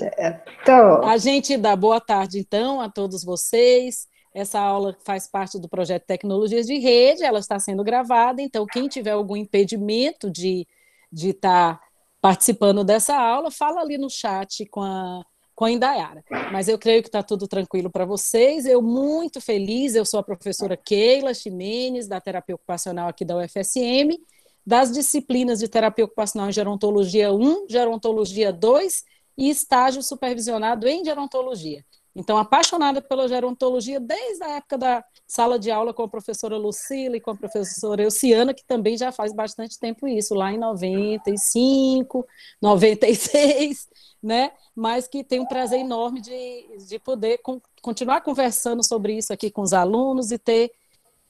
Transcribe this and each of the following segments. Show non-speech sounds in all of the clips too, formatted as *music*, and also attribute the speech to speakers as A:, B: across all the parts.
A: Certo.
B: A gente dá boa tarde, então, a todos vocês. Essa aula faz parte do projeto Tecnologias de Rede, ela está sendo gravada, então, quem tiver algum impedimento de estar de tá participando dessa aula, fala ali no chat com a, com a Indaiara. Mas eu creio que está tudo tranquilo para vocês. Eu muito feliz, eu sou a professora Keila Ximenes, da terapia ocupacional aqui da UFSM, das disciplinas de terapia ocupacional em gerontologia 1, gerontologia 2 e estágio supervisionado em gerontologia. Então, apaixonada pela gerontologia desde a época da sala de aula com a professora Lucila e com a professora Elciana, que também já faz bastante tempo isso, lá em 95, 96, *laughs* né? Mas que tem um prazer enorme de, de poder continuar conversando sobre isso aqui com os alunos e ter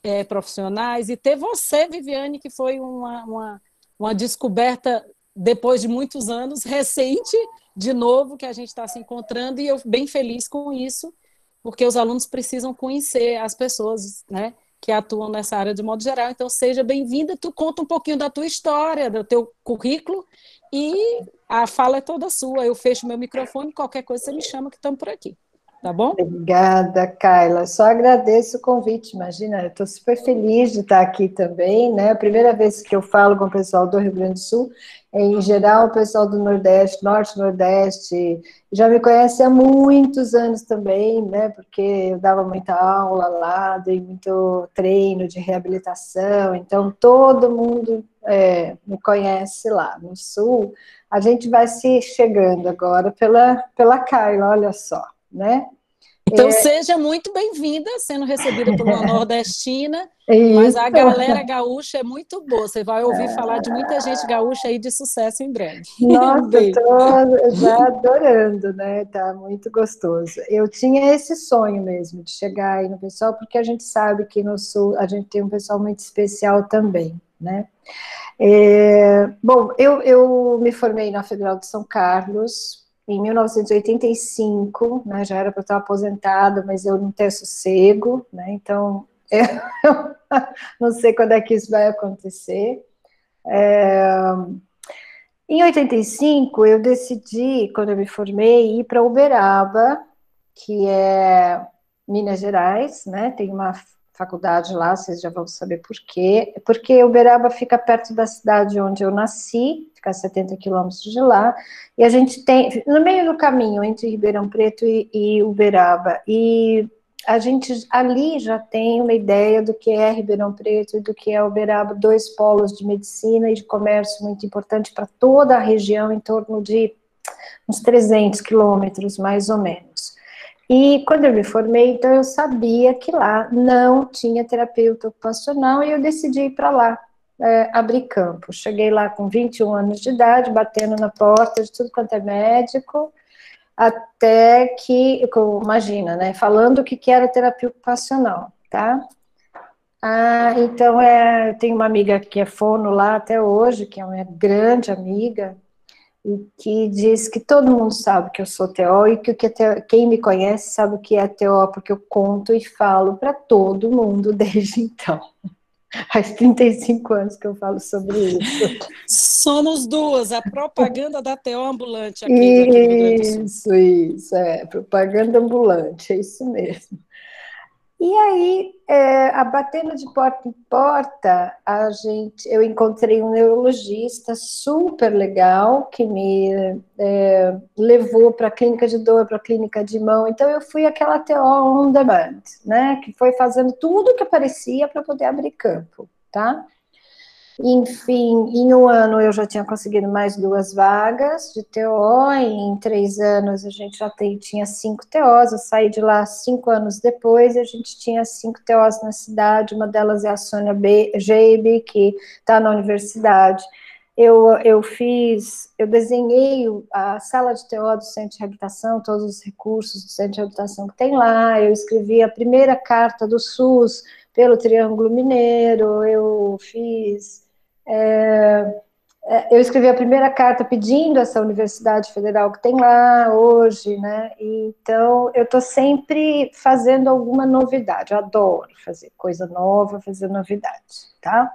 B: é, profissionais, e ter você, Viviane, que foi uma, uma, uma descoberta depois de muitos anos, *laughs* recente, de novo, que a gente está se encontrando, e eu bem feliz com isso, porque os alunos precisam conhecer as pessoas, né, que atuam nessa área de modo geral. Então, seja bem-vinda, tu conta um pouquinho da tua história, do teu currículo, e a fala é toda sua. Eu fecho meu microfone, qualquer coisa você me chama que estamos por aqui. Tá bom?
A: Obrigada, Carla. Só agradeço o convite. Imagina, eu estou super feliz de estar aqui também, né? A primeira vez que eu falo com o pessoal do Rio Grande do Sul, em geral, o pessoal do Nordeste, Norte, Nordeste, já me conhece há muitos anos também, né? Porque eu dava muita aula lá, dei muito treino de reabilitação, então todo mundo é, me conhece lá no Sul. A gente vai se chegando agora pela, pela Carla, olha só né?
B: Então é... seja muito bem-vinda, sendo recebida por uma *laughs* nordestina, Isso. mas a galera gaúcha é muito boa. Você vai ouvir é... falar de muita gente gaúcha aí de sucesso em breve. *laughs*
A: Nossa, estou *laughs* já adorando, né? Tá muito gostoso. Eu tinha esse sonho mesmo de chegar aí no pessoal, porque a gente sabe que no sul a gente tem um pessoal muito especial também, né? É... Bom, eu, eu me formei na Federal de São Carlos em 1985, né, já era para estar aposentada, mas eu não tenho sossego, né, então *laughs* eu não sei quando é que isso vai acontecer. É, em 85, eu decidi, quando eu me formei, ir para Uberaba, que é Minas Gerais, né, tem uma faculdade lá, vocês já vão saber por quê, porque Uberaba fica perto da cidade onde eu nasci, fica a 70 quilômetros de lá, e a gente tem, no meio do caminho entre Ribeirão Preto e, e Uberaba, e a gente ali já tem uma ideia do que é Ribeirão Preto e do que é Uberaba, dois polos de medicina e de comércio muito importante para toda a região, em torno de uns 300 quilômetros, mais ou menos. E quando eu me formei, então eu sabia que lá não tinha terapeuta ocupacional e eu decidi ir para lá é, abrir campo. Cheguei lá com 21 anos de idade, batendo na porta de tudo quanto é médico, até que, imagina, né, falando o que era terapia ocupacional, tá? Ah, então, é, eu tenho uma amiga que é fono lá até hoje, que é uma grande amiga, e que diz que todo mundo sabe que eu sou TO e que, que quem me conhece sabe o que é TO, porque eu conto e falo para todo mundo *laughs* desde então. Faz 35 anos que eu falo sobre isso.
B: Somos duas, a propaganda da TO ambulante aqui.
A: Isso, isso, é, propaganda ambulante, é isso mesmo. E aí, é, abatendo de porta em porta, a gente, eu encontrei um neurologista super legal que me é, levou para a clínica de dor, para a clínica de mão. Então, eu fui aquela TO on demand, né? Que foi fazendo tudo que aparecia para poder abrir campo, tá? Enfim, em um ano eu já tinha conseguido mais duas vagas de TO, em três anos a gente já tem, tinha cinco TOs, eu saí de lá cinco anos depois e a gente tinha cinco TOs na cidade, uma delas é a Sônia Geibe, que está na universidade. Eu, eu fiz, eu desenhei a sala de TO do Centro de Reabilitação, todos os recursos do Centro de Reabilitação que tem lá, eu escrevi a primeira carta do SUS pelo Triângulo Mineiro, eu fiz é, é, eu escrevi a primeira carta pedindo essa universidade federal que tem lá hoje, né? Então eu estou sempre fazendo alguma novidade. Eu adoro fazer coisa nova, fazer novidade, tá?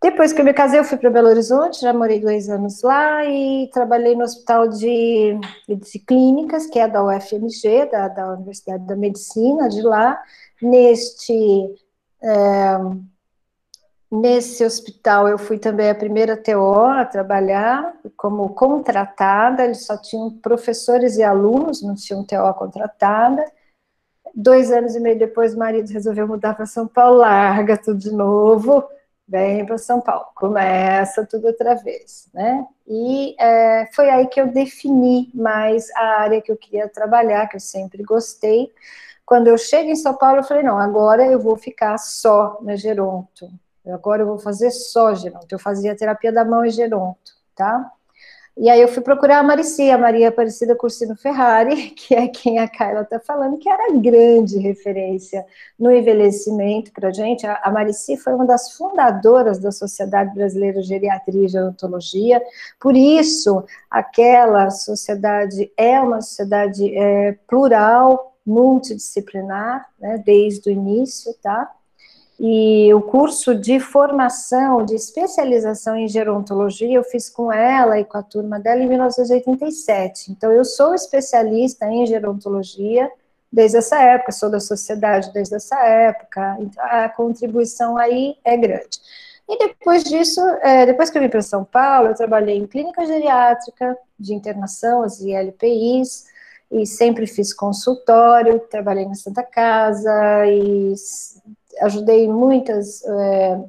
A: Depois que eu me casei, eu fui para Belo Horizonte, já morei dois anos lá e trabalhei no Hospital de, de Clínicas, que é da UFMG, da, da Universidade da Medicina de lá. Neste, é, nesse hospital, eu fui também a primeira TO a trabalhar como contratada, eles só tinham professores e alunos, não tinham TO contratada. Dois anos e meio depois, o marido resolveu mudar para São Paulo, larga tudo de novo vem para São Paulo, começa tudo outra vez, né? E é, foi aí que eu defini mais a área que eu queria trabalhar, que eu sempre gostei. Quando eu chego em São Paulo, eu falei, não, agora eu vou ficar só na Geronto, agora eu vou fazer só Geronto. Eu fazia terapia da mão e Geronto, tá? E aí eu fui procurar a Maricia, a Maria Aparecida Cursino Ferrari, *laughs* que é quem a Carla está falando, que era grande referência no envelhecimento para gente. A Maricia foi uma das fundadoras da Sociedade Brasileira de Geriatria e Gerontologia, por isso aquela sociedade é uma sociedade é, plural, multidisciplinar, né, desde o início, tá? E o curso de formação, de especialização em gerontologia, eu fiz com ela e com a turma dela em 1987. Então, eu sou especialista em gerontologia desde essa época, sou da sociedade desde essa época, então a contribuição aí é grande. E depois disso, é, depois que eu vim para São Paulo, eu trabalhei em clínica geriátrica de internação, as ILPIs, e sempre fiz consultório, trabalhei na Santa Casa e ajudei muitas é,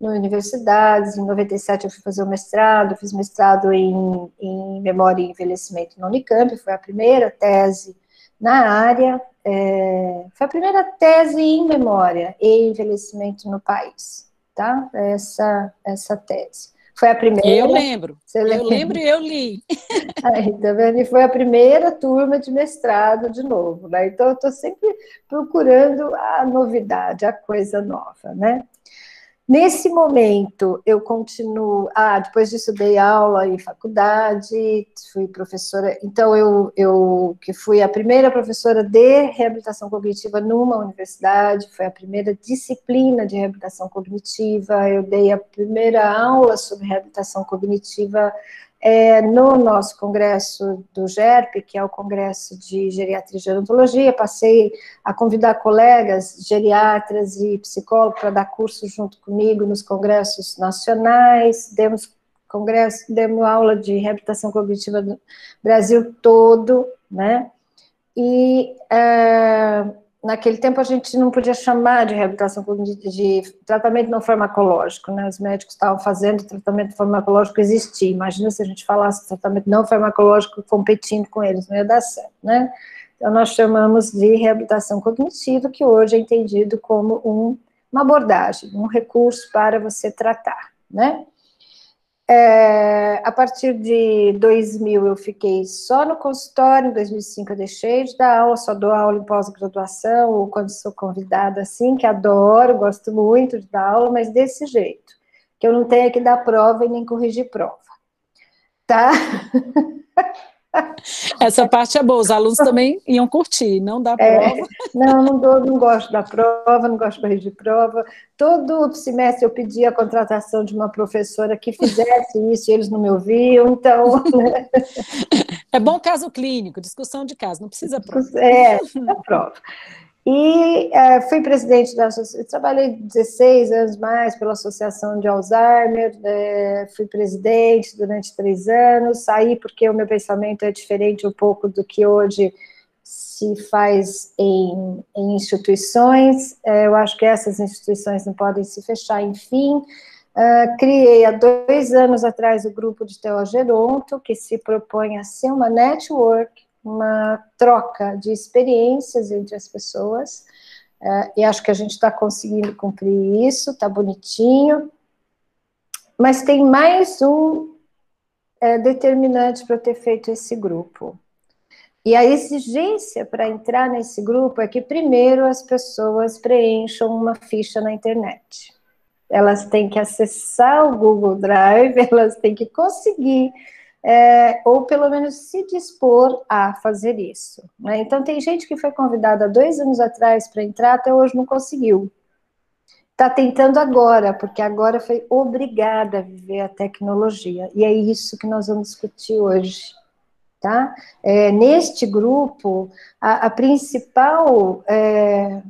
A: universidades. Em 97 eu fui fazer o mestrado, fiz mestrado em, em memória e envelhecimento na Unicamp, foi a primeira tese na área, é, foi a primeira tese em memória e envelhecimento no país, tá? Essa, essa tese. Foi a primeira.
B: Eu lembro. Você eu lembro e eu li. *laughs*
A: Aí, tá vendo? E foi a primeira turma de mestrado de novo, né? Então, eu estou sempre procurando a novidade, a coisa nova, né? Nesse momento, eu continuo. Ah, depois disso, dei aula em faculdade, fui professora. Então, eu, eu que fui a primeira professora de reabilitação cognitiva numa universidade, foi a primeira disciplina de reabilitação cognitiva. Eu dei a primeira aula sobre reabilitação cognitiva é, no nosso congresso do GERP, que é o Congresso de Geriatria e Gerontologia, passei a convidar colegas geriatras e psicólogos para dar curso junto comigo nos congressos nacionais, demos congresso, demos aula de reabilitação cognitiva no Brasil todo, né? E é, naquele tempo a gente não podia chamar de reabilitação cognitiva, de tratamento não farmacológico, né? Os médicos estavam fazendo tratamento farmacológico existir. Imagina se a gente falasse tratamento não farmacológico competindo com eles, não ia dar certo, né? Então nós chamamos de reabilitação cognitiva, que hoje é entendido como um, uma abordagem, um recurso para você tratar, né? É, a partir de 2000 eu fiquei só no consultório, em 2005 eu deixei de dar aula, só dou aula em pós-graduação ou quando sou convidada assim, que adoro, gosto muito de dar aula, mas desse jeito, que eu não tenho que dar prova e nem corrigir prova, tá? *laughs*
B: Essa parte é boa, os alunos também iam curtir, não dá é, prova. É,
A: não, não, dou, não gosto da prova, não gosto de prova. Todo semestre eu pedia a contratação de uma professora que fizesse isso e eles não me ouviam, então... Né? *laughs*
B: É bom caso clínico, discussão de caso, não precisa prova.
A: É, não prova. E é, fui presidente da associação, trabalhei 16 anos mais pela Associação de Alzheimer, é, fui presidente durante três anos, saí porque o meu pensamento é diferente um pouco do que hoje se faz em, em instituições, é, eu acho que essas instituições não podem se fechar, enfim, Uh, criei há dois anos atrás o grupo de Teogeronto, que se propõe a ser uma network uma troca de experiências entre as pessoas, uh, e acho que a gente está conseguindo cumprir isso, está bonitinho, mas tem mais um é, determinante para ter feito esse grupo. E a exigência para entrar nesse grupo é que primeiro as pessoas preencham uma ficha na internet. Elas têm que acessar o Google Drive, *laughs* elas têm que conseguir é, ou pelo menos se dispor a fazer isso. Né? Então, tem gente que foi convidada dois anos atrás para entrar, até hoje não conseguiu. está tentando agora, porque agora foi obrigada a viver a tecnologia. E é isso que nós vamos discutir hoje. Tá? É, neste grupo, a, a principal, é,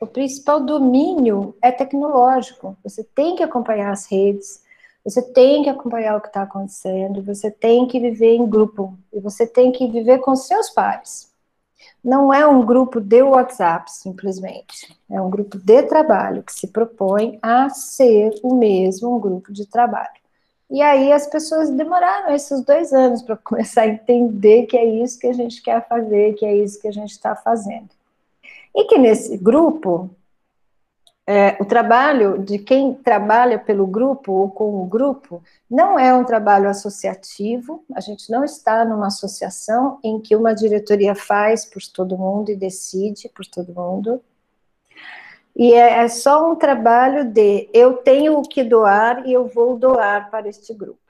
A: o principal domínio é tecnológico. Você tem que acompanhar as redes, você tem que acompanhar o que está acontecendo, você tem que viver em grupo, e você tem que viver com seus pares não é um grupo de WhatsApp, simplesmente. É um grupo de trabalho que se propõe a ser o mesmo um grupo de trabalho. E aí as pessoas demoraram esses dois anos para *laughs* começar a entender que é isso que a gente quer fazer, que é isso que a gente está fazendo. E que nesse grupo é, o trabalho de quem trabalha pelo grupo ou com o grupo não é um trabalho associativo, a gente não está numa associação em que uma diretoria faz por todo mundo e decide por todo mundo. E é, é só um trabalho de eu tenho o que doar e eu vou doar para este grupo.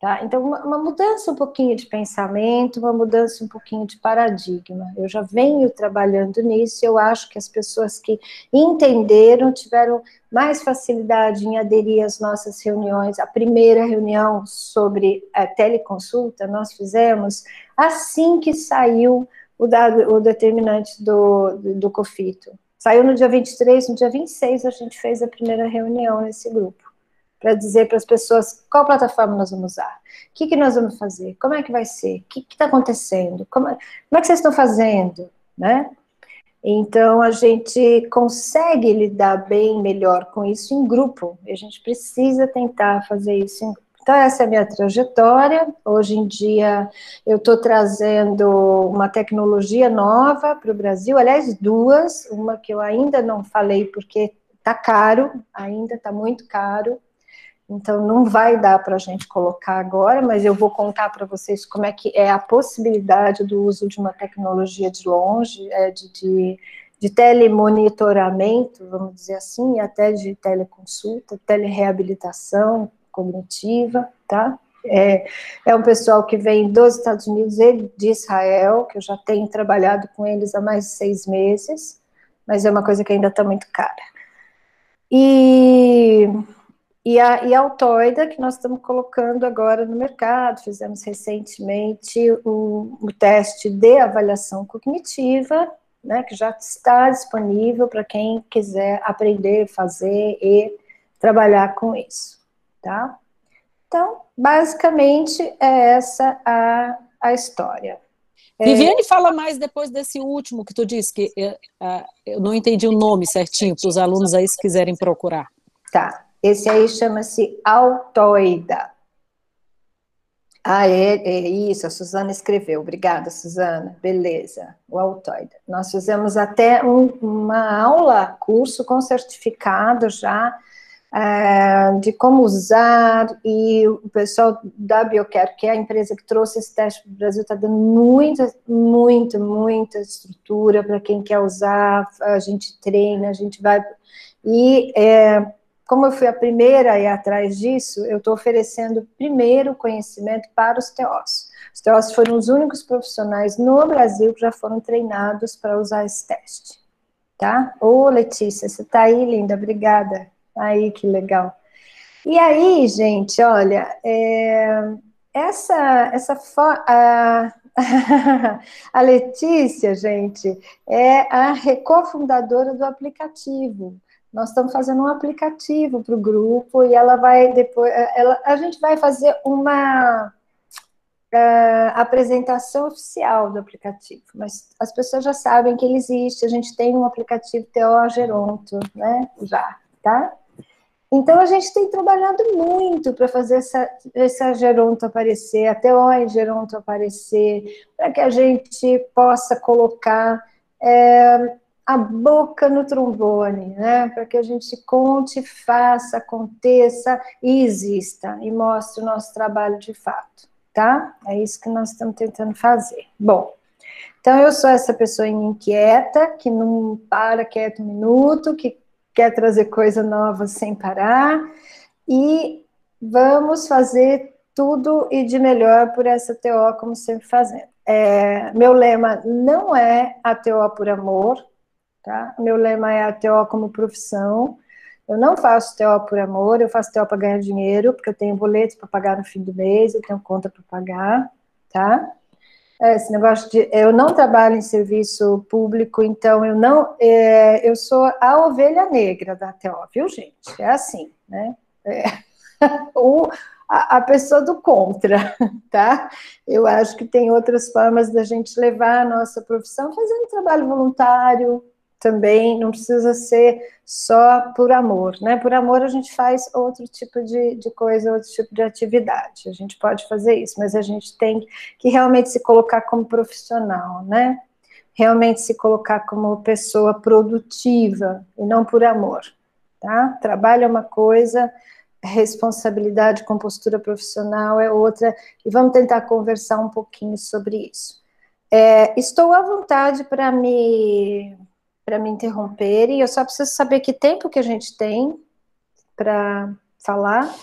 A: Tá? Então, uma, uma, mudança um pouquinho de pensamento, uma mudança um pouquinho de paradigma. Eu já venho trabalhando nisso, eu acho que as pessoas que entenderam tiveram mais facilidade em aderir às nossas reuniões. A primeira reunião sobre a teleconsulta nós fizemos assim que saiu o, dado, o determinante do, do, do COFITO. Saiu no dia 23, no dia 26 a gente fez a primeira reunião nesse grupo para dizer para as pessoas qual plataforma nós vamos usar, o que, que nós vamos fazer, como é que vai ser, o que está acontecendo, como, como é que vocês estão fazendo, né? Então, a gente consegue lidar bem melhor com isso em grupo, e a gente precisa tentar fazer isso em. Então, essa é a minha trajetória. Hoje em dia, eu estou trazendo uma tecnologia nova para o Brasil, aliás, duas, uma que eu ainda não falei porque está caro, ainda está muito caro, então não vai dar para a gente colocar agora, mas eu vou contar para vocês como é que é a possibilidade do uso de uma tecnologia de longe, é, de, de, de telemonitoramento, vamos dizer assim, até de teleconsulta, telereabilitação cognitiva, tá? É, é um pessoal que vem dos Estados Unidos e de Israel, que eu já tenho trabalhado com eles há mais de seis meses, mas é uma coisa que ainda está muito cara. E e a, e a Altoida, que nós estamos colocando agora no mercado, fizemos recentemente o, o teste de avaliação cognitiva, né, que já está disponível para quem quiser aprender, fazer e trabalhar com isso, tá? Então, basicamente, é essa a, a história.
B: É... Viviane, fala mais depois desse último que tu disse, que eu, é, eu não entendi o nome certinho, para os alunos aí se quiserem procurar.
A: Tá. Esse aí chama-se Altoida. Ah, é, é, isso, a Suzana escreveu. Obrigada, Suzana. Beleza, o Altoida. Nós fizemos até um, uma aula, curso com certificado já, é, de como usar, e o pessoal da Biocare, que é a empresa que trouxe esse teste para o Brasil, está dando muita, muita, muita estrutura para quem quer usar, a gente treina, a gente vai... E é, como eu fui a primeira a ir atrás disso, eu estou oferecendo primeiro conhecimento para os TOs. Os TOs foram os únicos profissionais no Brasil que já foram treinados para usar esse teste, tá? Ô, Letícia, você tá aí, linda, obrigada. Aí, que legal. E aí, gente, olha, é, essa, essa a, *laughs* a Letícia, gente, é a cofundadora do aplicativo nós estamos fazendo um aplicativo para o grupo e ela vai depois, ela, a gente vai fazer uma uh, apresentação oficial do aplicativo, mas as pessoas já sabem que ele existe, a gente tem um aplicativo TO Geronto, né, já, tá? Então, a gente tem trabalhado muito para fazer essa, essa Geronto aparecer, a TO em Geronto aparecer, para que a gente possa colocar é, a boca no trombone, né? Para que a gente conte, faça, aconteça e exista e mostre o nosso trabalho de fato, tá? É isso que nós estamos tentando fazer. Bom, então eu sou essa pessoa inquieta, que não para quieto um minuto, que quer trazer coisa nova sem parar e vamos fazer tudo e de melhor por essa TO, como sempre fazendo. É, meu lema não é a TO por amor, tá? Meu lema é a TO como profissão. Eu não faço TO por amor, eu faço TO para ganhar dinheiro, porque eu tenho boletos para pagar no fim do mês, eu tenho conta para pagar, tá? É, esse negócio de eu não trabalho em serviço público, então eu não é, eu sou a ovelha negra da TO, viu, gente? É assim, né? É, *laughs* o, a, a, pessoa do contra, *laughs* tá? Eu acho que tem outras formas da gente levar a nossa profissão fazendo trabalho voluntário, também não precisa ser só por amor, né? Por amor a gente faz outro tipo de, de coisa, outro tipo de atividade. A gente pode fazer isso, mas a gente tem que realmente se colocar como profissional, né? Realmente se colocar como pessoa produtiva e não por amor, tá? Trabalho é uma coisa, responsabilidade com postura profissional é outra, e vamos tentar conversar um pouquinho sobre isso. É, estou à vontade para me para me interromperem. Eu só preciso saber que tempo que a gente tem para falar.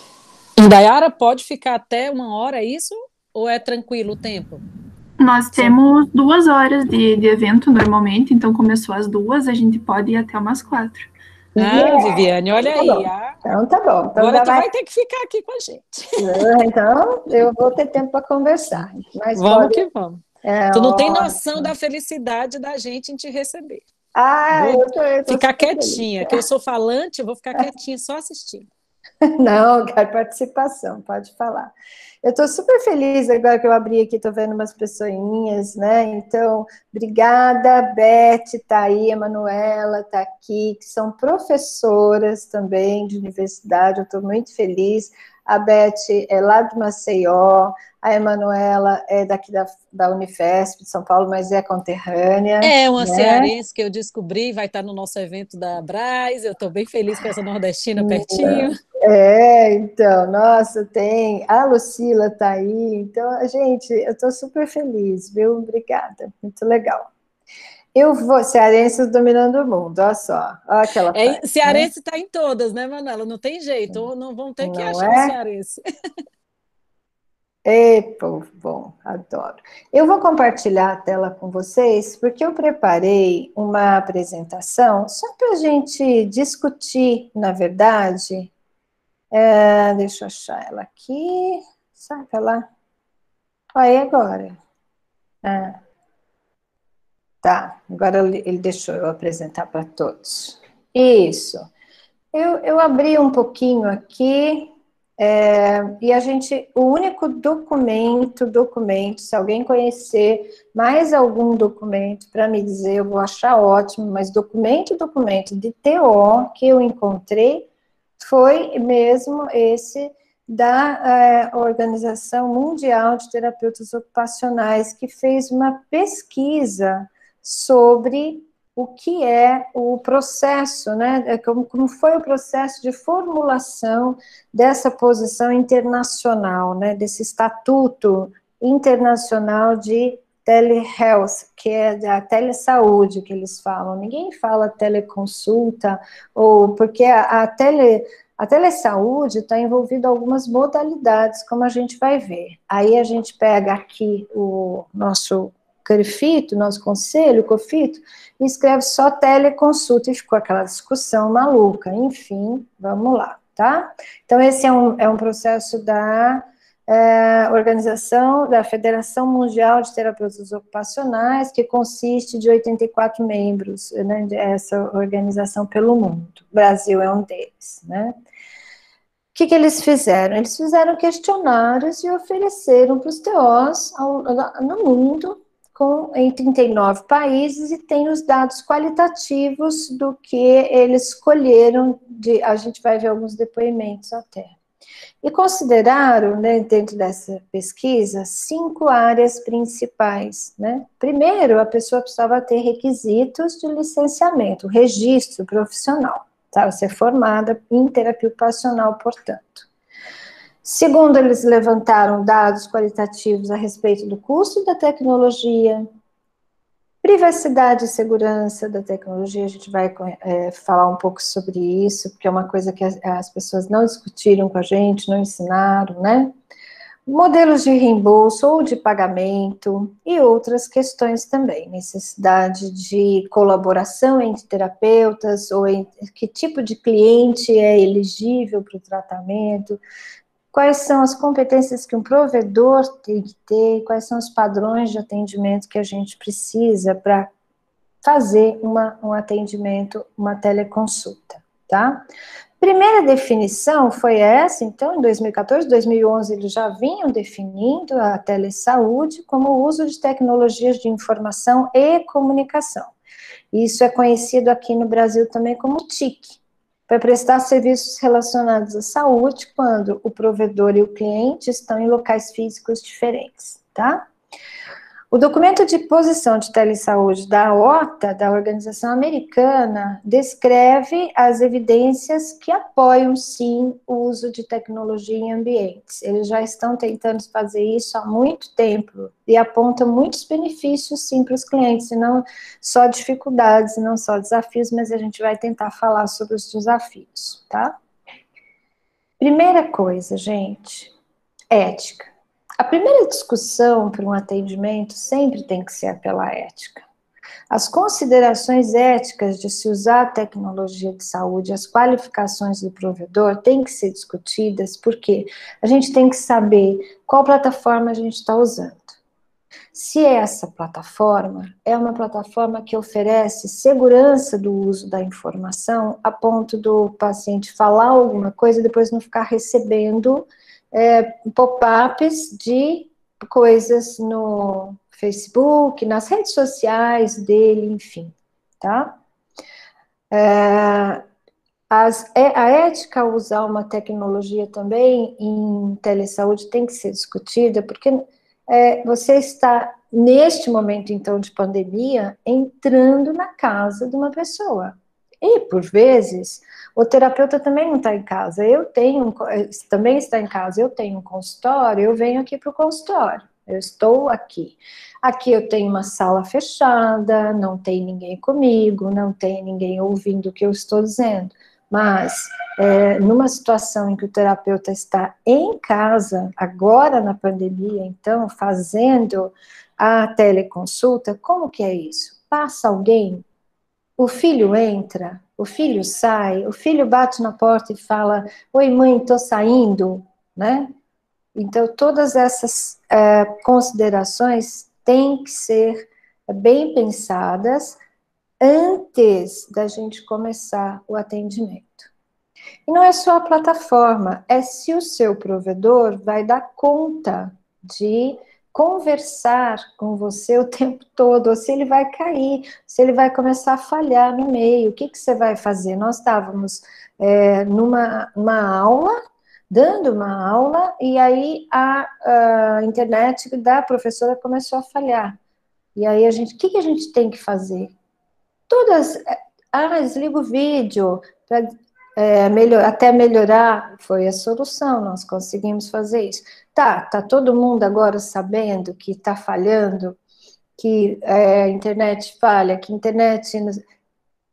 B: Dayara, pode ficar até uma hora isso? Ou é tranquilo o tempo?
C: Nós temos duas horas de, de evento normalmente, então começou às duas, a gente pode ir até umas quatro.
B: Ah, yeah. Viviane, olha tá aí.
A: Ah. Então tá bom. Então
B: Agora tu vai... vai... ter que ficar aqui com a gente.
A: Então eu vou ter tempo para conversar.
B: Mas vamos pode... que vamos. É, tu não ó... tem noção da felicidade da gente em te receber.
A: Ah, eu tô, eu
B: tô ficar quietinha, feliz. que eu sou falante, eu vou ficar quietinha só assistindo. *laughs*
A: Não, quero participação, pode falar. Eu estou super feliz agora que eu abri aqui, estou vendo umas pessoinhas, né? Então, obrigada, Beth, tá aí, Emanuela, tá aqui, que são professoras também de universidade, eu estou muito feliz. A Beth é lá do Maceió, a Emanuela é daqui da, da Unifesp de São Paulo, mas é conterrânea.
B: É uma né? cearense que eu descobri, vai estar no nosso evento da Braz. Eu estou bem feliz com essa nordestina pertinho.
A: É, então, nossa, tem. A Lucila está aí. Então, gente, eu estou super feliz, viu? Obrigada, muito legal. Eu vou, cearense dominando o mundo, olha só. Olha aquela
B: é, parte, cearense está né? em todas, né, Manuela? Não tem jeito, não vão ter que não achar é? cearense. *laughs*
A: Ei, povo bom, adoro. Eu vou compartilhar a tela com vocês, porque eu preparei uma apresentação só para a gente discutir, na verdade. É, deixa eu achar ela aqui. Saca lá. Aí agora. É. Tá, agora ele deixou eu apresentar para todos. Isso. Eu, eu abri um pouquinho aqui é, e a gente, o único documento, documento, se alguém conhecer mais algum documento para me dizer, eu vou achar ótimo, mas documento, documento de TO que eu encontrei foi mesmo esse da é, Organização Mundial de Terapeutas Ocupacionais, que fez uma pesquisa sobre o que é o processo, né? É como, como foi o processo de formulação dessa posição internacional, né? Desse estatuto internacional de telehealth, que é da telesaúde que eles falam. Ninguém fala teleconsulta, ou porque a, a tele. A telesaúde está envolvida algumas modalidades, como a gente vai ver. Aí a gente pega aqui o nosso CRFITO, nosso conselho, COFITO, escreve só teleconsulta, e ficou aquela discussão maluca. Enfim, vamos lá, tá? Então, esse é um, é um processo da é, organização, da Federação Mundial de Terapeutas Ocupacionais, que consiste de 84 membros, né, essa organização pelo mundo. O Brasil é um deles, né? O que, que eles fizeram? Eles fizeram questionários e ofereceram para os TOs ao, no mundo com, em 39 países e tem os dados qualitativos do que eles escolheram, de, a gente vai ver alguns depoimentos até. E consideraram, né, dentro dessa pesquisa, cinco áreas principais. Né? Primeiro, a pessoa precisava ter requisitos de licenciamento, registro profissional, tá? ser formada em terapia ocupacional, portanto. Segundo, eles levantaram dados qualitativos a respeito do custo da tecnologia, privacidade e segurança da tecnologia, a gente vai é, falar um pouco sobre isso, porque é uma coisa que as, as, pessoas não discutiram com a gente, não ensinaram, né? modelos de reembolso ou de pagamento e outras questões também, necessidade de colaboração entre terapeutas ou em, que tipo de cliente é elegível para o tratamento, quais são as competências que um provedor tem que ter, quais são os padrões de atendimento que a gente precisa para fazer uma, um atendimento, uma teleconsulta, tá? Primeira definição foi essa, então, em 2014, 2011, eles já vinham definindo a telesaúde como o uso de tecnologias de informação e comunicação. Isso é conhecido aqui no Brasil também como TIC, para prestar serviços relacionados à saúde quando o provedor e o cliente estão em locais físicos diferentes, tá? O documento de posição de telesaúde da OTA, da Organização Americana, descreve as evidências que apoiam, sim, o uso de tecnologia em ambientes. Eles já estão tentando fazer isso há muito tempo e apontam muitos benefícios, sim, para os clientes, e não só dificuldades, não só desafios, mas a gente vai tentar falar sobre os desafios, tá? Primeira coisa, gente, ética. A primeira discussão para um atendimento sempre tem que ser pela ética. As considerações éticas de se usar a tecnologia de saúde, as qualificações do provedor têm que ser discutidas, porque a gente tem que saber qual plataforma a gente está usando. Se essa plataforma é uma plataforma que oferece segurança do uso da informação, a ponto do paciente falar alguma coisa e depois não ficar recebendo é, pop-ups de coisas no Facebook, nas redes sociais dele, enfim, tá? É, as, é, a ética ao usar uma tecnologia também em telesaúde tem que ser discutida, porque é, você está, neste momento, então, de pandemia, entrando na casa de uma pessoa. E, por vezes, o terapeuta também não está em casa. Eu tenho, eh, também está em casa. Eu tenho um consultório, eu venho aqui para o consultório. Eu estou aqui. Aqui eu tenho uma sala fechada, não tem ninguém comigo, não tem ninguém ouvindo o que eu estou dizendo. Mas, é, numa situação em que o terapeuta está em casa, agora na pandemia, então, fazendo a teleconsulta, como que é isso? Passa alguém, o filho entra, o filho sai, o filho bate na porta e fala: Oi, mãe, tô saindo, né? Então, todas essas é, considerações têm que ser bem pensadas antes da gente começar o atendimento. E não é só a plataforma, é se o seu provedor vai dar conta de conversar com você o tempo todo, ou se ele vai cair, se ele vai começar a falhar no meio, o que, que você vai fazer? Nós estávamos é, numa uma aula, dando uma aula, e aí a, a, internet da professora começou a falhar. E aí a gente, o que, que a gente tem que fazer? Todas, é, ah, desliga o vídeo, é, melhor, até melhorar, foi a solução, nós conseguimos fazer isso. Tá, tá todo mundo agora sabendo que está falhando, que é, a internet falha, que a internet.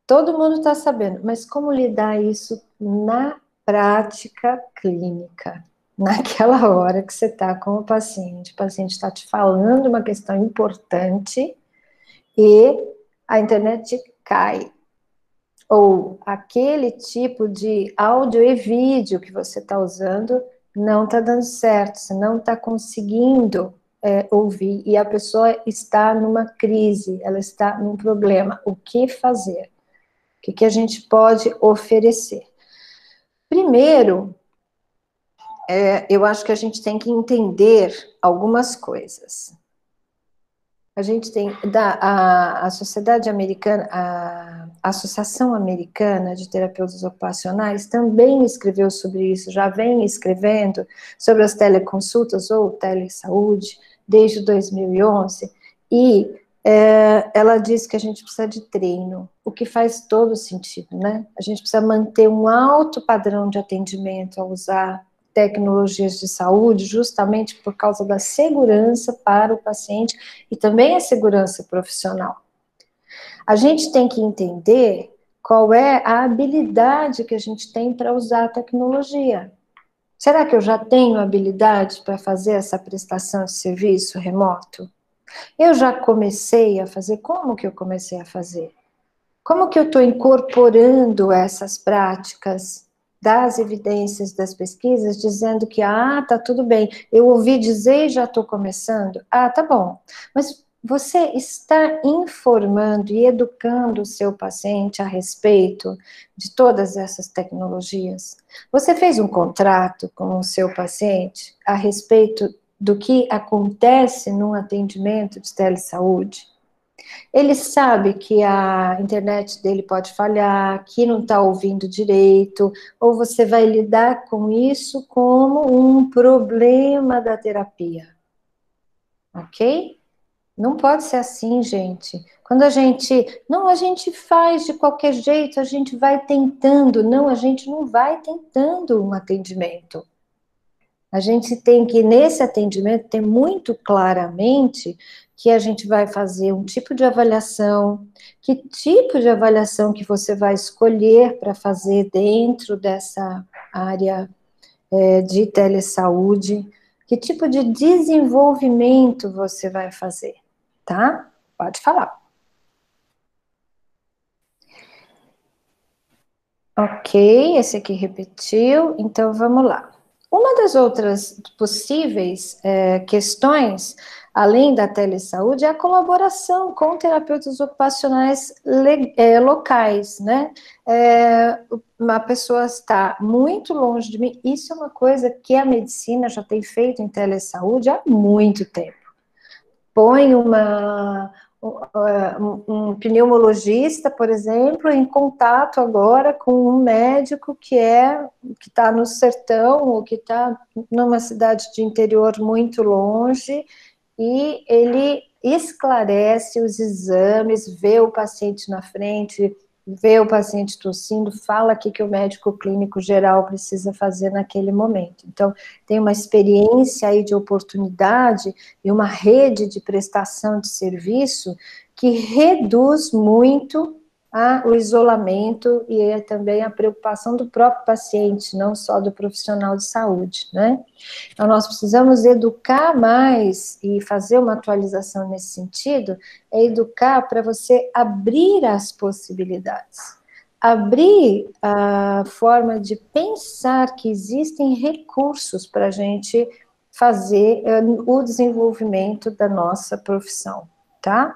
A: Todo mundo está sabendo, mas como lidar isso na prática clínica? *laughs* Naquela hora que você está com o paciente, o paciente está te falando uma questão importante e a internet cai, ou aquele tipo de áudio e vídeo que você está usando não está dando certo, você não está conseguindo é, ouvir e a pessoa está numa crise, ela está num problema. O que fazer? O que, que a gente pode oferecer? Primeiro, é, eu acho que a gente tem que entender algumas coisas. A gente tem da, a, a Sociedade Americana, a Associação Americana de Terapeutas Ocupacionais também escreveu sobre isso, já vem escrevendo sobre as teleconsultas ou telesaúde desde 2011, e é, ela diz que a gente precisa de treino, o que faz todo sentido, né? A gente precisa manter um alto padrão de atendimento ao usar tecnologias de saúde, justamente por causa da segurança para o paciente e também a segurança profissional. A gente tem que entender qual é a habilidade que a gente tem para usar a tecnologia. Será que eu já tenho habilidade para fazer essa prestação de serviço remoto? Eu já comecei a fazer? Como que eu comecei a fazer? Como que eu estou incorporando essas práticas das evidências das pesquisas, dizendo que, ah, tá tudo bem, eu ouvi dizer e já estou começando? Ah, tá bom. Mas você está informando e educando o seu paciente a respeito de todas essas tecnologias? Você fez um contrato com o seu paciente a respeito do que acontece num atendimento de telesaúde? Ele sabe que a internet dele pode falhar, que não está ouvindo direito, ou você vai lidar com isso como um problema da terapia. Ok? Não pode ser assim, gente. Quando a gente. Não, a gente faz de qualquer jeito, a gente vai tentando. Não, a gente não vai tentando um atendimento. A gente tem que, nesse atendimento, ter muito claramente que a gente vai fazer um tipo de avaliação, que tipo de avaliação que você vai escolher para fazer dentro dessa área é, de telesaúde, que tipo de desenvolvimento você vai fazer tá? Pode falar. Ok, esse aqui repetiu, então vamos lá. Uma das outras possíveis é, questões, além da telesaúde, é a colaboração com terapeutas ocupacionais é, locais, né? É, uma pessoa está muito longe de mim, isso é uma coisa que a medicina já tem feito em telesaúde há muito tempo põe uma, um, um pneumologista, por exemplo, em contato agora com um médico que é que está no sertão ou que está numa cidade de interior muito longe e ele esclarece os exames, vê o paciente na frente, vê o paciente tossindo, fala o que, que o médico clínico geral precisa fazer naquele momento. Então, tem uma experiência aí de oportunidade e uma rede de prestação de serviço que reduz muito a, o isolamento e é também a preocupação do próprio paciente, não só do profissional de saúde, né? Então, nós precisamos educar mais e fazer uma atualização nesse sentido, é educar para você abrir as possibilidades. Abrir a forma de pensar que existem recursos para a gente fazer uh, o desenvolvimento da nossa profissão, tá?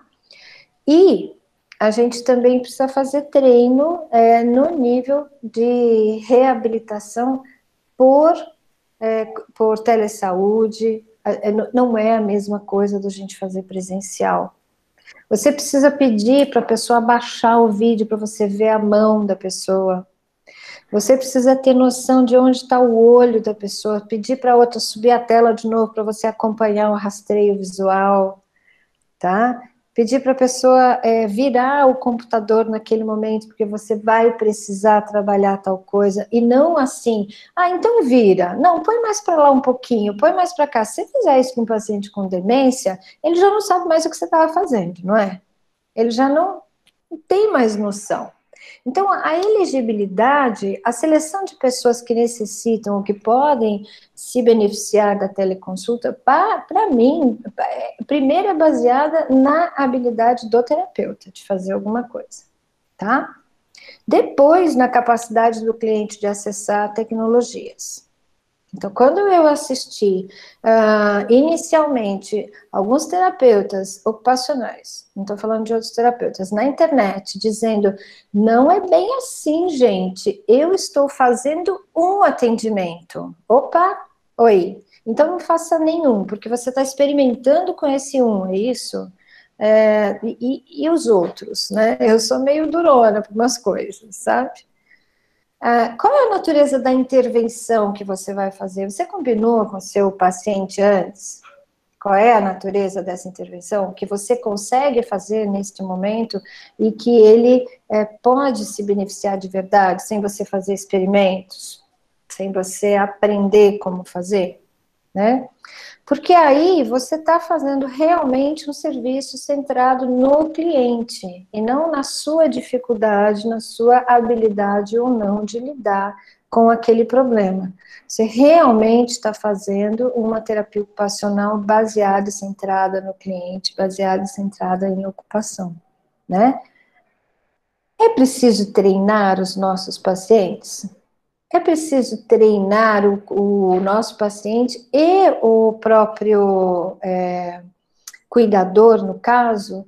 A: E a gente também precisa fazer treino é, no nível de reabilitação por, é, por telesaúde, é, não é a mesma coisa da gente fazer presencial. Você precisa pedir para a pessoa baixar o vídeo para você ver a mão da pessoa. Você precisa ter noção de onde está o olho da pessoa, pedir para outra subir a tela de novo para você acompanhar o rastreio visual, tá? Pedir para a pessoa é, virar o computador naquele momento, porque você vai precisar trabalhar tal coisa, e não assim, ah, então vira, não, põe mais para lá um pouquinho, põe mais para cá. Se você fizer isso com um paciente com demência, ele já não sabe mais o que você estava fazendo, não é? Ele já não tem mais noção. Então, a elegibilidade, a seleção de pessoas que necessitam ou que podem se beneficiar da teleconsulta, para mim, primeiro é baseada na habilidade do terapeuta de fazer alguma coisa, tá? Depois, na capacidade do cliente de acessar tecnologias. Então, quando eu assisti uh, inicialmente alguns terapeutas ocupacionais, não estou falando de outros terapeutas, na internet, dizendo: não é bem assim, gente, eu estou fazendo um atendimento. Opa, oi. Então, não faça nenhum, porque você está experimentando com esse um, é isso? É, e, e os outros, né? Eu sou meio durona para umas coisas, sabe? Ah, qual é a natureza da intervenção que você vai fazer? Você combinou com seu paciente antes? Qual é a natureza dessa intervenção que você consegue fazer neste momento e que ele é, pode se beneficiar de verdade, sem você fazer experimentos, sem você aprender como fazer, né? Porque aí você está fazendo realmente um serviço centrado no cliente e não na sua dificuldade, na sua habilidade ou não de lidar com aquele problema. Você realmente está fazendo uma terapia ocupacional baseada e centrada no cliente, baseada e centrada em ocupação, né? É preciso treinar os nossos pacientes? É preciso treinar o, o nosso paciente e o próprio é, cuidador, no caso,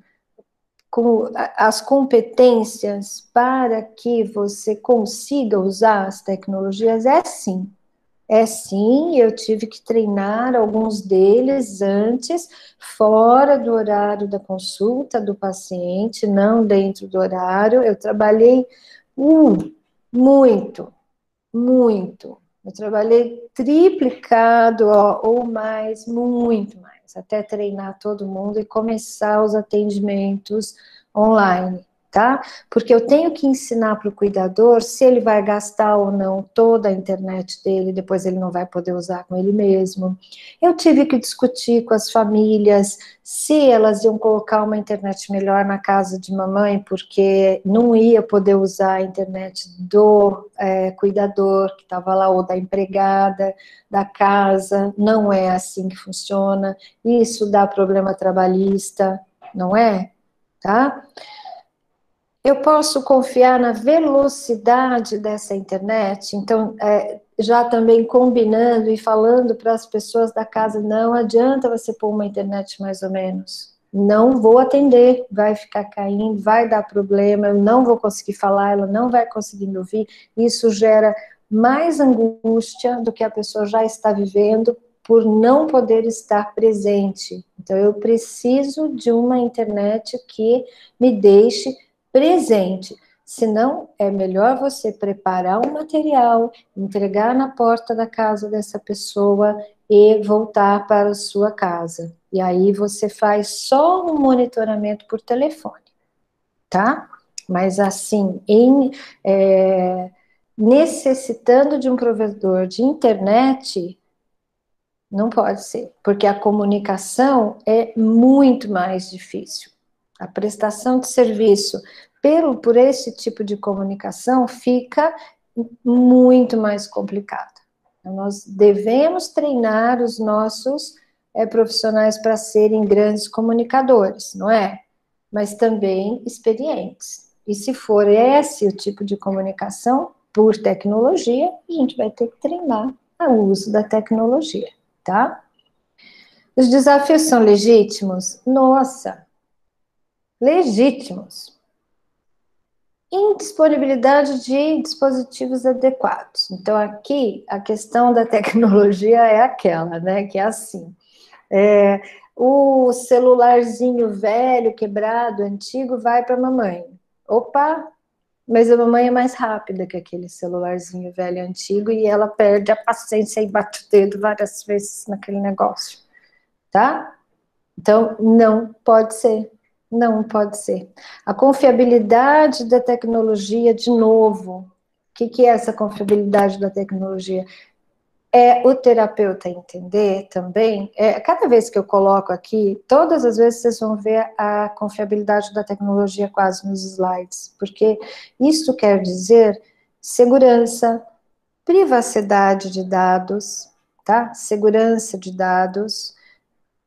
A: com as competências para que você consiga usar as tecnologias? É sim. É sim, eu tive que treinar alguns deles antes, fora do horário da consulta do paciente, não dentro do horário. Eu trabalhei uh, muito, muito. Eu trabalhei triplicado ó, ou mais, muito mais, até treinar todo mundo e começar os atendimentos online tá? Porque eu tenho que ensinar para o cuidador se ele vai gastar ou não toda a internet dele, depois ele não vai poder usar com ele mesmo. Eu tive que discutir com as famílias se elas iam colocar uma internet melhor na casa de mamãe, porque não ia poder usar a internet do é, cuidador que estava lá, ou da empregada da casa. Não é assim que funciona. Isso dá problema trabalhista, não é? Tá? Eu posso confiar na velocidade dessa internet. Então, é, já também combinando e falando para as pessoas da casa, não adianta você pôr uma internet mais ou menos. Não vou atender, vai ficar caindo, vai dar problema, eu não vou conseguir falar, ela não vai conseguir me ouvir. Isso gera mais angústia do que a pessoa já está vivendo por não poder estar presente. Então, eu preciso de uma internet que me deixe presente. Senão, é melhor você preparar um material, entregar na porta da casa dessa pessoa e voltar para a sua casa. E aí você faz só um monitoramento por telefone, tá? Mas assim, em, é, necessitando de um provedor de internet, não pode ser, porque a comunicação é muito mais difícil. A prestação de serviço pelo, por esse tipo de comunicação fica muito mais complicado. Então, nós devemos treinar os nossos é, profissionais para serem grandes comunicadores, não é? Mas também experientes. E se for esse o tipo de comunicação por tecnologia, a gente vai ter que treinar o uso da tecnologia, tá? Os desafios são legítimos? Nossa, legítimos. Indisponibilidade de dispositivos adequados. Então, aqui, a questão da tecnologia é aquela, né, que é assim. É, o celularzinho velho, quebrado, antigo, vai para a mamãe. Opa, mas a mamãe é mais rápida que aquele celularzinho velho antigo e ela perde a paciência e bate o dedo várias vezes naquele negócio, tá? Então, não pode ser. Não pode ser. A confiabilidade da tecnologia, de novo, o que, que é essa confiabilidade da tecnologia? É o terapeuta entender também. É, cada vez que eu coloco aqui, todas as vezes vocês vão ver a confiabilidade da tecnologia quase nos slides, porque isso quer dizer segurança, privacidade de dados, tá? Segurança de dados,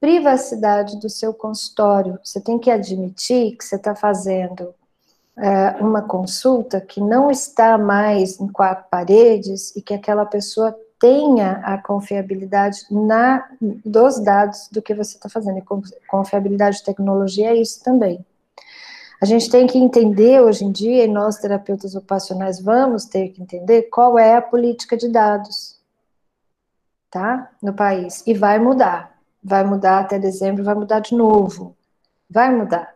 A: privacidade do seu consultório. Você tem que admitir que você está fazendo é, uma consulta que não está mais em quatro paredes e que aquela pessoa tenha a confiabilidade na, dos dados do que você está fazendo. E confiabilidade de tecnologia é isso também. A gente tem que entender hoje em dia, e nós terapeutas ocupacionais vamos ter que entender qual é a política de dados, tá? No país. E vai mudar vai mudar até dezembro, vai mudar de novo. Vai mudar.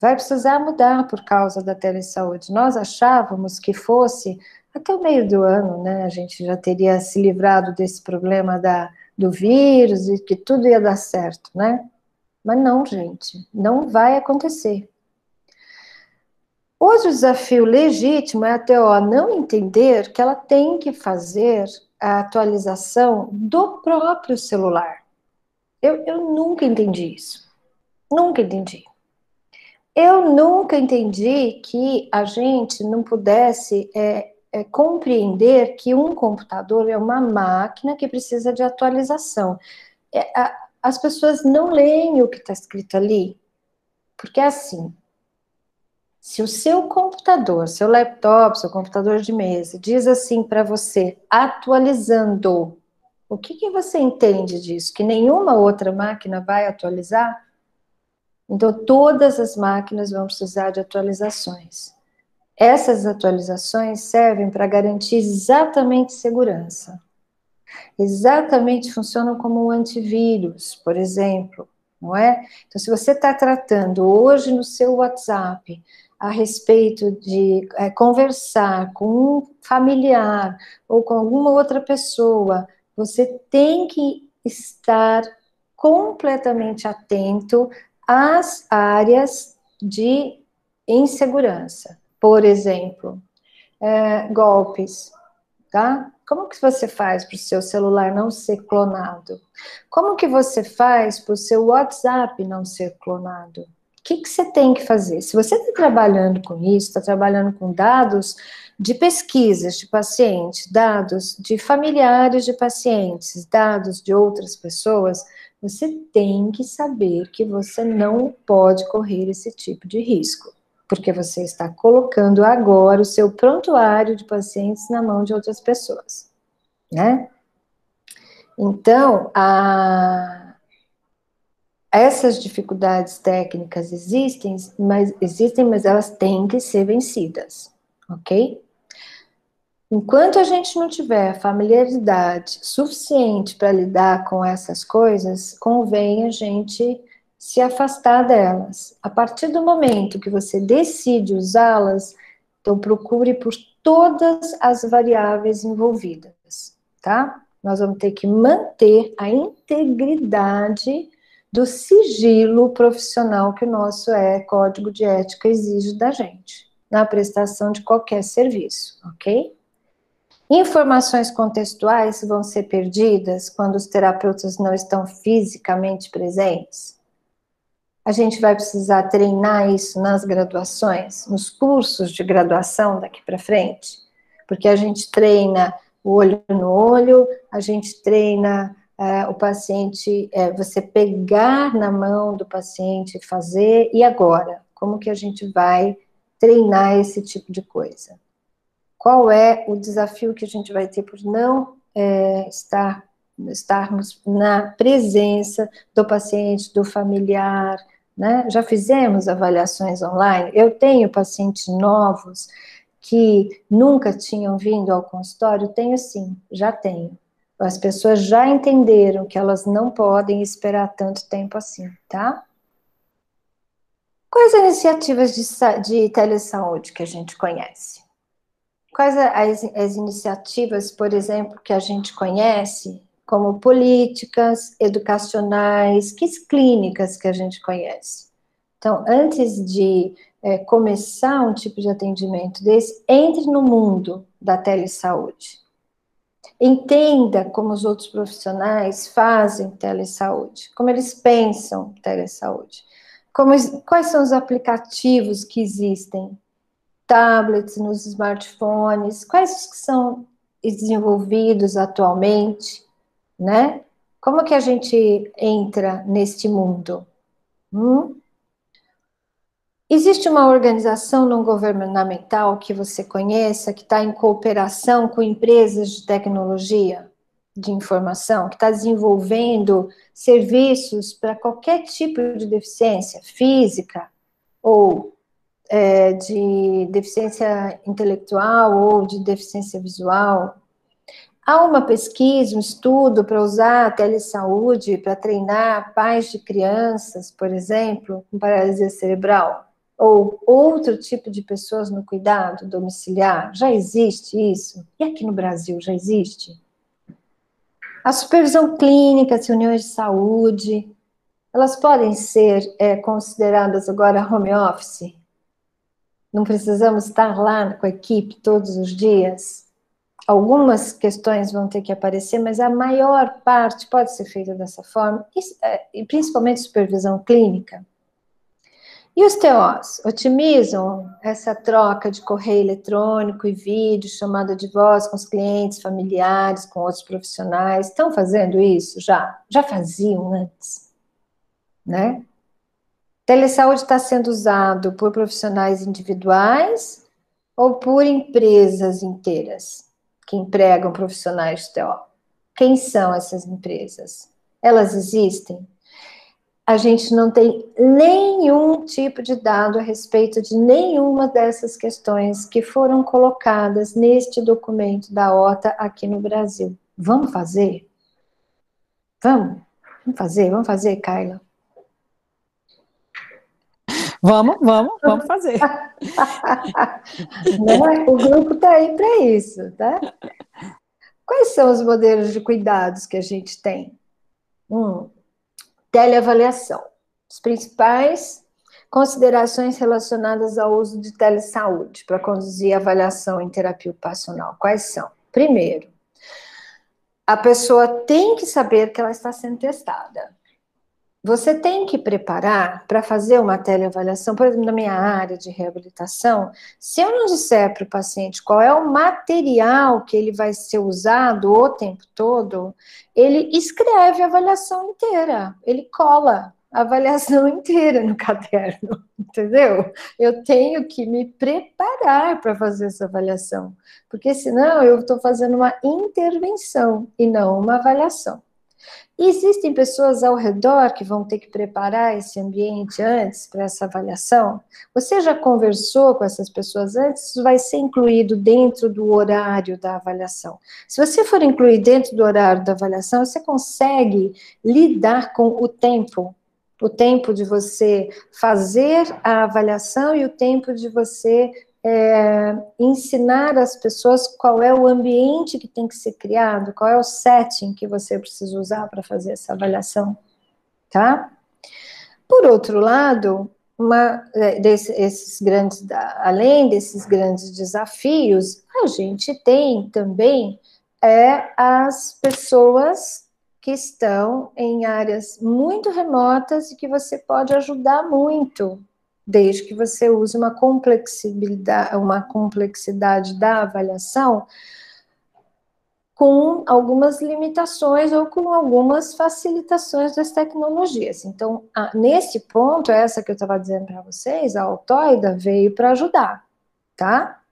A: Vai precisar mudar por causa da telesaúde. Nós achávamos que fosse até o meio do ano, né? A gente já teria se livrado desse problema da, do vírus e que tudo ia dar certo, né? Mas não, gente, não vai acontecer. Hoje o desafio legítimo é a TO não entender que ela tem que fazer a atualização do próprio celular. Eu, eu nunca entendi isso. Nunca entendi. Eu nunca entendi que a gente não pudesse é, é, compreender que um computador é uma máquina que precisa de atualização. É, a, as pessoas não leem o que está escrito ali, porque é assim. Se o seu computador, seu laptop, seu computador de mesa, diz assim para você, atualizando, o que, que você entende disso? Que nenhuma outra máquina vai atualizar? Então, todas as máquinas vão precisar de atualizações. Essas atualizações servem para garantir exatamente segurança. Exatamente funcionam como um antivírus, por exemplo, não é? Então, se você está tratando hoje no seu WhatsApp a respeito de é, conversar com um familiar ou com alguma outra pessoa, você tem que estar completamente atento às áreas de insegurança. Por exemplo, é, golpes, tá? Como que você faz para o seu celular não ser clonado? Como que você faz para o seu WhatsApp não ser clonado? O que, que você tem que fazer? Se você está trabalhando com isso, está trabalhando com dados de pesquisas de pacientes, dados de familiares de pacientes, dados de outras pessoas, você tem que saber que você não pode correr esse tipo de risco, porque você está colocando agora o seu prontuário de pacientes na mão de outras pessoas, né? Então, a... essas dificuldades técnicas existem, mas existem, mas elas têm que ser vencidas, ok? Enquanto a gente não tiver familiaridade suficiente para lidar com essas coisas, convém a gente se afastar delas. A partir do momento que você decide usá-las, então procure por todas as variáveis envolvidas, tá? Nós vamos ter que manter a integridade do sigilo profissional que o nosso é, código de ética exige da gente, na prestação de qualquer serviço, ok? Informações contextuais vão ser perdidas quando os terapeutas não estão fisicamente presentes? A gente vai precisar treinar isso nas graduações, nos cursos de graduação daqui para frente, porque a gente treina o olho no olho, a gente treina é, o paciente, é, você pegar na mão do paciente, fazer, e agora? Como que a gente vai treinar esse tipo de coisa? Qual é o desafio que a gente vai ter por não é, estar, estarmos na presença do paciente, do familiar, né? Já fizemos avaliações online, eu tenho pacientes novos que nunca tinham vindo ao consultório, tenho sim, já tenho. As pessoas já entenderam que elas não podem esperar tanto tempo assim, tá? Quais iniciativas de, de telesaúde que a gente conhece? Quais as, as iniciativas, por exemplo, que a gente conhece, como políticas, educacionais, que clínicas que a gente conhece? Então, antes de é, começar um tipo de atendimento desse, entre no mundo da telesaúde. Entenda como os outros profissionais fazem telesaúde, como eles pensam telesaúde, como, quais são os aplicativos que existem tablets, nos smartphones, quais que são desenvolvidos atualmente, né? Como que a gente entra neste mundo? Hum? Existe uma organização não governamental que você conheça, que está em cooperação com empresas de tecnologia de informação, que está desenvolvendo serviços para qualquer tipo de deficiência física ou é, de deficiência intelectual ou de deficiência visual. Há uma pesquisa, um estudo para usar a telesaúde para treinar pais de crianças, por exemplo, com paralisia cerebral, ou outro tipo de pessoas no cuidado domiciliar. Já existe isso? E aqui no Brasil já existe? A supervisão clínica, as reuniões de saúde, elas podem ser é, consideradas agora home office? Não precisamos estar lá com a equipe todos os dias. Algumas questões vão ter que aparecer, mas a maior parte pode ser feita dessa forma, e é, principalmente supervisão clínica. E os TOs otimizam essa troca de correio eletrônico e vídeo, chamada de voz com os clientes, familiares, com outros profissionais? Estão fazendo isso já? Já faziam antes? Né? Telesaúde está sendo usado por profissionais individuais ou por empresas inteiras que empregam profissionais de TO? Quem são essas empresas? Elas existem? a gente não tem nenhum tipo de dado a respeito de nenhuma dessas questões que foram colocadas neste documento da OTA aqui no Brasil. Vamos fazer? Vamos? Vamos fazer? Vamos fazer, Carla?
B: Vamos, vamos, vamos fazer. *laughs*
A: É? O grupo está aí para isso, tá? Quais são os modelos de cuidados que a gente tem? Um, teleavaliação. As principais considerações relacionadas ao uso de telesaúde para conduzir avaliação em terapia ocupacional. Quais são? Primeiro, a pessoa tem que saber que ela está sendo testada. Você tem que preparar para fazer uma teleavaliação, por exemplo, na minha área de reabilitação. Se eu não disser para o paciente qual é o material que ele vai ser usado o tempo todo, ele escreve a avaliação inteira, ele cola a avaliação *laughs* inteira no caderno, entendeu? Eu tenho que me preparar para fazer essa avaliação, porque senão eu estou fazendo uma intervenção e não uma avaliação. E existem pessoas ao redor que vão ter que preparar esse ambiente antes para essa avaliação? Você já conversou com essas pessoas antes? Isso vai ser incluído dentro do horário da avaliação. Se você for incluir dentro do horário da avaliação, você consegue lidar com o tempo. O tempo de você fazer a avaliação e o tempo de você é, ensinar as pessoas qual é o ambiente que tem que ser criado, qual é o setting que você precisa usar para fazer essa avaliação, tá? Por outro lado, uma, é, desse, esses grandes, além desses grandes desafios, a gente tem também é, as pessoas que estão em áreas muito remotas e que você pode ajudar muito desde que você use uma complexidade, uma complexidade da avaliação com algumas limitações ou com algumas facilitações das tecnologias. Então, a, nesse ponto, essa que eu estava dizendo para vocês, a Altoida veio para ajudar, tá?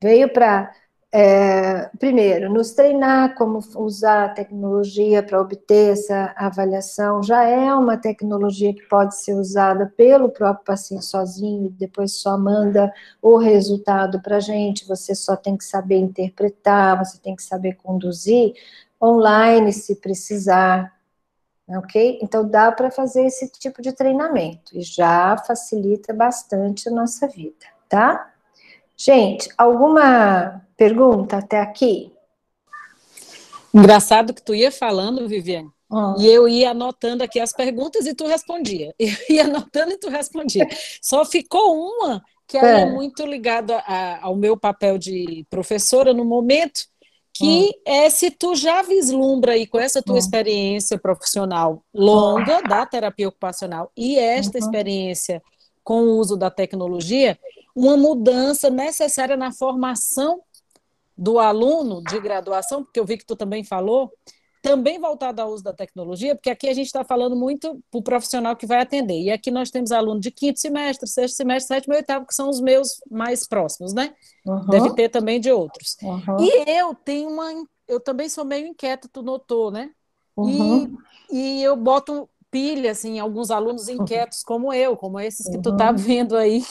A: Veio para é, primeiro, nos treinar como usar a tecnologia para obter essa avaliação. Já é uma tecnologia que pode ser usada pelo próprio paciente sozinho, depois só manda o resultado para a gente. Você só tem que saber interpretar, você tem que saber conduzir online se precisar. Ok? Então dá para fazer esse tipo de treinamento e já facilita bastante a nossa vida, tá? Gente, alguma pergunta até aqui?
B: Engraçado que tu ia falando, Viviane, e eu ia anotando aqui as perguntas e tu respondia. *laughs* Eu ia anotando e tu respondia. Só ficou uma que é, é muito ligada ao meu papel de professora no momento, que é se tu já vislumbra aí com essa tua experiência profissional longa da terapia ocupacional e esta uhum. experiência com o uso da tecnologia, uma mudança necessária na formação do aluno de graduação, porque eu vi que tu também falou, também voltado ao uso da tecnologia, porque aqui a gente está falando muito para o profissional que vai atender. E aqui nós temos alunos de quinto semestre, sexto semestre, sétimo e oitavo, que são os meus mais próximos, né? Uhum. Deve ter também de outros. Uhum. E eu tenho uma. Eu também sou meio inquieta, tu notou, né? Uhum. E, e eu boto pilha, assim, alguns alunos inquietos como eu, como esses que tu tá uhum. vendo aí,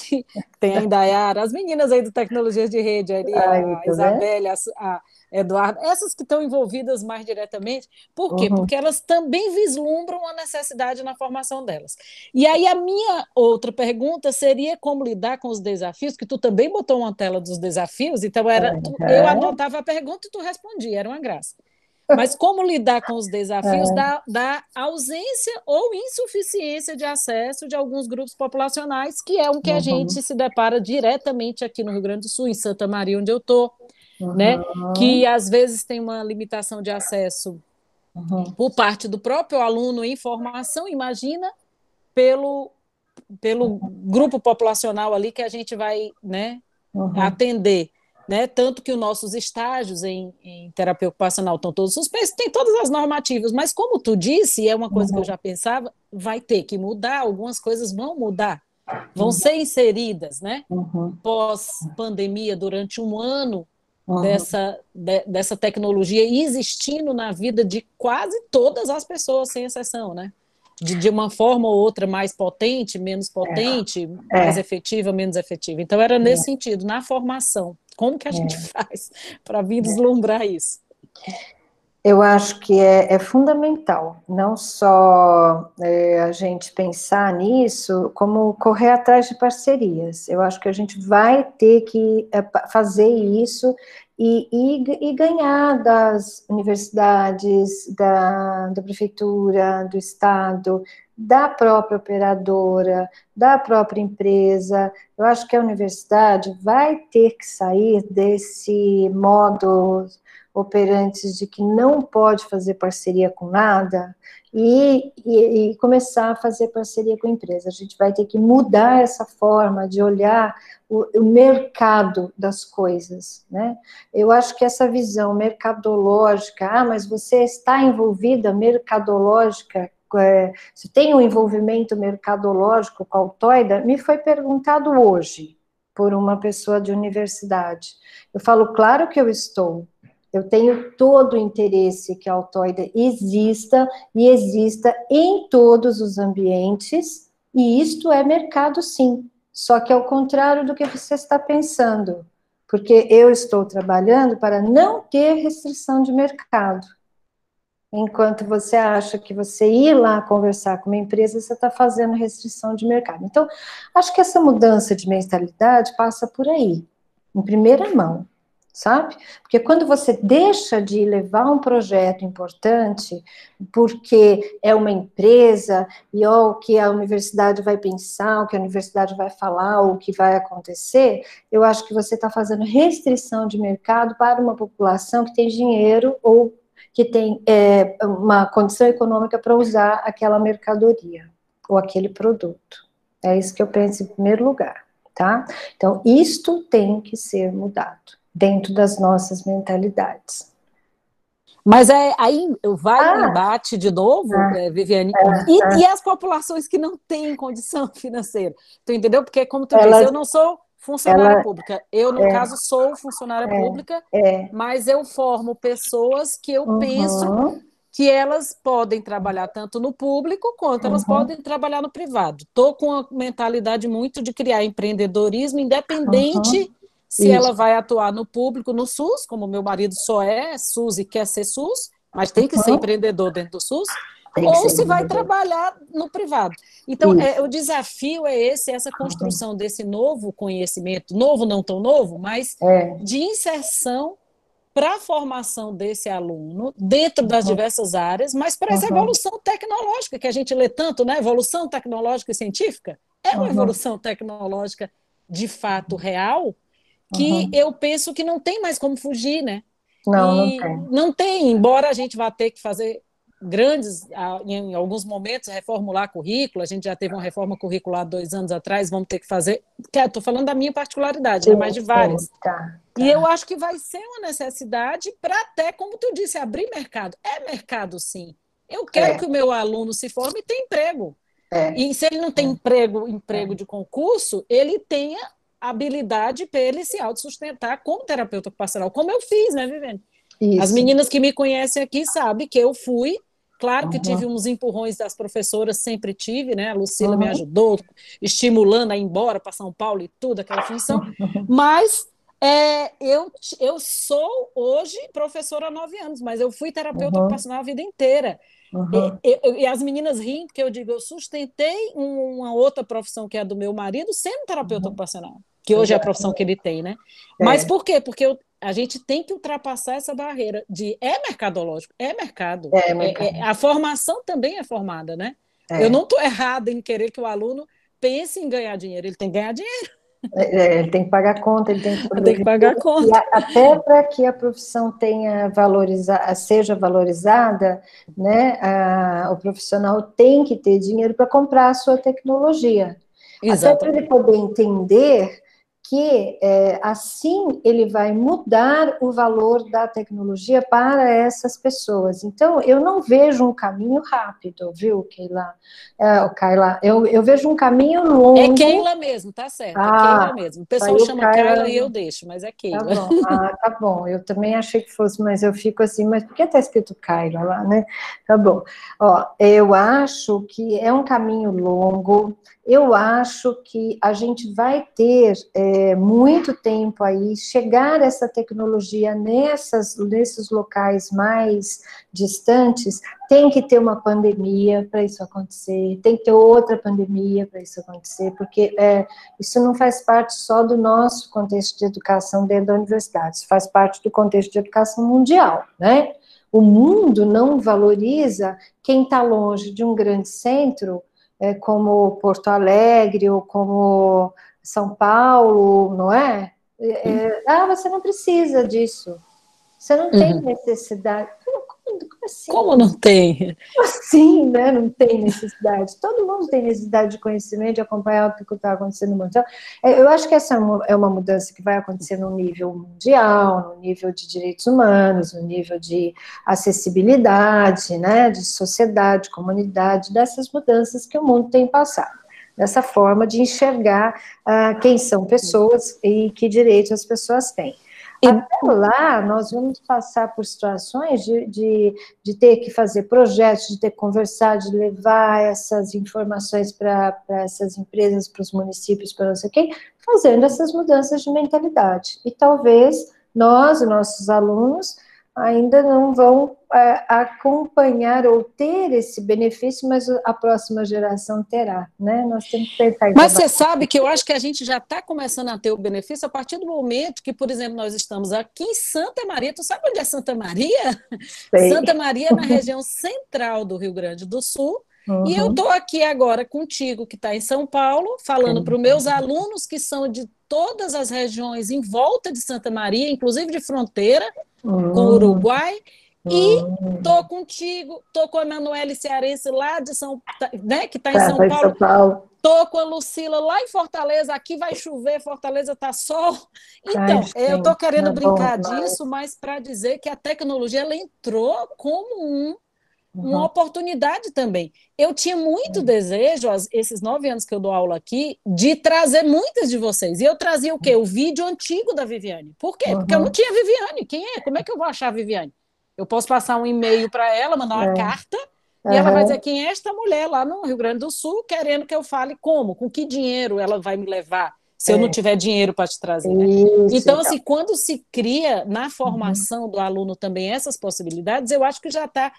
B: tem a Indaiara, as meninas aí do Tecnologias de Rede, ali, Ai, a, Isabelle, a, a Eduardo, essas que estão envolvidas mais diretamente, por quê? Uhum. Porque elas também vislumbram a necessidade na formação delas. E aí a minha outra pergunta seria como lidar com os desafios, que tu também botou uma tela dos desafios, então era, uhum. eu anotava a pergunta e tu respondia, era uma graça. Mas como lidar com os desafios é. da, da, ausência ou insuficiência de acesso de alguns grupos populacionais, que é um que uhum. a gente se depara diretamente aqui no Rio Grande do Sul, em Santa Maria, onde eu estou, uhum. né? Que às vezes tem uma limitação de acesso uhum. por parte do próprio aluno em formação, imagina, pelo pelo grupo populacional ali que a gente vai né, uhum. atender. Né? Tanto que os nossos estágios em, em, terapia ocupacional estão todos suspensos, tem todas as normativas, mas como tu disse, e é uma coisa uhum. que eu uhum. já pensava, vai ter que mudar, algumas coisas vão mudar, vão uhum. ser inseridas, né? Uhum. Pós-pandemia, durante um ano uhum. dessa, de, dessa tecnologia existindo na vida de quase todas as pessoas, sem exceção, né? De, de uma forma ou outra mais potente, menos potente, é. mais é. efetiva, menos efetiva. Então, era nesse é. sentido, na formação. Como que a gente é. faz para vir deslumbrar isso?
A: Eu acho que é, é fundamental, não só é, a gente pensar nisso, como correr atrás de parcerias. Eu acho que a gente vai ter que é, fazer isso e, e, e, ganhar das universidades, da, da prefeitura, do Estado, da própria operadora, da própria empresa. Eu acho que a universidade vai ter que sair desse modo operantes de que não pode fazer parceria com nada e, e, começar a fazer parceria com a empresa. A gente vai ter que mudar essa forma de olhar o, o mercado das coisas, né? Eu acho que essa visão mercadológica, ah, mas você está envolvida mercadológica é, se tem um envolvimento mercadológico com a Altoida, me foi perguntado hoje por uma pessoa de universidade. Eu falo, claro que eu estou, eu tenho todo o interesse que a Altoida exista e exista em todos os ambientes, e isto é mercado sim, só que ao contrário do que você está pensando, porque eu estou trabalhando para não ter restrição de mercado. Enquanto você acha que você ir lá conversar com uma empresa, você está fazendo restrição de mercado. Então, acho que essa mudança de mentalidade passa por aí, em primeira mão sabe? Porque quando você deixa de levar um projeto importante, porque é uma empresa, e ó, o que a universidade vai pensar, o que a universidade vai falar, o que vai acontecer, eu acho que você está fazendo restrição de mercado para uma população que tem dinheiro ou que tem é, uma condição econômica para usar aquela mercadoria ou aquele produto. É isso que eu penso em primeiro lugar, tá? Então, isto tem que ser mudado dentro das nossas mentalidades.
B: Mas é, aí vai ah, o embate de novo, ah, é, Viviane, é, e, é. e, as populações que não têm condição *laughs* financeira? Tu entendeu? Porque, como tu disse, eu não sou funcionária ela, pública. Eu, no é, caso, sou funcionária é, pública, é. mas eu formo pessoas que eu uhum. penso que elas podem trabalhar tanto no público quanto uhum. elas podem trabalhar no privado. Estou com a mentalidade muito de criar empreendedorismo independente uhum se Isso. ela vai atuar no público, no SUS, como meu marido só é SUS e quer ser SUS, mas tem que ser empreendedor dentro do SUS, ou se vai trabalhar no privado. Então, é, o desafio é esse, essa construção desse novo conhecimento, novo, não tão novo, mas é. de inserção para a formação desse aluno dentro das uhum. diversas áreas, mas para essa uhum. evolução tecnológica que a gente lê tanto, né? Evolução tecnológica e científica é uma uhum. evolução tecnológica de fato real, que uhum. eu penso que não tem mais como fugir, né?
A: Não, e não tem.
B: Não tem, embora a gente vá ter que fazer grandes, em alguns momentos, reformular currículo, a gente já teve uma reforma curricular dois anos atrás, vamos ter que fazer, estou falando da minha particularidade, sim, né, mas de várias. Sim, tá, tá. E eu acho que vai ser uma necessidade para até, como tu disse, abrir mercado. É mercado, sim. Eu quero é. que o meu aluno se forme e tenha emprego. É. E se ele não tem é. emprego, emprego é. de concurso, ele tenha habilidade para ele se autossustentar como terapeuta ocupacional, como eu fiz, né, Viviane? Isso. As meninas que me conhecem aqui sabem que eu fui, claro que uhum. tive uns empurrões das professoras, sempre tive, né? A Lucila uhum. me ajudou, estimulando a ir embora para São Paulo e tudo, aquela função, mas é, eu, eu sou hoje professora há nove anos, mas eu fui terapeuta ocupacional a vida inteira. Uhum. E, e, e, as meninas riem, porque eu digo, eu sustentei uma outra profissão que é a do meu marido sendo terapeuta uhum. ocupacional, que hoje é a profissão que ele tem, né? É. Mas por quê? Porque eu, a gente tem que ultrapassar essa barreira de é mercadológico, é mercado. É, é mercado. É, a formação também é formada, né? É. Eu não estou errada em querer que o aluno pense em ganhar dinheiro, ele tem que ganhar dinheiro.
A: É, é, ele tem que pagar conta, ele tem que,
B: tem que pagar conta.
A: até para que a profissão tenha valoriza, seja valorizada, né, a, o profissional tem que ter dinheiro para comprar a sua tecnologia. Exatamente. Até para ele poder entender que é, assim ele vai mudar o valor da tecnologia para essas pessoas. Então, eu não vejo um caminho rápido, viu, Keila? É, Kaila, eu, eu vejo um caminho longo.
B: É Keila mesmo, tá certo, é ah, é Keila mesmo. O pessoal chama Kaila e eu deixo, mas é Keila.
A: Tá bom. Ah, tá bom, eu também achei que fosse, mas eu fico assim, mas por que tá escrito Kaila lá, né? Tá bom. Ó, eu acho que é um caminho longo, eu acho que a gente vai ter é, muito tempo aí, chegar essa tecnologia nessas, nesses locais mais distantes, tem que ter uma pandemia para isso acontecer, tem que ter outra pandemia para isso acontecer, porque é, isso não faz parte só do nosso contexto de educação dentro da universidade, isso faz parte do contexto de educação mundial, né? O mundo não valoriza quem está longe de um grande centro é, como Porto Alegre ou como São Paulo, não é? é, é ah, você não precisa disso. Você não tem uhum. necessidade.
B: Como assim? Como não tem?
A: Assim, né? Não tem necessidade. Todo mundo tem necessidade de conhecimento, de acompanhar o que está acontecendo no mundo. Então, é, eu acho que essa é, é uma mudança que vai acontecer no nível mundial, no nível de direitos humanos, no nível de acessibilidade, né? De sociedade, comunidade, dessas mudanças que o mundo tem passado dessa forma de enxergar uh, quem são pessoas e que direitos as pessoas têm. E... Até lá, nós vamos passar por situações de, de, de, ter que fazer projetos, de ter que conversar, de levar essas informações para essas empresas, para os municípios, para não sei quem, fazendo essas mudanças de mentalidade. E talvez nós, nossos alunos, ainda não vão é, acompanhar ou ter esse benefício, mas a próxima geração terá, né? Nós temos que
B: pensar Mas você sabe que eu acho que a gente já está começando a ter o benefício a partir do momento que, por exemplo, nós estamos aqui em Santa Maria. Tu sabe onde é Santa Maria? Sei. Santa Maria, na região central do Rio Grande do Sul. Uhum. E eu estou aqui agora contigo, que está em São Paulo, falando para os meus alunos que são de todas as regiões em volta de Santa Maria, inclusive de fronteira, com o Uruguai. E tô contigo, tô com a Emanuele Cearense lá de São né, que está em tá, São, Paulo. São Paulo. Tô com a Lucila lá em Fortaleza, aqui vai chover, Fortaleza tá sol. Então, Ai, eu tô querendo brincar bom, disso, mas para dizer que a tecnologia ela entrou como um uma uhum. oportunidade também. Eu tinha muito uhum. desejo, esses nove anos que eu dou aula aqui, de trazer muitas de vocês. E eu trazia o quê? O vídeo antigo da Viviane. Por quê? Uhum. Porque eu não tinha Viviane. Quem é? Como é que eu vou achar a Viviane? Eu posso passar um e-mail para ela, mandar uma é. carta, e ela vai dizer quem é esta mulher lá no Rio Grande do Sul, querendo que eu fale como, com que dinheiro ela vai me levar se é. eu não tiver dinheiro para te trazer. Né? Isso, então, assim, quando se cria na formação uhum. do aluno também essas possibilidades, eu acho que já está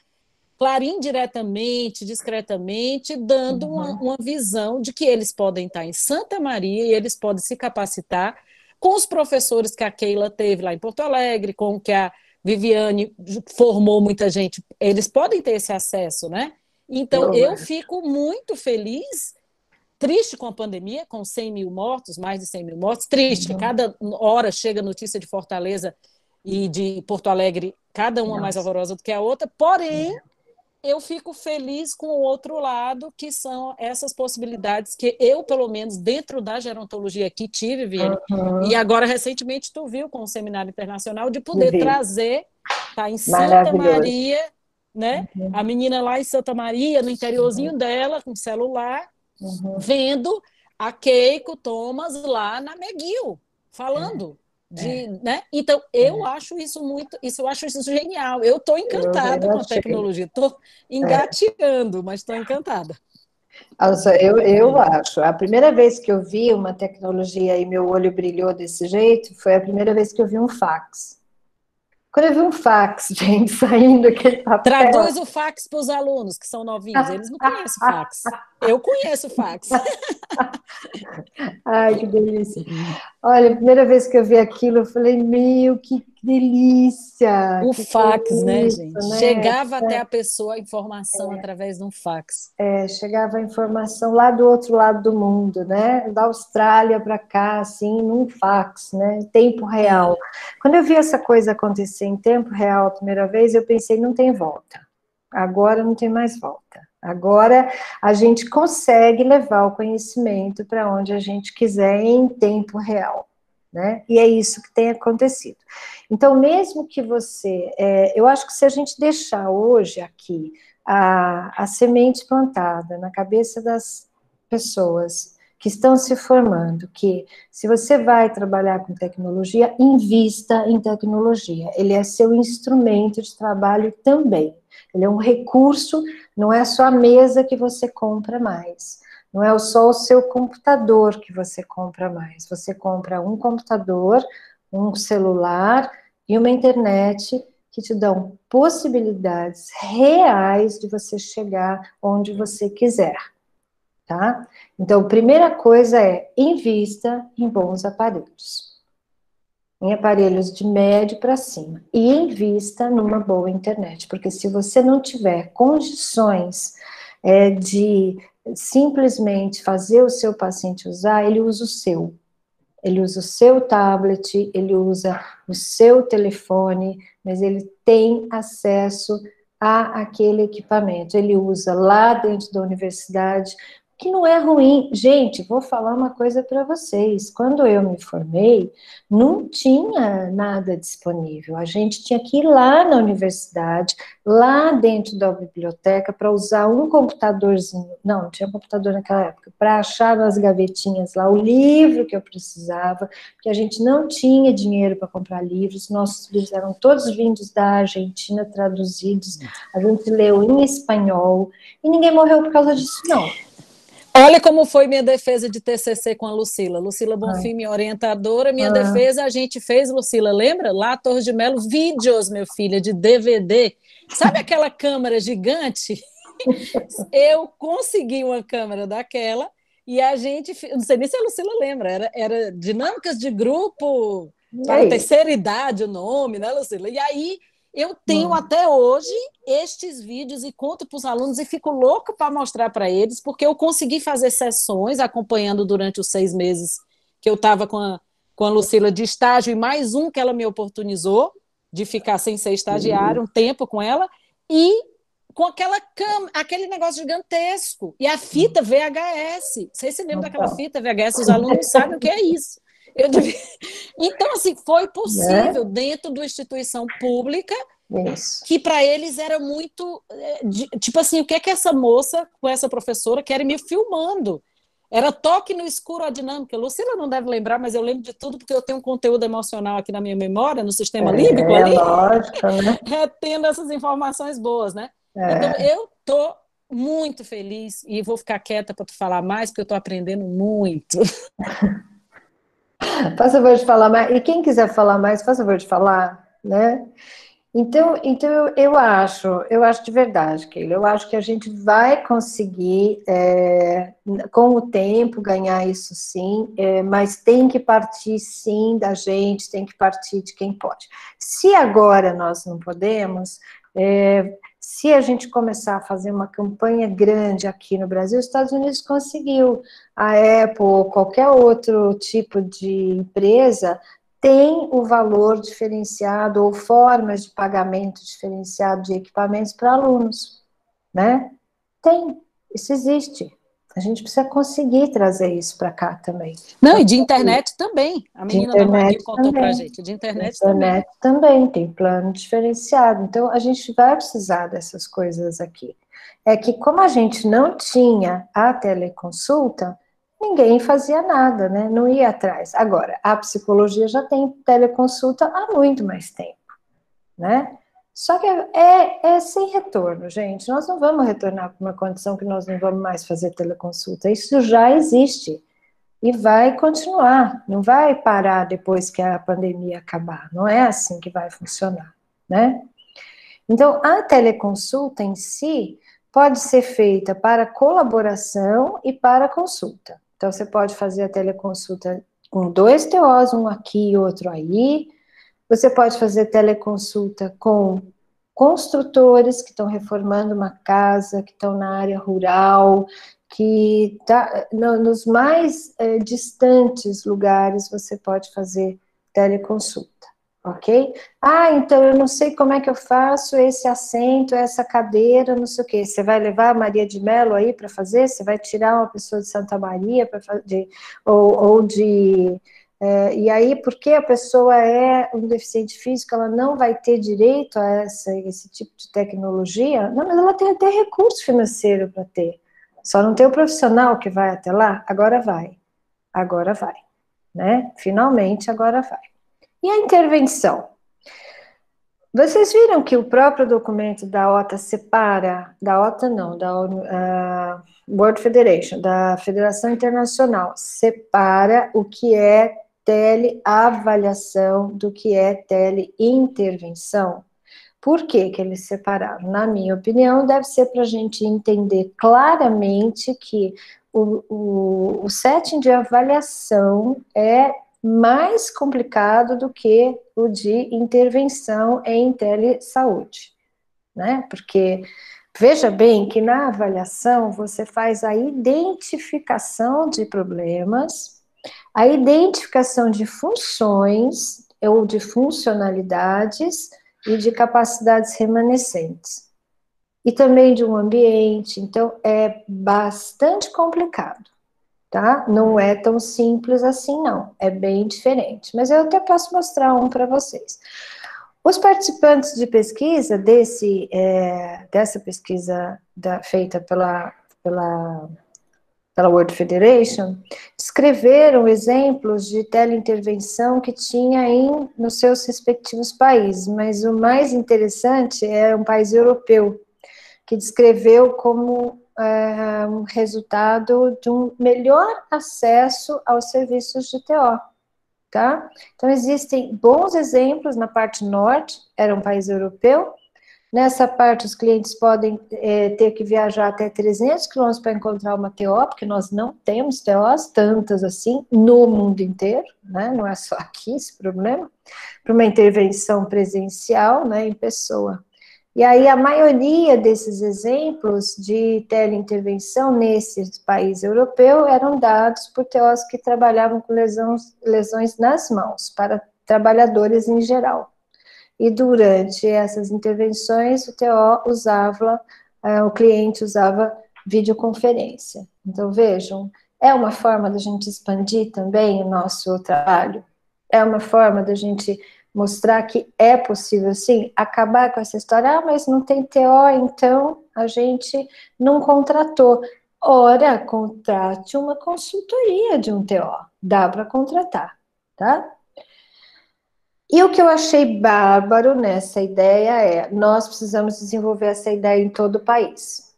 B: claro, indiretamente, discretamente, dando uhum. uma, uma visão de que eles podem estar em Santa Maria e eles podem se capacitar com os professores que a Keila teve lá em Porto Alegre, com que a Viviane formou muita gente, eles podem ter esse acesso, né? Então, eu fico muito feliz, triste com a pandemia, com 100 mil mortos, mais de 100 mil mortos, triste, uhum. cada hora chega notícia de Fortaleza e de Porto Alegre, cada uma Nossa. mais horrorosa do que a outra, porém, uhum eu fico feliz com o outro lado, que são essas possibilidades que eu, pelo menos, dentro da gerontologia aqui tive, Viane, uhum. e agora recentemente tu viu com o Seminário Internacional, de poder trazer, tá em Santa Maria, né? Uhum. A menina lá em Santa Maria, no interiorzinho uhum. dela, com celular, uhum. vendo a Keiko Thomas lá na Meguil, falando. É de, é. né? Então, eu é. acho isso muito, isso eu acho isso genial. Eu estou encantada com a tecnologia, estou engateando, é. mas estou encantada.
A: Also, eu, eu acho. A primeira vez que eu vi uma tecnologia e meu olho brilhou desse jeito foi a primeira vez que eu vi um fax. Quando eu vi um fax, *laughs* gente, saindo aquele
B: papel... Traduz o fax para os alunos que são novinhos, eles não conhecem fax. Eu conheço fax. *laughs*
A: Ai, que delícia. Olha, a primeira vez que eu vi aquilo, eu falei, meu, que delícia!
B: O
A: que
B: fax, né, isso, gente?
A: Né?
B: Chegava é. até a pessoa a informação é. através de um fax.
A: É, chegava a informação lá do outro lado do mundo, né? Da Austrália para cá, assim, num fax, né? Tempo real. Quando eu vi essa coisa acontecer em tempo real a primeira vez, eu pensei, não tem volta. Agora não tem mais volta. Agora a gente consegue levar o conhecimento para onde a gente quiser em tempo real. Né? E é isso que tem acontecido. Então, mesmo que você, é, eu acho que se a gente deixar hoje aqui a, a semente plantada na cabeça das pessoas que estão se formando, que se você vai trabalhar com tecnologia, invista em tecnologia. Ele é seu instrumento de trabalho também. Ele é um recurso, não é só a mesa que você compra mais. Não é só o seu computador que você compra mais. Você compra um computador, um celular e uma internet que te dão possibilidades reais de você chegar onde você quiser, tá? Então, primeira coisa é invista em bons aparelhos em aparelhos de médio para cima e invista numa boa internet, porque se você não tiver condições é, de simplesmente fazer o seu paciente usar, ele usa o seu. Ele usa o seu tablet, ele usa o seu telefone, mas ele tem acesso a aquele equipamento. Ele usa lá dentro da universidade, que não é ruim. Gente, vou falar uma coisa para vocês. Quando eu me formei, não tinha nada disponível. A gente tinha que ir lá na universidade, lá dentro da biblioteca, para usar um computadorzinho. Não, não tinha computador naquela época, para achar nas gavetinhas lá o livro que eu precisava, porque a gente não tinha dinheiro para comprar livros. Nossos livros eram todos vindos da Argentina, traduzidos. A gente leu em espanhol e ninguém morreu por causa disso, não.
B: Olha como foi minha defesa de TCC com a Lucila. Lucila Bonfim, minha orientadora. Minha ah. defesa a gente fez, Lucila, lembra? Lá, Torre de Melo, vídeos, meu filho, de DVD. Sabe aquela câmera gigante? *laughs* Eu consegui uma câmera daquela e a gente, não sei nem se a Lucila lembra, era, era dinâmicas de grupo para terceira idade o nome, né, Lucila? E aí eu tenho hum. até hoje estes vídeos e conto para os alunos e fico louco para mostrar para eles, porque eu consegui fazer sessões acompanhando durante os seis meses que eu estava com a, com a Lucila de estágio e mais um que ela me oportunizou de ficar sem ser estagiário, um tempo com ela, e com aquela cama, aquele negócio gigantesco. E a fita VHS. Vocês se lembram daquela fita VHS? Os alunos sabem o que é isso. Devia... *laughs* Então, assim, foi possível né? dentro da instituição pública, Isso. que para eles era muito. Eh, tipo assim, o que é que essa moça com essa professora quer me filmando? Era toque no escuro a dinâmica. Lucila não deve lembrar, mas eu lembro de tudo porque eu tenho um conteúdo emocional aqui na minha memória, no sistema é, límbico ali. Lógico, né? *laughs* É, tendo essas informações boas, né? É. Então, eu tô muito feliz e vou ficar quieta para tu falar mais, porque eu estou aprendendo muito. *laughs* *laughs*
A: Faz favor de falar mais. E quem quiser falar mais, faz favor de falar, né? Então, então eu, eu acho, eu acho de verdade, Keila, eu acho que a gente vai conseguir, é, com o tempo, ganhar isso sim, é, mas tem que partir sim da gente, tem que partir de quem pode. Se agora nós não podemos, é, se a gente começar a fazer uma campanha grande aqui no Brasil, os Estados Unidos conseguiu, a Apple, qualquer outro tipo de empresa tem o valor diferenciado ou formas de pagamento diferenciado de equipamentos para alunos, né? Tem, isso existe. A gente precisa conseguir trazer isso para cá também.
B: Não, e de internet também. A menina da Maria contou para a gente. De internet, internet
A: também. também. Tem plano diferenciado. Então, a gente vai precisar dessas coisas aqui. É que, como a gente não tinha a teleconsulta, ninguém fazia nada, né? Não ia atrás. Agora, a psicologia já tem teleconsulta há muito mais tempo, né? Só que é, é, sem retorno, gente. Nós não vamos retornar para uma condição que nós não vamos mais fazer teleconsulta. Isso já existe e vai continuar. Não vai parar depois que a pandemia acabar. Não é assim que vai funcionar, né? Então, a teleconsulta em si pode ser feita para colaboração e para consulta. Então, você pode fazer a teleconsulta com dois TOs, um aqui e outro aí. Você pode fazer teleconsulta com construtores que estão reformando uma casa, que estão na área rural, que tá, no, nos mais é, distantes lugares você pode fazer teleconsulta, ok? Ah, então eu não sei como é que eu faço esse assento, essa cadeira, não sei o quê. Você vai levar a Maria de Mello aí para fazer? Você vai tirar uma pessoa de Santa Maria para fazer, ou, ou de é, e aí, porque a pessoa é um deficiente físico, ela não vai ter direito a essa, esse tipo de tecnologia? Não, mas ela tem até recurso financeiro para ter. Só não tem o profissional que vai até lá? Agora vai. Agora vai. Né? Finalmente, agora vai. E a intervenção? Vocês viram que o próprio documento da OTA separa, da OTA não, da uh, World Federation, da Federação Internacional, separa o que é teleavaliação do que é teleintervenção. Por que, que eles separaram? Na minha opinião, deve ser para a gente entender claramente que o, o, o setting de avaliação é mais complicado do que o de intervenção em telesaúde, né? Porque veja bem que na avaliação você faz a identificação de problemas a identificação de funções ou de funcionalidades e de capacidades remanescentes. E também de um ambiente, então é bastante complicado, tá? Não é tão simples assim, não, é bem diferente. Mas eu até posso mostrar um para vocês. Os participantes de pesquisa desse, é, dessa pesquisa da, feita pela, pela pela World Federation, descreveram exemplos de teleintervenção que tinha em, nos seus respectivos países, mas o mais interessante é um país europeu, que descreveu como é, um resultado de um melhor acesso aos serviços de TO. Tá? Então, existem bons exemplos na parte norte, era um país europeu, Nessa parte, os clientes podem é, ter que viajar até 300 quilômetros para encontrar uma TO, porque nós não temos TOs tantas assim no mundo inteiro, né? não é só aqui esse problema, para uma intervenção presencial né, em pessoa. E aí, a maioria desses exemplos de teleintervenção nesse país europeu eram dados por TOs que trabalhavam com lesões, lesões nas mãos, para trabalhadores em geral e durante essas intervenções o TO usava, uh, o cliente usava videoconferência. Então vejam, é uma forma da gente expandir também o nosso trabalho, é uma forma da gente mostrar que é possível sim acabar com essa história, ah, mas não tem TO, então a gente não contratou. Ora, contrate uma consultoria de um TO, dá para contratar, tá? E o que eu achei bárbaro nessa ideia é: nós precisamos desenvolver essa ideia em todo o país.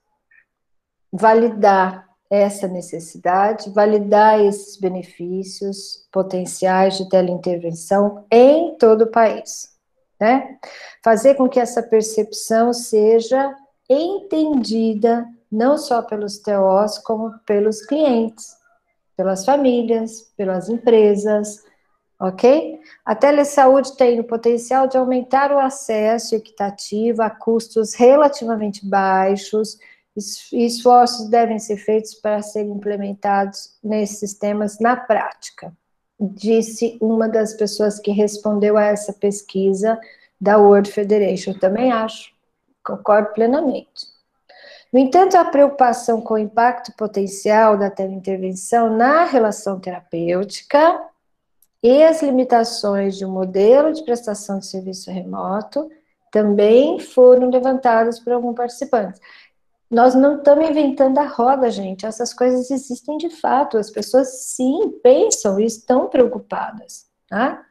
A: Validar essa necessidade, validar esses benefícios potenciais de teleintervenção em todo o país. Né? Fazer com que essa percepção seja entendida não só pelos TOs, como pelos clientes, pelas famílias, pelas empresas, ok? A telesaúde tem o potencial de aumentar o acesso equitativo a custos relativamente baixos, esforços devem ser feitos para serem implementados nesses sistemas na prática, disse uma das pessoas que respondeu a essa pesquisa da World Federation. também acho, concordo plenamente. No entanto, a preocupação com o impacto potencial da teleintervenção na relação terapêutica e as limitações de um modelo de prestação de serviço remoto também foram levantadas por alguns participantes. Nós não estamos inventando a roda, gente. Essas coisas existem de fato. As pessoas sim pensam e estão preocupadas. Tá?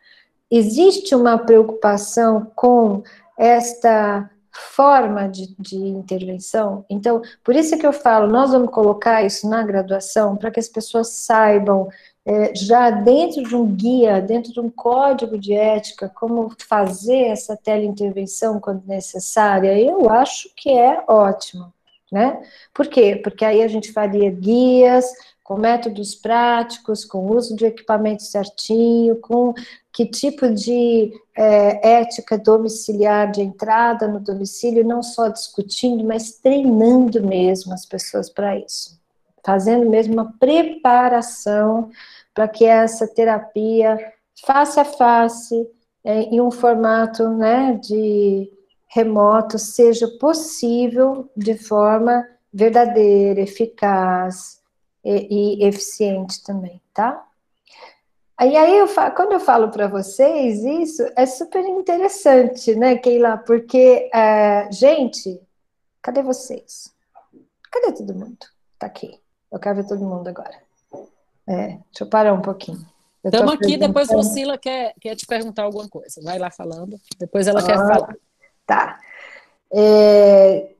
A: Existe uma preocupação com esta forma de, de, intervenção. Então, por isso que eu falo, nós vamos colocar isso na graduação para que as pessoas saibam é, já dentro de um guia, dentro de um código de ética, como fazer essa teleintervenção quando necessária, eu acho que é ótimo, né? Por quê? Porque aí a gente faria guias com métodos práticos, com uso de equipamento certinho, com que tipo de é, ética domiciliar de entrada no domicílio, não só discutindo, mas treinando mesmo as pessoas para isso, fazendo mesmo uma preparação para que essa terapia face a face, é, em um formato né, de remoto, seja possível de forma verdadeira, eficaz, e, e eficiente também, tá? Aí, aí eu falo, quando eu falo para vocês isso, é super interessante, né, Keila? Porque, é, gente, cadê vocês? Cadê todo mundo? Tá aqui. Eu quero ver todo mundo agora. É, deixa eu parar um pouquinho.
B: Estamos aqui, depois Lucila quer, quer te perguntar alguma coisa. Vai lá falando, depois ela ah, quer falar.
A: Tá. É,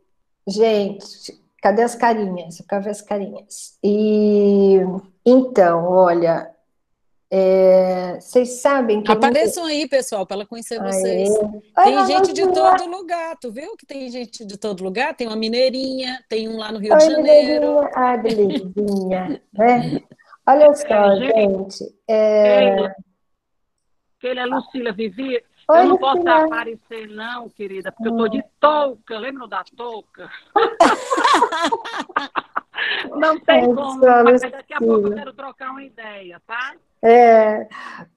A: gente, Cadê as carinhas? Eu quero ver as carinhas. E então, olha, é, vocês sabem que.
B: Apareçam aí, pessoal, para ela conhecer Aê. vocês. Tem Oi, gente de todo lugar, tu viu que tem gente de todo lugar? Tem uma mineirinha, tem um lá no Rio Oi, de Janeiro.
A: Ah, belezinha. né? Olha só, gente. É...
D: Keila, Lucila, Vivi, Oi, eu não posso aparecer, não, querida, porque hum. eu tô de touca. Lembra da touca? *laughs* não tem é, como, mas daqui a pouco eu quero trocar uma ideia, tá?
A: É,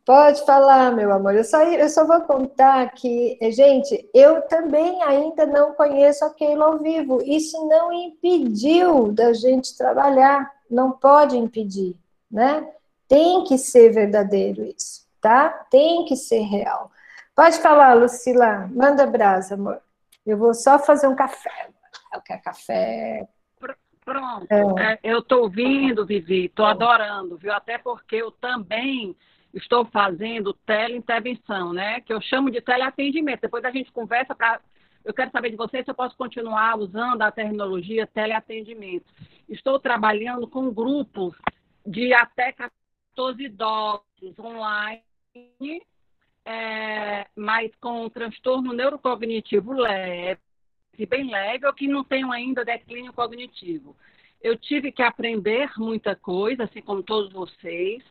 A: pode falar, meu amor. Eu só, eu só vou contar que, gente, eu também ainda não conheço a Keila ao vivo. Isso não impediu da gente trabalhar. Não pode impedir, né? Tem que ser verdadeiro isso, tá? Tem que ser real. Pode falar, Lucila. Manda brasa, amor. Eu vou só fazer um café. Eu quero café.
D: Pronto. É. É, eu estou ouvindo, Vivi. Estou adorando, viu? Até porque eu também estou fazendo teleintervenção, né? Que eu chamo de teleatendimento. Depois a gente conversa para. Eu quero saber de vocês se eu posso continuar usando a terminologia teleatendimento. Estou trabalhando com grupos de até 14 idosos online é, mas com transtorno neurocognitivo leve, bem leve, ou que não tenham ainda declínio cognitivo. Eu tive que aprender muita coisa, assim como todos vocês.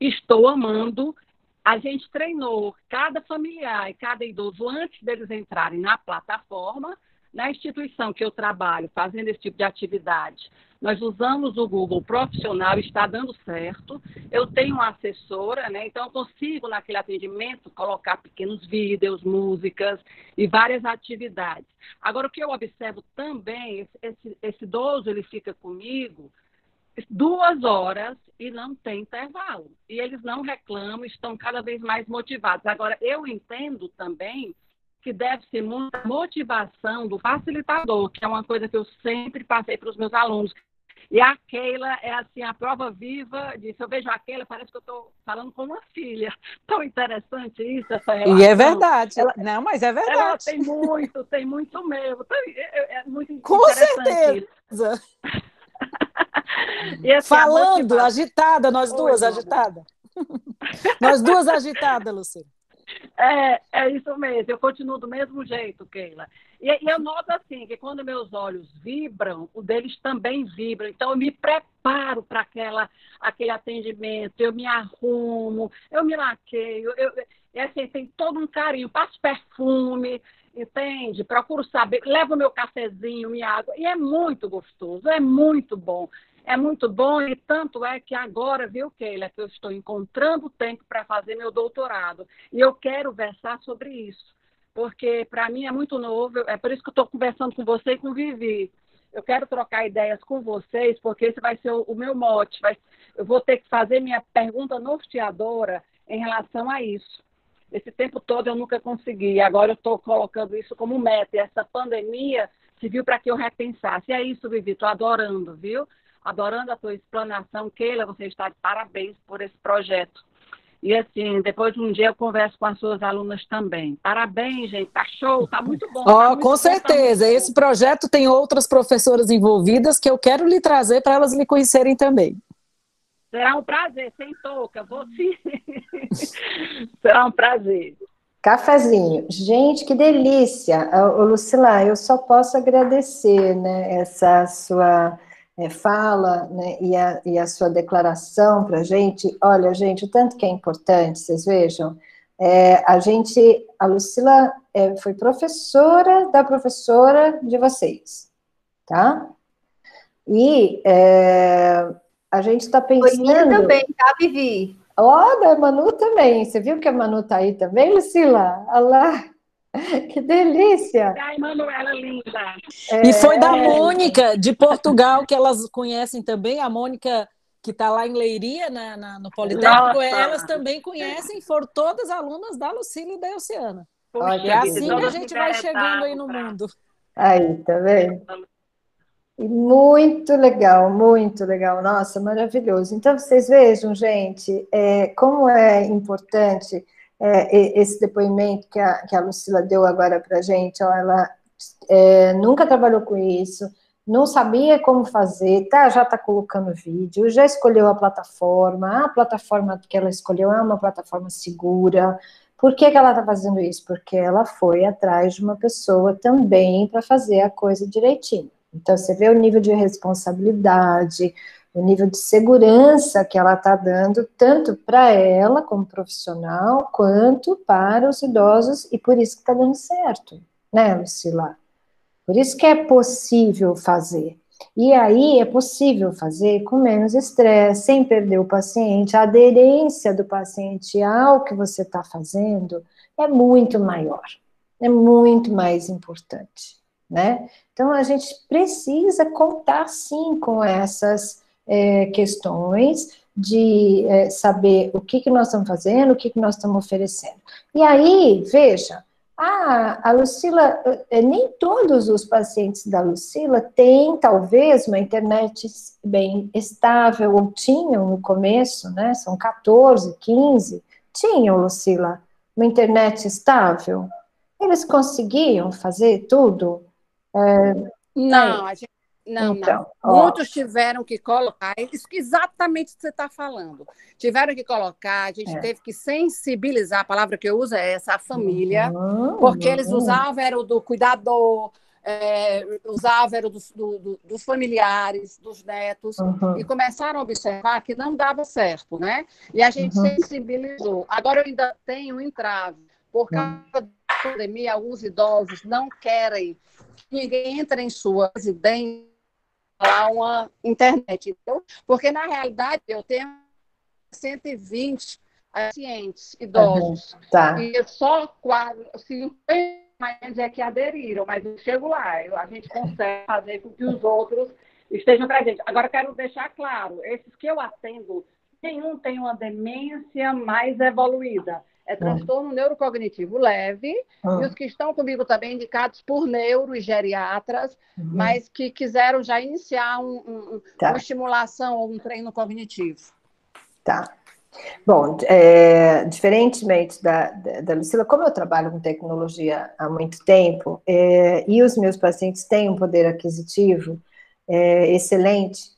D: Estou amando. A gente treinou cada familiar e cada idoso antes deles entrarem na plataforma na instituição que eu trabalho, fazendo esse tipo de atividade, nós usamos o Google profissional, está dando certo. Eu tenho uma assessora, né? Então eu consigo naquele atendimento colocar pequenos vídeos, músicas e várias atividades. Agora o que eu observo também, esse, esse, idoso ele fica comigo duas horas e não tem intervalo. E eles não reclamam, estão cada vez mais motivados. Agora eu entendo também que deve ser muita motivação do facilitador, que é uma coisa que eu sempre passei para os meus alunos. E a Keila é assim, a prova viva disso. Eu vejo a Keila, parece que eu estou falando com uma filha. *laughs* Tão interessante isso, essa relação.
B: E é verdade. Ela, Não, mas é verdade. Ela
D: tem muito, tem muito mesmo. É, é muito
B: com certeza. *laughs* assim, Falando, agitada, nós duas, agitada. *laughs* nós duas agitadas, Luciana.
D: É, é isso mesmo, eu continuo do mesmo jeito, Keila. E, e, eu noto assim, que quando meus olhos vibram, o deles também vibram. Então eu me preparo para aquele atendimento, eu me arrumo, eu me laqueio, eu, e assim, tem todo um carinho, passo perfume, entende? Procuro saber, levo meu cafezinho, minha água, e é muito gostoso, é muito bom é muito bom e tanto é que agora, viu, Keila, que eu estou encontrando tempo para fazer meu doutorado. E eu quero versar sobre isso, porque para mim é muito novo, é por isso que eu estou conversando com você e com Vivi. Eu quero trocar ideias com vocês, porque esse vai ser o, o meu mote. Vai, eu vou ter que fazer minha pergunta norteadora em relação a isso. Esse tempo todo eu nunca consegui, agora eu estou colocando isso como meta. E essa pandemia serviu para que eu repensasse. E é isso, Vivi, estou adorando, viu? adorando a tua explanação. Keila, você está de parabéns por esse projeto. E assim, depois de um dia eu converso com as suas alunas também. Parabéns, gente, tá show, tá muito bom.
B: Ó,
D: tá
B: com certeza. Tá Esse projeto tem outras professoras envolvidas que eu quero lhe trazer para elas me conhecerem também.
D: Será um prazer, sem touca, vou sim. *laughs* Será um prazer.
A: Cafezinho. Gente, que delícia. Ô, Lucila, eu só posso agradecer, né, essa sua é, fala né, e, a, e a sua declaração para gente, olha, gente, o tanto que é importante, vocês vejam, é, a gente, a Lucila é, foi professora da professora de vocês, tá? E é, a gente está pensando... Minha
E: também, tá, Vivi?
A: Ó, oh, da Manu também, você viu que a Manu tá aí também, Lucila? Olha lá. *laughs* Que delícia!
D: Ai, Manuela linda!
B: É... E foi da Mônica, de Portugal, que elas conhecem também, a Mônica que está lá em Leiria, na, na, no Politécnico, Nossa. elas também conhecem, foram todas alunas da Lucília e da Oceana. é assim que a gente vai chegando aí no mundo.
A: Aí, tá vendo? Muito legal, muito legal. Nossa, maravilhoso. Então, vocês vejam, gente, é, como é importante é, esse depoimento que a, que a Lucila deu agora para a gente, ó, ela é, nunca trabalhou com isso, não sabia como fazer, tá, já está colocando vídeo, já escolheu a plataforma, a plataforma que ela escolheu é uma plataforma segura. Por que, que ela está fazendo isso? Porque ela foi atrás de uma pessoa também para fazer a coisa direitinho. Então, você vê o nível de responsabilidade, o nível de segurança que ela está dando, tanto para ela como profissional, quanto para os idosos, e por isso que está dando certo, né, Lucila? Por isso que é possível fazer. E aí é possível fazer com menos estresse, sem perder o paciente. A aderência do paciente ao que você está fazendo é muito maior, é muito mais importante, né? Então a gente precisa contar sim com essas é, questões de é, saber o que, que nós estamos fazendo, o que, que nós estamos oferecendo. E aí, veja, a, a Lucila, é, nem todos os pacientes da Lucila têm, talvez, uma internet bem estável, ou tinham no começo, né? São 14, 15, tinham, Lucila, uma internet estável. Eles conseguiam fazer tudo?
E: É, não, a gente não, então, não. Muitos tiveram que colocar, isso exatamente o que você está falando. Tiveram que colocar, a gente é. teve que sensibilizar, a palavra que eu uso é essa, a família, uhum, porque uhum. eles usavam era o do cuidador, é, usavam era dos, do, do, dos familiares, dos netos, uhum. e começaram a observar que não dava certo, né? E a gente uhum. sensibilizou. Agora eu ainda tenho um entrave, por hum. causa da pandemia, alguns idosos não querem que ninguém entre em sua residência lá uma internet. Então, porque, na realidade, eu tenho 120 pacientes idosos. Uhum, tá. E só quase 50 é que aderiram, mas eu chego lá, a gente consegue fazer com que os outros estejam presentes. Agora, quero deixar claro, esses que eu atendo, nenhum tem uma demência mais evoluída é transtorno neurocognitivo leve, ah. e os que estão comigo também indicados por neuro e geriatras, uhum. mas que quiseram já iniciar um, um, tá. uma estimulação ou um treino cognitivo.
A: Tá. Bom, é, diferentemente da, da, da, Lucila, como eu trabalho com tecnologia há muito tempo, é, e os meus pacientes têm um poder aquisitivo é, excelente, é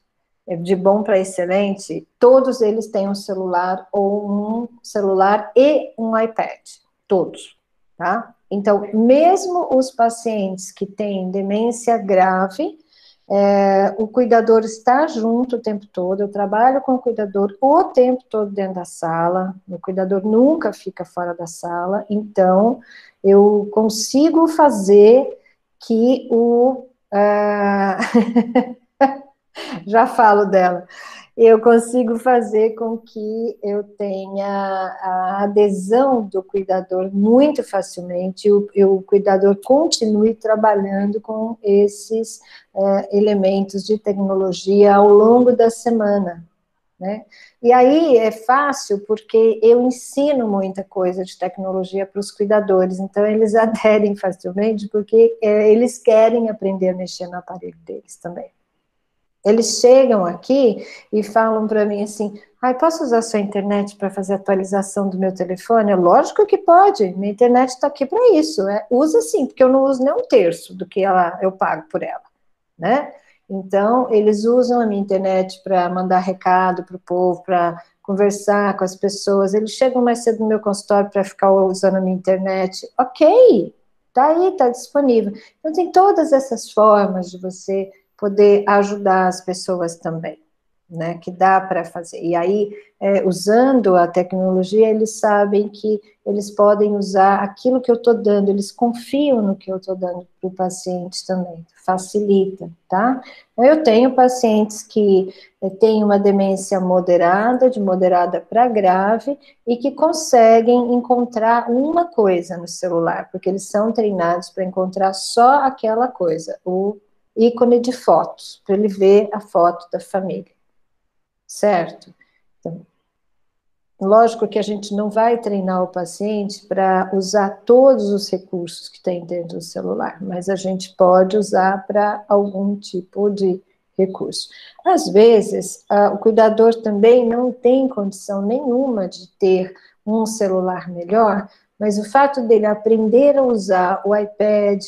A: de bom para excelente, todos eles têm um celular ou um celular e um iPad, todos, tá? Então, mesmo os pacientes que têm demência grave, é, o cuidador está junto o tempo todo, eu trabalho com o cuidador o tempo todo dentro da sala, o cuidador nunca fica fora da sala, então eu consigo fazer que o. Uh... *laughs* *laughs* já falo dela. Eu consigo fazer com que eu tenha a adesão do cuidador muito facilmente, e o, o cuidador continue trabalhando com esses é, elementos de tecnologia ao longo da semana. Né? E aí é fácil porque eu ensino muita coisa de tecnologia para os cuidadores, então eles *laughs* aderem facilmente porque é, eles querem aprender a mexer no aparelho deles também. Eles chegam aqui e falam para mim assim: ah, posso usar sua internet para fazer atualização do meu telefone? É lógico que pode, minha internet está aqui para isso. É, usa sim, porque eu não uso nem um terço do que ela, eu pago por ela, né? Então, eles usam a minha internet para mandar recado para o povo, para conversar com as pessoas. Eles chegam mais cedo no meu consultório para ficar usando a minha internet. Ok, tá aí, tá disponível. Então, tem todas essas formas de você poder ajudar as pessoas também né, que dá para fazer. E aí, é, usando a tecnologia, eles sabem que eles podem usar aquilo que eu estou dando, eles confiam no que eu estou dando para o paciente também, facilita, tá? Eu tenho pacientes que é, têm uma demência moderada, de moderada para grave, e que conseguem encontrar uma coisa no celular, porque eles são treinados para encontrar só aquela coisa, o ícone de fotos, para ele ver a foto da família certo? Então, lógico que a gente não vai treinar o paciente para usar todos os recursos que tem dentro do celular, mas a gente pode usar para algum tipo de recurso. Às vezes, o cuidador também não tem condição nenhuma de ter um celular melhor, mas o fato dele aprender a usar o iPad,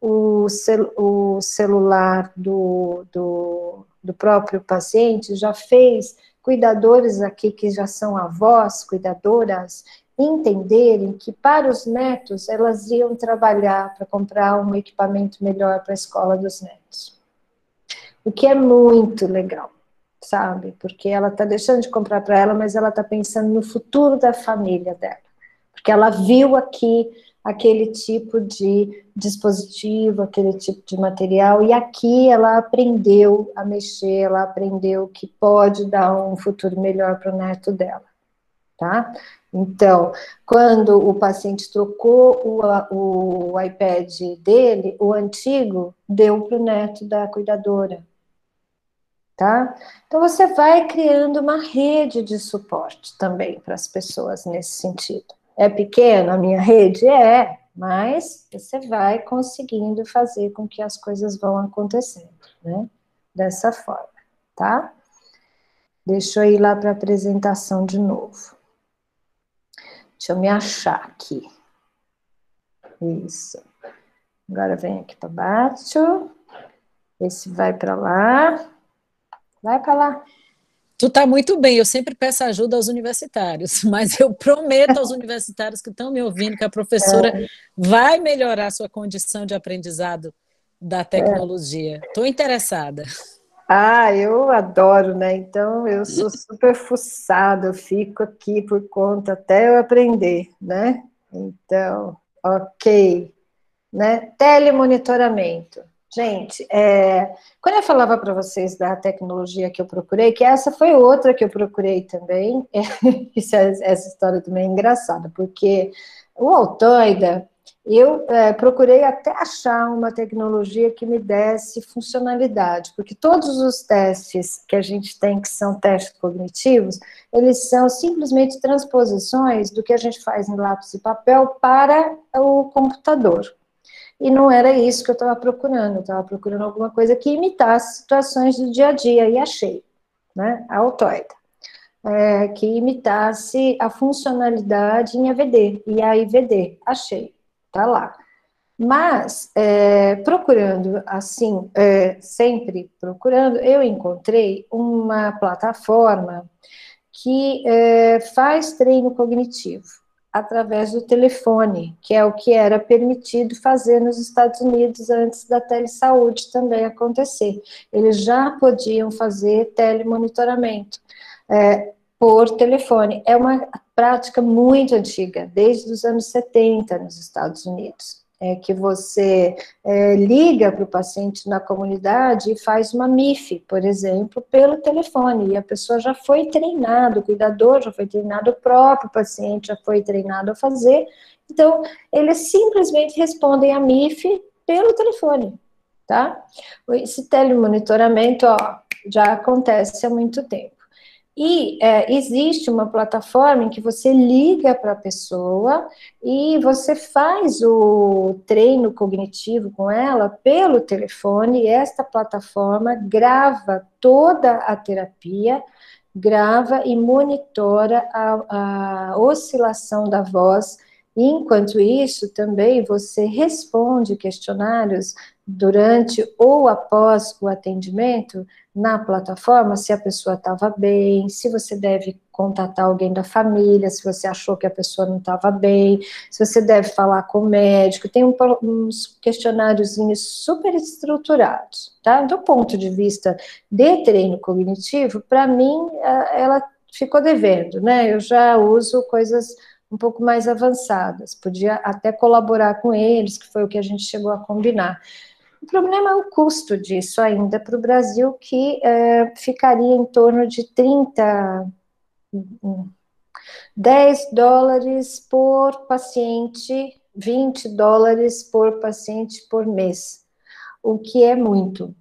A: o, cel o celular do, do, do próprio paciente, já fez cuidadores aqui que já são avós, cuidadoras, entenderem que para os netos elas iam trabalhar para comprar um equipamento melhor para a escola dos netos. O que é muito legal, sabe? Porque ela está deixando de comprar para ela, mas ela está pensando no futuro da família dela. Porque ela viu aqui aquele tipo de dispositivo, aquele tipo de material, e aqui ela aprendeu a mexer, ela aprendeu que pode dar um futuro melhor para o neto dela, tá? Então, quando o paciente trocou o, o iPad dele, o antigo deu para o neto da cuidadora, tá? Então, você vai criando uma rede de suporte também para as pessoas nesse sentido. É pequena a minha rede? É, mas você vai conseguindo fazer com que as coisas vão acontecendo, né? Dessa forma, tá? Deixa eu ir lá para a apresentação de novo. Deixa eu me achar aqui. Isso. Agora vem aqui para baixo. Esse vai para lá. Vai para lá.
B: Tu está muito bem, eu sempre peço ajuda aos universitários, *laughs* mas eu prometo aos universitários que estão me ouvindo que a professora é. vai melhorar a sua condição de aprendizado da tecnologia. Estou é. interessada.
A: Ah, eu adoro, né? Então eu sou *laughs* super fuçada, eu fico aqui por conta até eu aprender, né? Então, ok. Né? Telemonitoramento. Gente, é, quando eu falava para vocês da tecnologia que eu procurei, que essa foi outra que eu procurei também, *laughs* é, essa história também é engraçada, porque o Altoida, eu é, procurei até achar uma tecnologia que me desse funcionalidade, porque todos os testes que a gente tem, que são testes cognitivos, eles são simplesmente transposições do que a gente faz em lápis e papel para o computador. E não era isso que eu estava procurando, eu estava procurando alguma coisa que imitasse situações do dia a dia, e achei, né, a Autoida, é, que imitasse a funcionalidade em AVD, e a IVD, achei, tá lá. Mas, é, procurando assim, é, sempre procurando, eu encontrei uma plataforma que é, faz treino cognitivo através do telefone, que é o que era permitido fazer nos Estados Unidos antes da telesaúde também acontecer. Eles já podiam fazer telemonitoramento é, por telefone. É uma prática muito antiga, desde os anos 70 nos Estados Unidos é, que você é, liga para o paciente na comunidade e faz uma MIF, por exemplo, pelo telefone, e a pessoa já foi treinado, o cuidador já foi treinado, o próprio paciente já foi treinado a fazer, então eles simplesmente respondem a MIF pelo telefone, tá? Esse telemonitoramento, ó, já acontece há muito tempo. E é, existe uma plataforma em que você liga para a pessoa e você faz o treino cognitivo com ela pelo telefone, e esta plataforma grava toda a terapia, grava e monitora a, a oscilação da voz. Enquanto isso, também você responde questionários durante ou após o atendimento na plataforma se a pessoa estava bem, se você deve contatar alguém da família, se você achou que a pessoa não estava bem, se você deve falar com o médico, tem um, uns questionáriozinhos super estruturados, tá? Do ponto de vista de treino cognitivo, para mim, ela ficou devendo, né? Eu já uso coisas um pouco mais avançadas, podia até colaborar com eles, que foi o que a gente chegou a combinar. O problema é o custo disso ainda para o Brasil, que é, ficaria em torno de 30, 10 dólares por paciente, 20 dólares por paciente por mês, o que é muito,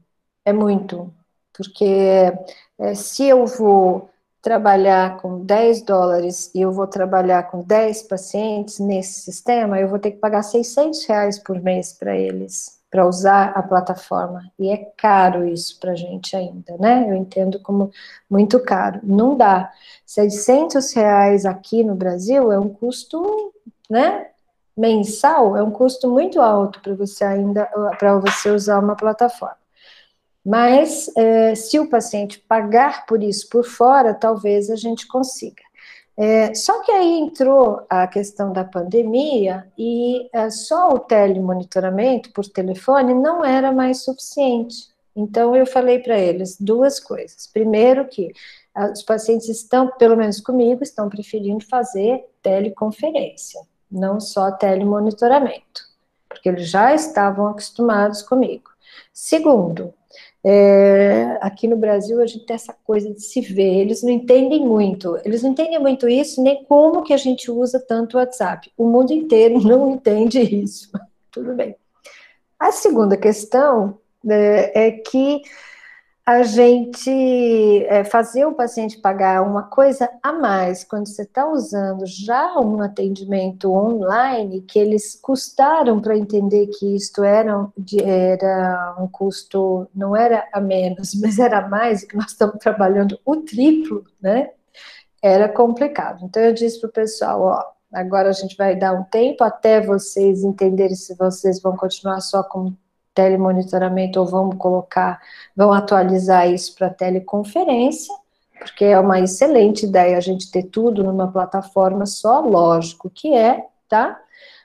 A: é muito, porque é, se eu vou trabalhar com 10 dólares e eu vou trabalhar com 10 pacientes nesse sistema, eu vou ter que pagar 600 reais por mês para eles para usar a plataforma. E é caro isso para a gente ainda, né? Eu entendo como muito caro. Não dá. 600 reais aqui no Brasil é um custo, né? Mensal é um custo muito alto para você ainda para você usar uma plataforma. Mas é, se o paciente pagar por isso por fora, talvez a gente consiga. É, só que aí entrou a questão da pandemia e é, só o telemonitoramento por telefone não era mais suficiente. Então eu falei para eles duas coisas. Primeiro que os pacientes estão, pelo menos comigo, estão preferindo fazer teleconferência, não só telemonitoramento, porque eles já estavam acostumados comigo. Segundo, é, aqui no Brasil a gente tem essa coisa de se ver, eles não entendem muito, eles não entendem muito isso, nem como que a gente usa tanto o WhatsApp. O mundo inteiro *laughs* não entende isso. *laughs* Tudo bem. A segunda questão é, é que a gente é, fazer o paciente pagar uma coisa a mais quando você está usando já um atendimento online que eles custaram para entender que isto era, era um custo, não era a menos, mas era a mais, que nós estamos trabalhando o triplo, né? Era complicado. Então eu disse para o pessoal, ó, agora a gente vai dar um tempo até vocês entenderem se vocês vão continuar só com telemonitoramento ou vamos colocar, vão atualizar isso para teleconferência, porque é uma excelente ideia a gente ter tudo numa plataforma só, lógico que é, tá?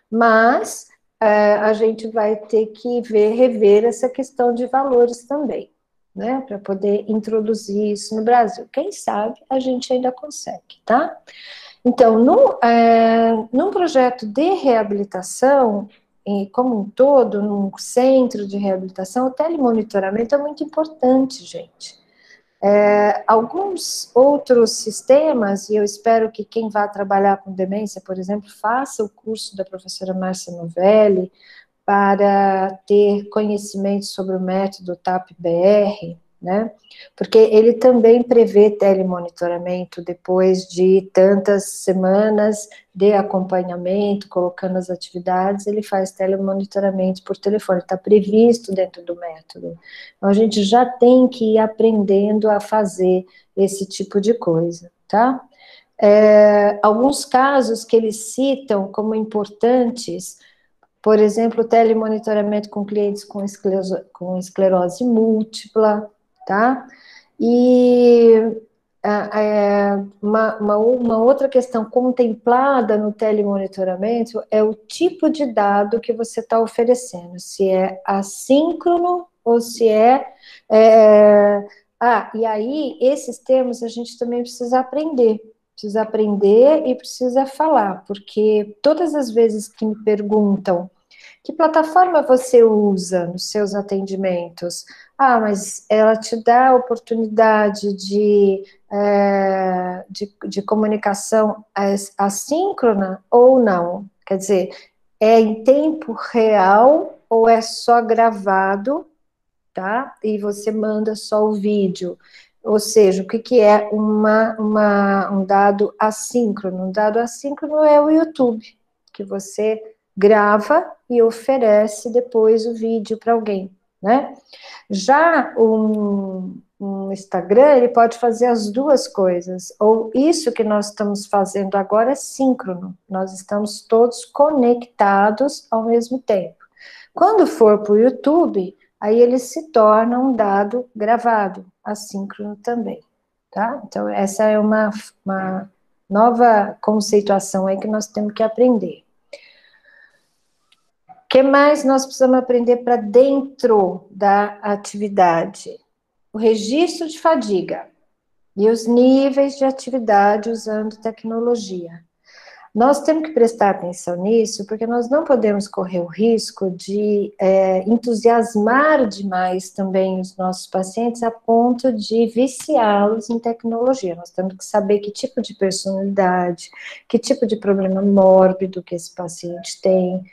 A: Mas é, a gente vai ter que ver, rever essa questão de valores também, né? Para poder introduzir isso no Brasil. Quem sabe a gente ainda consegue, tá? Então, no, é, num projeto de reabilitação, como um todo, num centro de reabilitação, o telemonitoramento é muito importante, gente. É, alguns outros sistemas, e eu espero que quem vá trabalhar com demência, por exemplo, faça o curso da professora Márcia Novelli para ter conhecimento sobre o método TAP-BR, né? Porque ele também prevê telemonitoramento depois de tantas semanas de acompanhamento, colocando as atividades, ele faz telemonitoramento por telefone, está previsto dentro do método. Então, a gente já tem que ir aprendendo a fazer esse tipo de coisa, tá? É, alguns casos que eles citam como importantes, por exemplo, telemonitoramento com clientes com esclerose, com esclerose múltipla, tá? E é, uma, uma, uma, outra questão contemplada no telemonitoramento é o tipo de dado que você está oferecendo, se é assíncrono ou se é, é. Ah, e aí, esses termos a gente também precisa aprender, precisa aprender e precisa falar, porque todas as vezes que me perguntam que plataforma você usa nos seus atendimentos? Ah, mas ela te dá a oportunidade de, é, de, de comunicação assíncrona ou não? Quer dizer, é em tempo real ou é só gravado, tá? E você manda só o vídeo. Ou seja, o que, que é uma, uma, um dado assíncrono? Um dado assíncrono é o YouTube, que você grava e oferece depois o vídeo para alguém, né? Já um, um, Instagram, ele pode fazer as duas coisas, ou isso que nós estamos fazendo agora é síncrono, nós estamos todos conectados ao mesmo tempo. Quando for para o YouTube, aí ele se torna um dado gravado, assíncrono também, tá? Então, essa é uma, uma nova conceituação aí que nós temos que aprender. Que mais nós precisamos aprender para dentro da atividade? O registro de fadiga e os níveis de atividade usando tecnologia. Nós temos que prestar atenção nisso, porque nós não podemos correr o risco de é, entusiasmar demais também os nossos pacientes a ponto de viciá-los em tecnologia. Nós temos que saber que tipo de personalidade, que tipo de problema mórbido que esse paciente tem,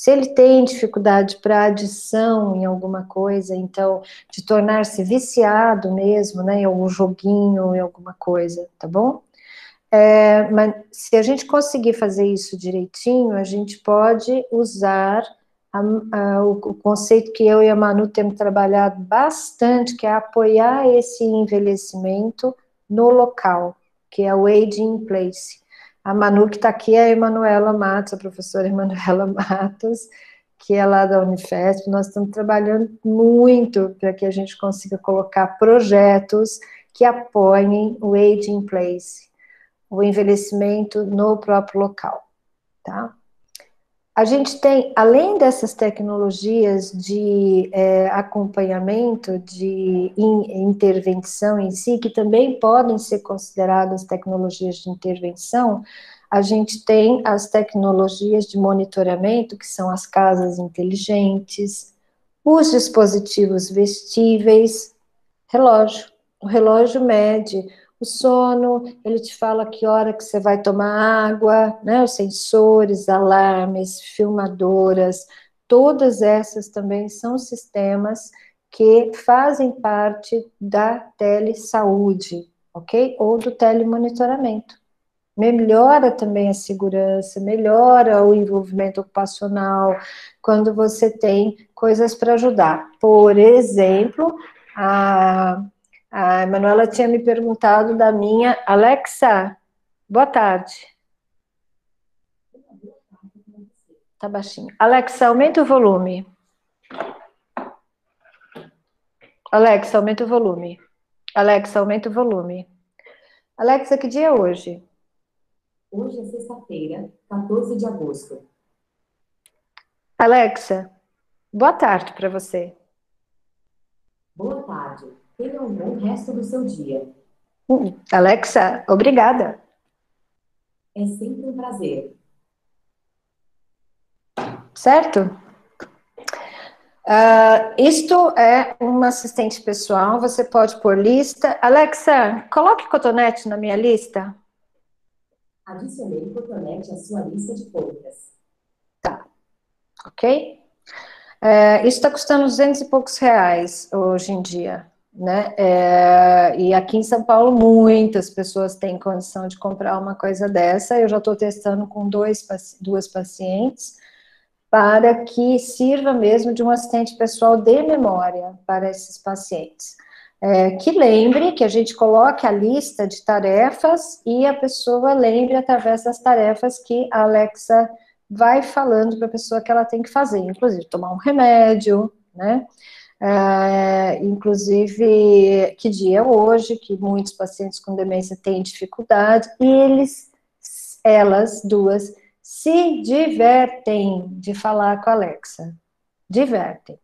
A: se ele tem dificuldade para adição em alguma coisa, então, de tornar-se viciado mesmo, né, em algum joguinho, em alguma coisa, tá bom? É, mas se a gente conseguir fazer isso direitinho, a gente pode usar a, a, o, o, conceito que eu e a Manu temos trabalhado bastante, que é apoiar esse envelhecimento no local, que é o aging in place. A Manu que está aqui é a Emanuela Matos, a professora Emanuela *laughs* Matos, que é lá da Unifesp. Nós estamos trabalhando muito para que a gente consiga colocar projetos que apoiem o aging in place o envelhecimento no próprio local, tá? A gente tem, além dessas tecnologias de é, acompanhamento, de in, intervenção em si, que também podem ser consideradas tecnologias de intervenção, a gente tem as tecnologias de monitoramento, que são as casas inteligentes, os dispositivos vestíveis, relógio. O relógio mede o sono, ele te fala que hora que você vai tomar água, né? Os sensores, alarmes, filmadoras, todas essas também são sistemas que fazem parte da telesaúde, ok? Ou do telemonitoramento. Melhora também a segurança, melhora o envolvimento ocupacional, quando você tem coisas para ajudar. Por exemplo, a a Manuela tinha me perguntado da minha. Alexa, boa tarde. Tá baixinho. Alexa, aumenta o volume. Alexa, aumenta o volume. Alexa, aumenta o volume. Alexa, que dia é hoje?
F: Hoje é sexta-feira, 14 de agosto.
A: Alexa, boa tarde para você.
F: Boa tarde. Tenha um bom resto do seu dia.
A: Hum, Alexa, obrigada.
F: É sempre um prazer.
A: Certo? Uh, isto é um assistente pessoal, você pode pôr lista. Alexa, coloque cotonete na minha lista.
F: Adicionei cotonete à sua lista de compras.
A: Tá. Ok? Uh, isso está custando 200 e poucos reais hoje em dia né? É, e aqui em São Paulo, muitas pessoas têm condição de comprar uma coisa dessa. Eu já estou testando com dois, duas pacientes, para que sirva mesmo de um assistente pessoal de memória para esses pacientes. É, que lembre que a gente coloque a lista de tarefas e a pessoa lembre através das tarefas que a Alexa vai falando para a pessoa que ela tem que fazer, inclusive tomar um remédio, né? É, inclusive, que dia é hoje, que muitos pacientes com demência têm dificuldade, e eles, elas duas, se divertem de falar com a Alexa. Divertem.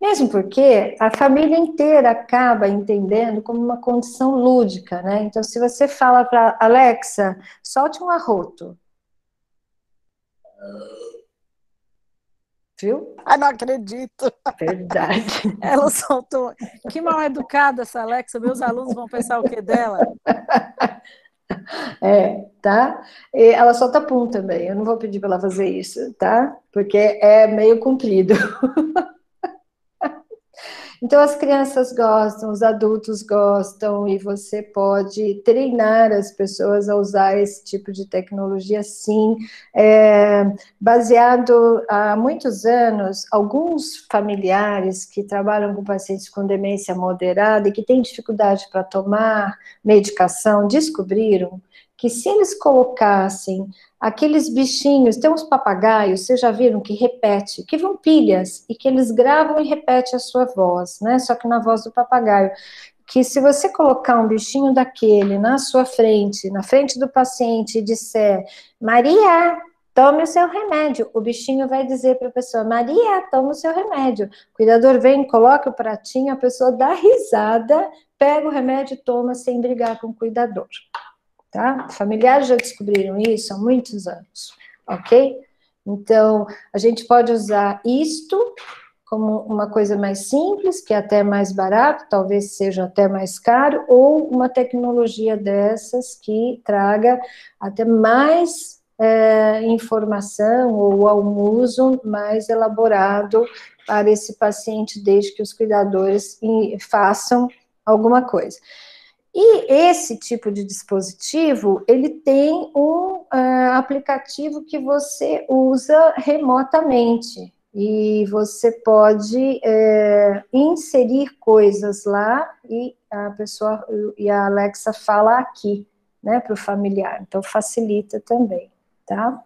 A: Mesmo porque a família inteira acaba entendendo como uma condição lúdica, né? Então, se você fala para Alexa, solte um arroto viu?
B: Ai, não acredito.
A: Verdade. *laughs*
B: Ela soltou. Que mal educada essa Alexa, meus alunos vão pensar o que dela?
A: É, tá? E ela solta pum também. Eu não vou pedir para ela fazer isso, tá? Porque é meio comprido. *laughs* Então, as crianças gostam, os adultos gostam, e você pode treinar as pessoas a usar esse tipo de tecnologia, sim. É, baseado há muitos anos, alguns familiares que trabalham com pacientes com demência moderada e que têm dificuldade para tomar medicação descobriram que se eles colocassem aqueles bichinhos, tem uns papagaios, vocês já viram que repete, que vão pilhas e que eles gravam e repetem a sua voz, né? Só que na voz do papagaio. Que se você colocar um bichinho daquele na sua frente, na frente do paciente e disser, Maria, tome o seu remédio. O bichinho vai dizer para a pessoa, Maria, tome o seu remédio. O cuidador vem, coloca o pratinho, a pessoa dá risada, pega o remédio toma sem brigar com o cuidador. Tá? Familiares já descobriram isso há muitos anos, ok? Então, a gente pode usar isto como uma coisa mais simples, que é até mais barato, talvez seja até mais caro, ou uma tecnologia dessas que traga até mais é, informação ou um uso mais elaborado para esse paciente, desde que os cuidadores façam alguma coisa. E esse tipo de dispositivo, ele tem um uh, aplicativo que você usa remotamente e você pode é, inserir coisas lá e a pessoa e a Alexa fala aqui, né, para o familiar. Então facilita também tá?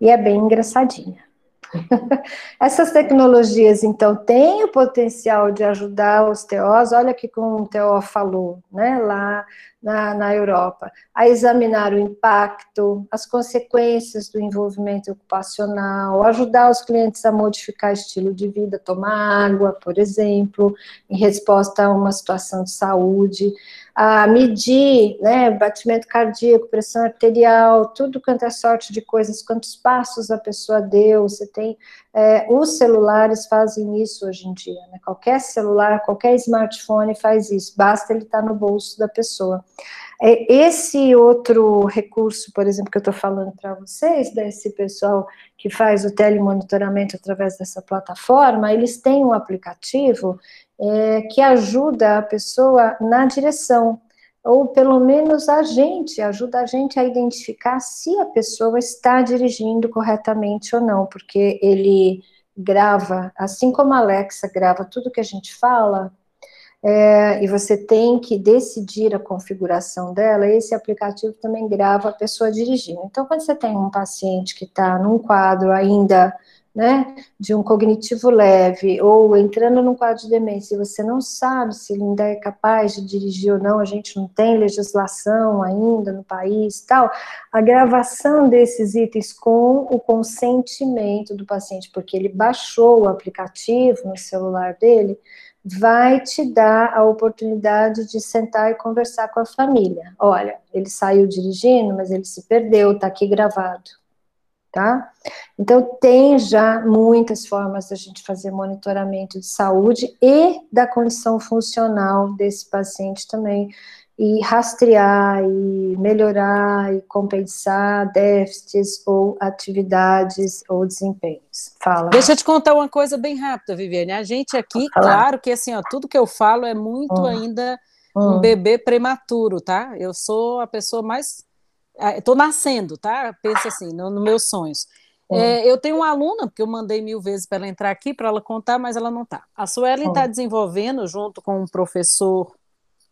A: E é bem engraçadinha. *laughs* Essas tecnologias, então, têm o potencial de ajudar os TOs, olha que como o TO falou, né, lá na, na Europa, a examinar o impacto, as consequências do envolvimento ocupacional, ajudar os clientes a modificar estilo de vida, tomar água, por exemplo, em resposta a uma situação de saúde, a medir, né, batimento cardíaco, pressão arterial, tudo quanto é sorte de coisas, quantos passos a pessoa deu, você tem, é, os celulares fazem isso hoje em dia, né, qualquer celular, qualquer smartphone faz isso, basta ele estar no bolso da pessoa. É, esse outro recurso, por exemplo, que eu estou falando para vocês, desse pessoal que faz o telemonitoramento através dessa plataforma, eles têm um aplicativo é, que ajuda a pessoa na direção, ou pelo menos a gente, ajuda a gente a identificar se a pessoa está dirigindo corretamente ou não, porque ele grava, assim como a Alexa grava tudo que a gente fala, é, e você tem que decidir a configuração dela, esse aplicativo também grava a pessoa dirigindo. Então, quando você tem um paciente que está num quadro ainda né, de um cognitivo leve, ou entrando num quadro de demência, e você não sabe se ele ainda é capaz de dirigir ou não, a gente não tem legislação ainda no país tal, a gravação desses itens com o consentimento do paciente, porque ele baixou o aplicativo no celular dele, vai te dar a oportunidade de sentar e conversar com a família. Olha, ele saiu dirigindo, mas ele se perdeu, tá aqui gravado tá? Então, tem já muitas formas da gente fazer monitoramento de saúde e da condição funcional desse paciente também, e rastrear, e melhorar, e compensar déficits ou atividades ou desempenhos. Fala.
B: Deixa eu te contar uma coisa bem rápida, Viviane. A gente aqui, claro que assim, ó, tudo que eu falo é muito hum. ainda um hum. bebê prematuro, tá? Eu sou a pessoa mais Estou nascendo, tá? Pensa assim, nos no meus sonhos. É, eu tenho uma aluna, porque eu mandei mil vezes para ela entrar aqui para ela contar, mas ela não está. A Suelen está desenvolvendo, junto com um professor,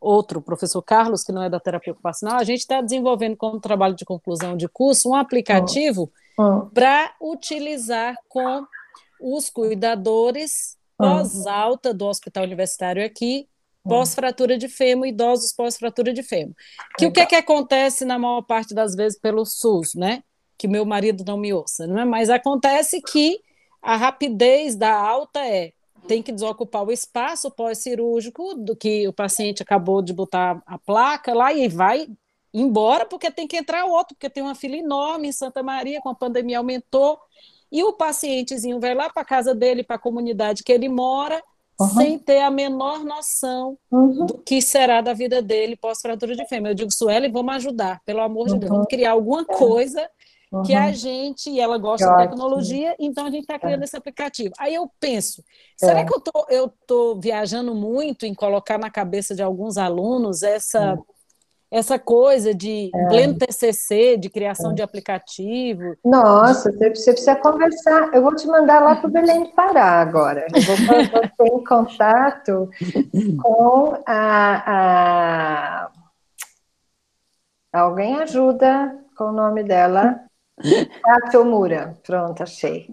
B: outro, professor Carlos, que não é da terapia ocupacional, a gente está desenvolvendo como trabalho de conclusão de curso um aplicativo para utilizar com os cuidadores pós-alta do hospital universitário aqui pós-fratura de fêmur, idosos pós-fratura de fêmur. Que o que é que acontece na maior parte das vezes pelo SUS, né? Que meu marido não me ouça, não é? Mas acontece que a rapidez da alta é tem que desocupar o espaço pós-cirúrgico do que o paciente acabou de botar a placa lá e vai embora porque tem que entrar outro, porque tem uma fila enorme em Santa Maria, com a pandemia aumentou, e o pacientezinho vai lá para a casa dele, para a comunidade que ele mora, Uhum. sem ter a menor noção uhum. do que será da vida dele pós-fratura de fêmea. Eu digo, Sueli, vamos ajudar, pelo amor de Deus, vamos uhum. criar alguma é. Coisa que a gente, e ela gosta de tecnologia, então a gente está criando é. esse aplicativo. Aí eu penso, será é. que eu tô, eu tô viajando muito em colocar na cabeça de alguns alunos essa essa coisa de é. pleno TCC, de criação é. de aplicativo.
A: Nossa, você, precisa conversar. Eu vou te mandar lá para o Belém do Pará agora. Eu vou fazer em contato *laughs* com a, a, Alguém ajuda com o nome dela? Kátia Omura. Pronto, achei.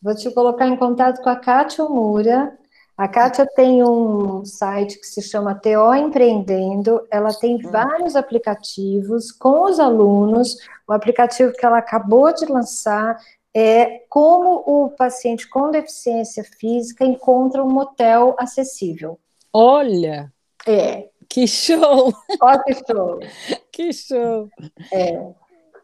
A: Vou te colocar em contato com a Kátia Omura. A Kátia tem um site que se chama TO Empreendendo. Ela tem hum. vários aplicativos com os alunos. O aplicativo que ela acabou de lançar é como o paciente com deficiência física encontra um motel acessível.
B: Olha!
A: É.
B: Que show!
A: Olha que show! *laughs*
B: que show!
A: É.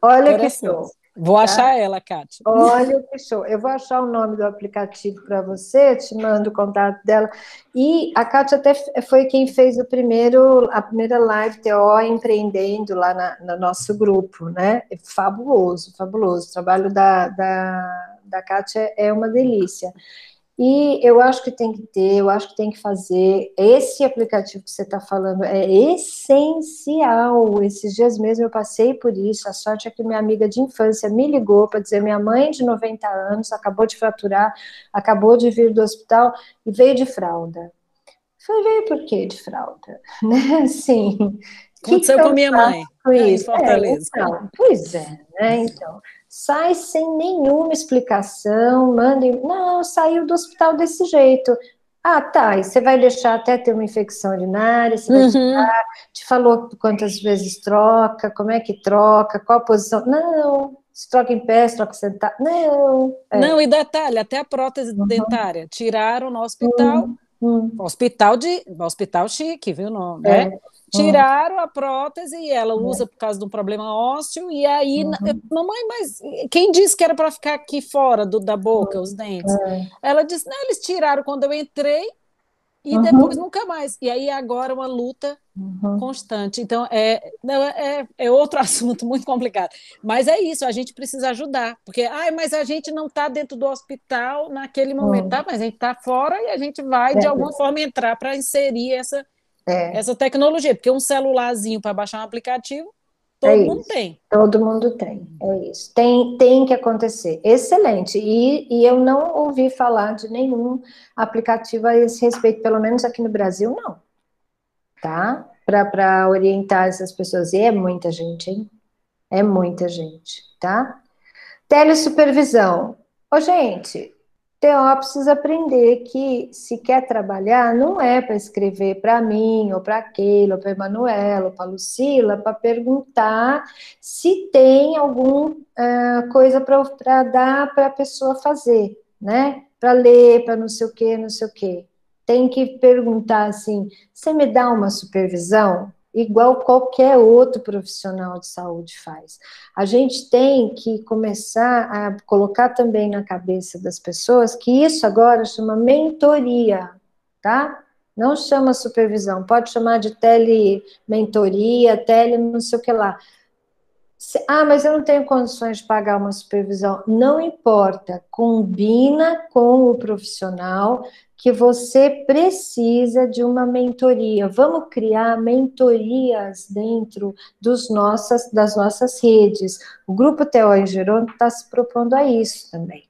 A: Olha que show!
B: Vou tá? achar ela, Kátia.
A: Olha que show. Eu vou achar o nome do aplicativo para você, te mando o contato dela. E a Kátia até foi quem fez o primeiro, a primeira live TO empreendendo lá na, no nosso grupo, né? É fabuloso, fabuloso. O trabalho da, da, da Kátia é uma delícia. E eu acho que tem que ter, eu acho que tem que fazer. Esse aplicativo que você está falando é essencial. Esses dias mesmo eu passei por isso. A sorte é que minha amiga de infância me ligou para dizer: minha mãe de 90 anos acabou de fraturar, acabou de vir do hospital e veio de fralda. Foi veio por quê de fralda? *laughs* Né? Assim.
B: Aconteceu que com minha mãe.
A: Com isso? É, então, pois é, né? Então sai sem nenhuma explicação, manda. Não, saiu do hospital desse jeito. Ah, tá. E você vai deixar até ter uma infecção urinária? Você vai uhum. te falou quantas vezes troca, como é que troca, qual a posição? Não. Se troca em pé, se troca sentado. Não.
B: É. Não, e detalhe, até a prótese uhum. dentária. Tiraram no hospital. Uhum. Hospital de hospital chique, viu? Não, né? É. Tiraram a prótese e ela usa por causa de um problema ósseo, e aí, uhum. mamãe, mas quem disse que era para ficar aqui fora do, da boca, os dentes? Uhum. Ela disse, não, eles tiraram quando eu entrei e uhum. depois nunca mais. E aí agora uma luta uhum. constante. Então, é, é, é outro *laughs* assunto muito complicado. Mas é isso, a gente precisa ajudar, porque, ai, mas a gente não está dentro do hospital naquele momento, uhum. tá? Mas a gente está fora e a gente vai, de é. alguma forma, entrar para inserir essa é. essa tecnologia, porque um celularzinho para baixar um aplicativo, todo é mundo tem.
A: Todo mundo tem, é isso. Tem, tem que acontecer. Excelente. E, e eu não ouvi falar de nenhum aplicativo a esse respeito, pelo menos aqui no Brasil, não. Tá? Para orientar essas pessoas. E é muita gente, hein? É muita gente, tá? Telesupervisão. Ô, gente, TO precisa aprender que se quer trabalhar, não é para escrever para mim, ou para aquele, ou para Emanuela, ou para Lucila, para perguntar se tem alguma uh, coisa para dar para a pessoa fazer, né? Para ler, para não sei o que, não sei o que. Tem que perguntar assim: você me dá uma supervisão? Igual qualquer outro profissional de saúde faz. A gente tem que começar a colocar também na cabeça das pessoas que isso agora chama mentoria, tá? Não chama supervisão, pode chamar de tele-mentoria, tele não sei o que lá. Ah, mas eu não tenho condições de pagar uma supervisão. Não importa, combina com o profissional, que você precisa de uma mentoria. Vamos criar mentorias dentro dos nossas, das nossas redes. O Grupo Teó em Gerônimo está se propondo a isso também,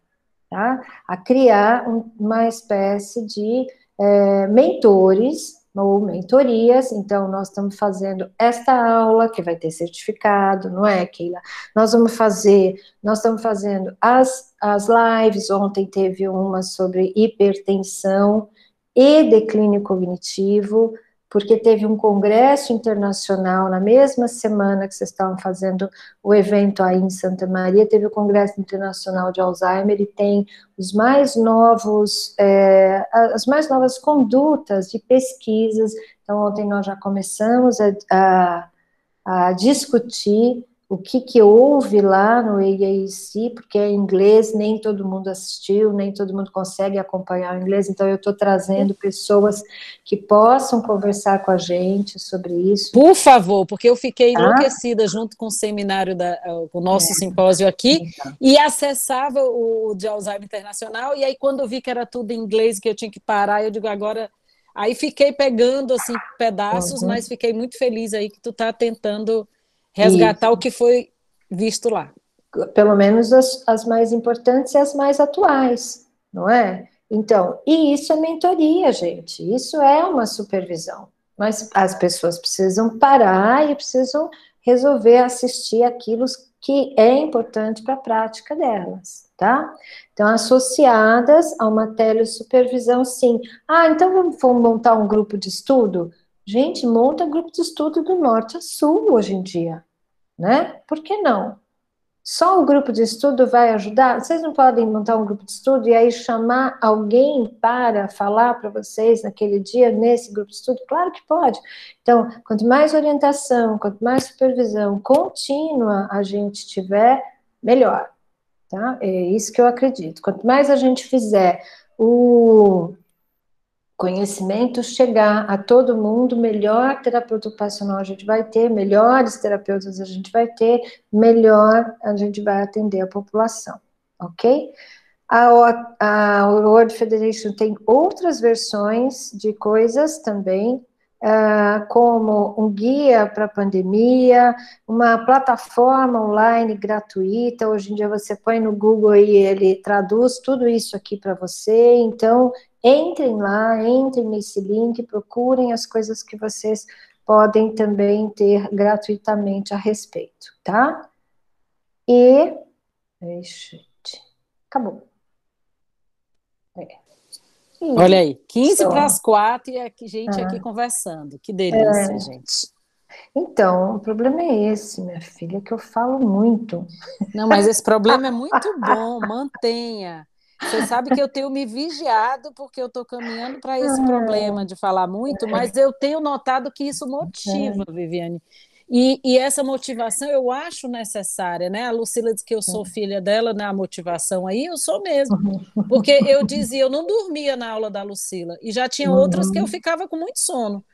A: tá? A criar uma espécie de é, mentores ou mentorias, então nós estamos fazendo esta aula que vai ter certificado, não é, Keila? Nós vamos fazer, nós estamos fazendo as, as lives, ontem teve uma sobre hipertensão e declínio cognitivo, porque teve um congresso internacional na mesma semana que vocês estavam fazendo o evento aí em Santa Maria, teve o congresso internacional de Alzheimer e tem os mais novos, é, as mais novas condutas de pesquisas. Então ontem nós já começamos a, a, a discutir o que, que houve lá no AAC, porque é inglês, nem todo mundo assistiu, nem todo mundo consegue acompanhar o inglês, então eu estou trazendo pessoas que possam conversar com a gente sobre isso.
B: Por favor, porque eu fiquei ah? enlouquecida junto com o seminário, da, o nosso é. simpósio aqui, então. e acessava o de Alzheimer Internacional, e aí quando eu vi que era tudo em inglês, que eu tinha que parar, eu digo, agora... Aí fiquei pegando, assim, pedaços, uhum. mas fiquei muito feliz aí que tu está tentando resgatar Isso. o que foi visto lá.
A: Pelo menos as, as mais importantes e as mais atuais, não é? Então, e isso é mentoria, gente. Isso é uma supervisão. Mas as pessoas precisam parar e precisam resolver assistir aquilo que é importante para a prática delas, tá? Então, associadas a uma telesupervisão, sim. Ah, então vamos, vamos montar um grupo de estudo? Gente, monta grupo de estudo do norte a sul hoje em dia, né? Por que não? Só o grupo de estudo vai ajudar? Vocês não podem montar um grupo de estudo e aí chamar alguém para falar para vocês naquele dia, nesse grupo de estudo? Claro que pode. Então, quanto mais orientação, quanto mais supervisão contínua a gente tiver, melhor. Tá? É isso que eu acredito. Quanto mais a gente fizer o conhecimento chegar a todo mundo, melhor terapeuta ocupacional a gente vai ter, melhores terapeutas a gente vai ter, melhor a gente vai atender a população, ok? A, World Federation tem outras versões de coisas também, uh, como um guia para a pandemia, uma plataforma online gratuita. Hoje em dia você põe no Google e ele traduz tudo isso aqui para você. Então, entrem lá, entrem nesse link, procurem as coisas que vocês podem também ter gratuitamente a respeito, tá? E. Gente, acabou.
B: É. Olha aí, 15 para as 4 e a gente ah. aqui conversando. Que delícia, é. gente.
A: Então, o problema é esse, minha filha, que eu falo muito.
B: Não, mas esse problema é muito *laughs* bom, mantenha. Você sabe que eu tenho me vigiado porque eu estou caminhando para esse ah. problema de falar muito, mas eu tenho notado que isso motiva, é. Viviane. E, e, essa motivação eu acho necessária, né? A Lucila diz que eu sou filha dela, né? A motivação aí, eu sou mesmo. Porque eu dizia, eu não dormia na aula da Lucila, e já tinha outras que eu ficava com muito sono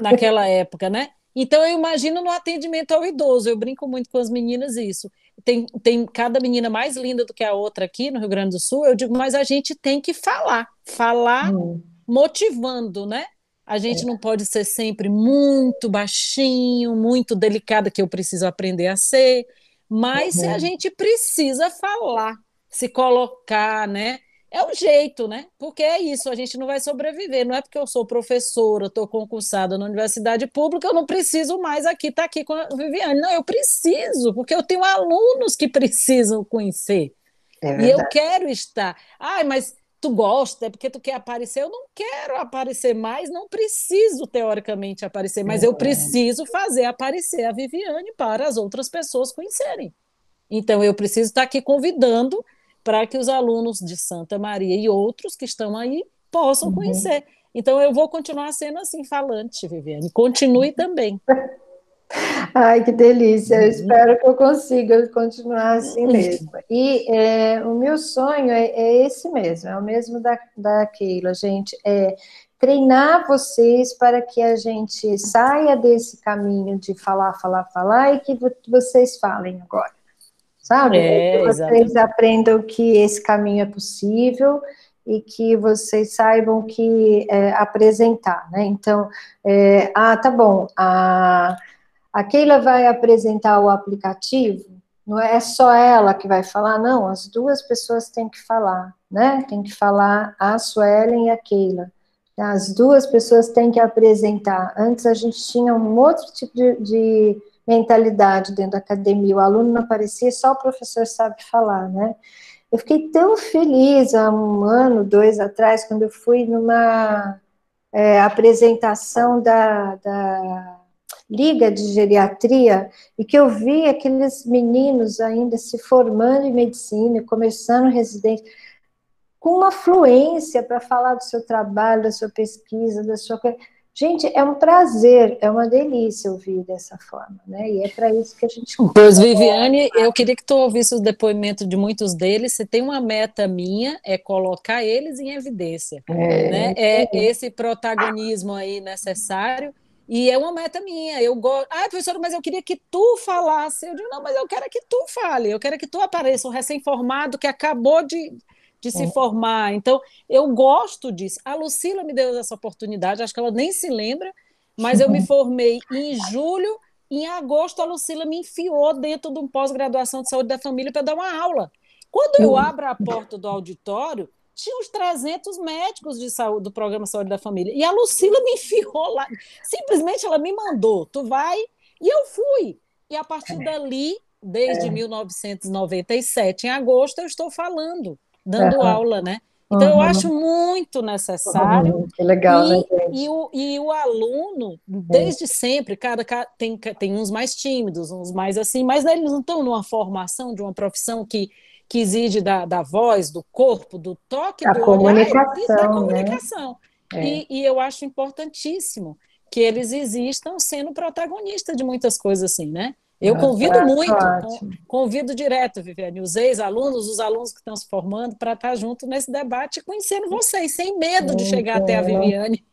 B: naquela época, né? Então eu imagino no atendimento ao idoso, eu brinco muito com as meninas isso. Tem, tem cada menina mais linda do que a outra aqui no Rio Grande do Sul, eu digo, mas a gente tem que falar, falar hum. motivando, né? A gente é. não pode ser sempre muito baixinho, muito delicada, que eu preciso aprender a ser, mas uhum. a gente precisa falar, se colocar, né? É o jeito, né? Porque é isso, a gente não vai sobreviver. Não é porque eu sou professora, estou concursada na universidade pública, eu não preciso mais aqui estar tá aqui com a Viviane. Não, eu preciso, porque eu tenho alunos que precisam conhecer. É e eu quero estar. Ai, mas tu gosta, é porque tu quer aparecer. Eu não quero aparecer mais, não preciso teoricamente aparecer, mas eu preciso fazer aparecer a Viviane para as outras pessoas conhecerem. Então eu preciso estar aqui convidando para que os alunos de Santa Maria e outros que estão aí possam uhum. conhecer. Então eu vou continuar sendo assim falante, Viviane. Continue *laughs* também.
A: Ai, que delícia! Eu uhum. espero que eu consiga continuar assim uhum. mesmo. E é, o meu sonho é, é, esse mesmo, é o mesmo da, da Keila, gente. É treinar vocês para que a gente saia desse caminho de falar, falar, falar e que vocês falem agora. Sabe? É, que vocês exatamente. aprendam que esse caminho é possível e que vocês saibam que é, apresentar, né? Então, é, ah, tá bom, a a Keila vai apresentar o aplicativo, não é só ela que vai falar, não, as duas pessoas têm que falar, né? Tem que falar a Suelen e a Keila. As duas pessoas têm que apresentar. Antes a gente tinha um outro tipo de, de mentalidade dentro da academia, o aluno não aparecia, só o professor sabe falar, né? Eu fiquei tão feliz há um ano, dois atrás, quando eu fui numa é, apresentação da, da liga de geriatria e que eu vi aqueles meninos ainda se formando em medicina, começando residência, com uma fluência para falar do seu trabalho, da sua pesquisa, da sua Gente, é um prazer, é uma delícia ouvir dessa forma, né? E é para isso que a gente.
B: Pois, Viviane, eu queria que tu ouvisse os depoimentos de muitos deles. Se tem uma meta minha, é colocar eles em evidência. É, né? é esse protagonismo aí necessário e é uma meta minha. Eu gosto. Ah, professora, mas eu queria que tu falasse. Eu digo, não, mas eu quero que tu fale. Eu quero que tu apareça, um recém-formado que acabou de, de se é. formar. Então, eu gosto disso. A Lucila me deu essa oportunidade, acho que ela nem se lembra, mas eu me *laughs* formei em julho. Em agosto, a Lucila me enfiou dentro de um pós-graduação de saúde da família para dar uma aula. Quando eu abro a porta do auditório, tinha uns 300 médicos de saúde do programa Saúde da Família. E a Lucila me *laughs* enfiou lá. Simplesmente ela me mandou, tu vai. E eu fui. E a partir dali, desde é. 1997, em agosto, eu estou falando, dando uhum. aula, né? Então, uhum. eu acho muito necessário.
A: Uhum. Que legal,
B: e,
A: né, gente?
B: E o, e o aluno, desde sempre, cada, tem, tem uns mais tímidos, uns mais assim, mas eles não estão numa formação de uma profissão que, que exige da, da voz, do corpo, do toque,
A: a
B: do
A: comunicação,
B: olhar, da comunicação. Né? E, e eu acho importantíssimo que eles existam sendo protagonistas de muitas coisas assim, né? Eu convido é muito, convido direto, Viviane, os ex-alunos, os alunos que estão se formando, para estar junto nesse debate, conhecendo vocês, sem medo de chegar até a Viviane.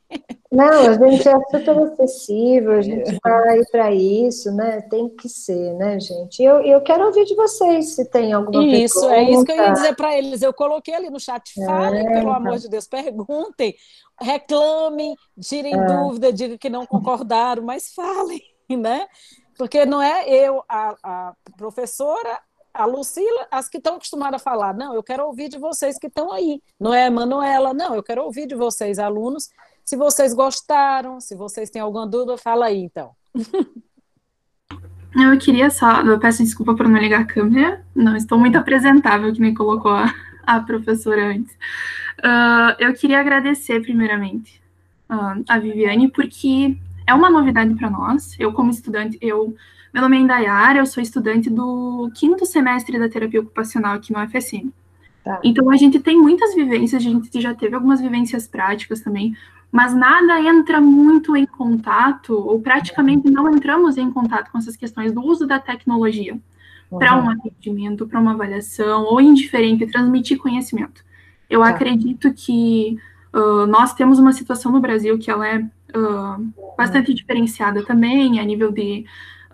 A: Não, a gente é super acessível, a *laughs* gente está aí para isso, né? Tem que ser, né, gente? Eu, eu quero ouvir de vocês se tem alguma
B: isso, pergunta. Isso, é isso que eu ia dizer para eles. Eu coloquei ali no chat, falem, é, pelo amor de Deus, perguntem, reclamem, tirem é. dúvida, digam que não concordaram, mas falem, né? Porque não é eu, a, a professora, a Lucila, as que estão acostumadas a falar, não, eu quero ouvir de vocês que estão aí. Não é a Manuela, não, eu quero ouvir de vocês, alunos. Se vocês gostaram, se vocês têm alguma dúvida, fala aí, então.
C: Eu queria só, eu peço desculpa por não ligar a câmera, não estou muito apresentável, que me colocou a, a professora antes. Uh, eu queria agradecer, primeiramente, uh, a Viviane, porque é uma novidade para nós. Eu, como estudante, eu meu nome é Indayara, eu sou estudante do quinto semestre da terapia ocupacional aqui no UFSM. Tá. Então, a gente tem muitas vivências, a gente já teve algumas vivências práticas também, mas nada entra muito em contato, ou praticamente não entramos em contato com essas questões do uso da tecnologia uhum. para um atendimento, para uma avaliação, ou indiferente, transmitir conhecimento. Eu tá. acredito que uh, nós temos uma situação no Brasil que ela é uh, bastante diferenciada também, a nível de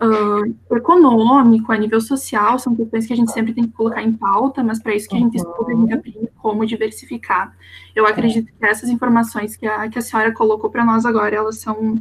C: uh, econômico, a nível social, são questões que a gente sempre tem que colocar em pauta, mas para isso que a gente estuda, a gente aprende como diversificar. Eu acredito que essas informações que a, que a senhora colocou para nós agora, elas são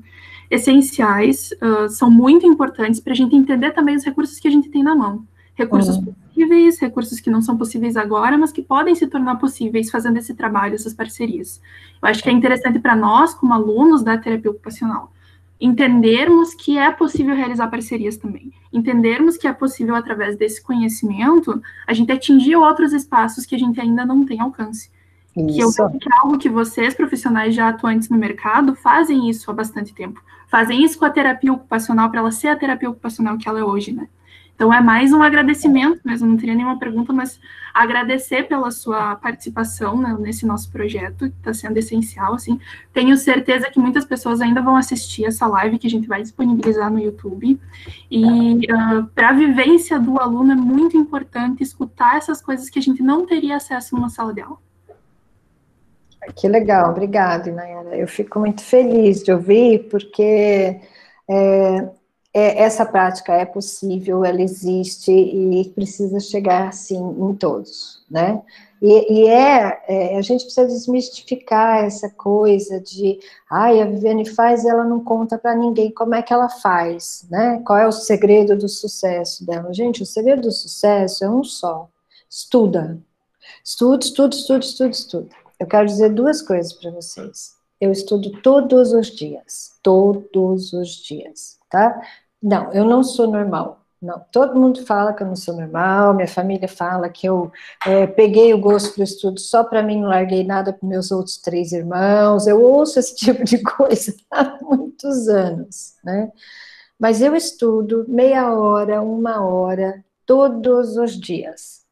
C: essenciais, uh, são muito importantes para a gente entender também os recursos que a gente tem na mão. Recursos uhum. Possíveis, recursos que não são possíveis agora, mas que podem se tornar possíveis fazendo esse trabalho, essas parcerias. Eu acho que é interessante para nós, como alunos da terapia ocupacional, entendermos que é possível realizar parcerias também. Entendermos que é possível, através desse conhecimento, a gente atingir outros espaços que a gente ainda não tem alcance. Isso. Que eu vejo que é algo que vocês, profissionais já atuantes no mercado, fazem isso há bastante tempo. Fazem isso com a terapia ocupacional para ela ser a terapia ocupacional que ela é hoje, né? Então, é mais um agradecimento mesmo, não teria nenhuma pergunta, mas agradecer pela sua participação né, nesse nosso projeto, que está sendo essencial, assim. Tenho certeza que muitas pessoas ainda vão assistir essa live que a gente vai disponibilizar no YouTube. E uh, ah, para a vivência do aluno é muito importante escutar essas coisas que a gente não teria acesso numa sala de aula.
A: Que legal, obrigada, Nayara. Eu fico muito feliz de ouvir, porque é, é, essa prática é possível, ela existe e precisa chegar, sim, em todos, né? E, e é, é, a gente precisa desmistificar essa coisa de, ai, a Viviane faz ela não conta para ninguém como é que ela faz, né? Qual é o segredo do sucesso dela? Gente, o segredo do sucesso é um só, estuda. Estuda, estuda, estuda, estuda, estuda. Eu quero dizer duas coisas para vocês. Eu estudo todos os dias, todos os dias, tá? Não, eu não sou normal. Não, todo mundo fala que eu não sou normal, minha família fala que eu é, peguei o gosto do estudo só para mim, não larguei nada para meus outros três irmãos. Eu ouço esse *laughs* tipo de coisa *laughs* há muitos anos, né? Mas eu estudo meia hora, uma hora, todos os dias,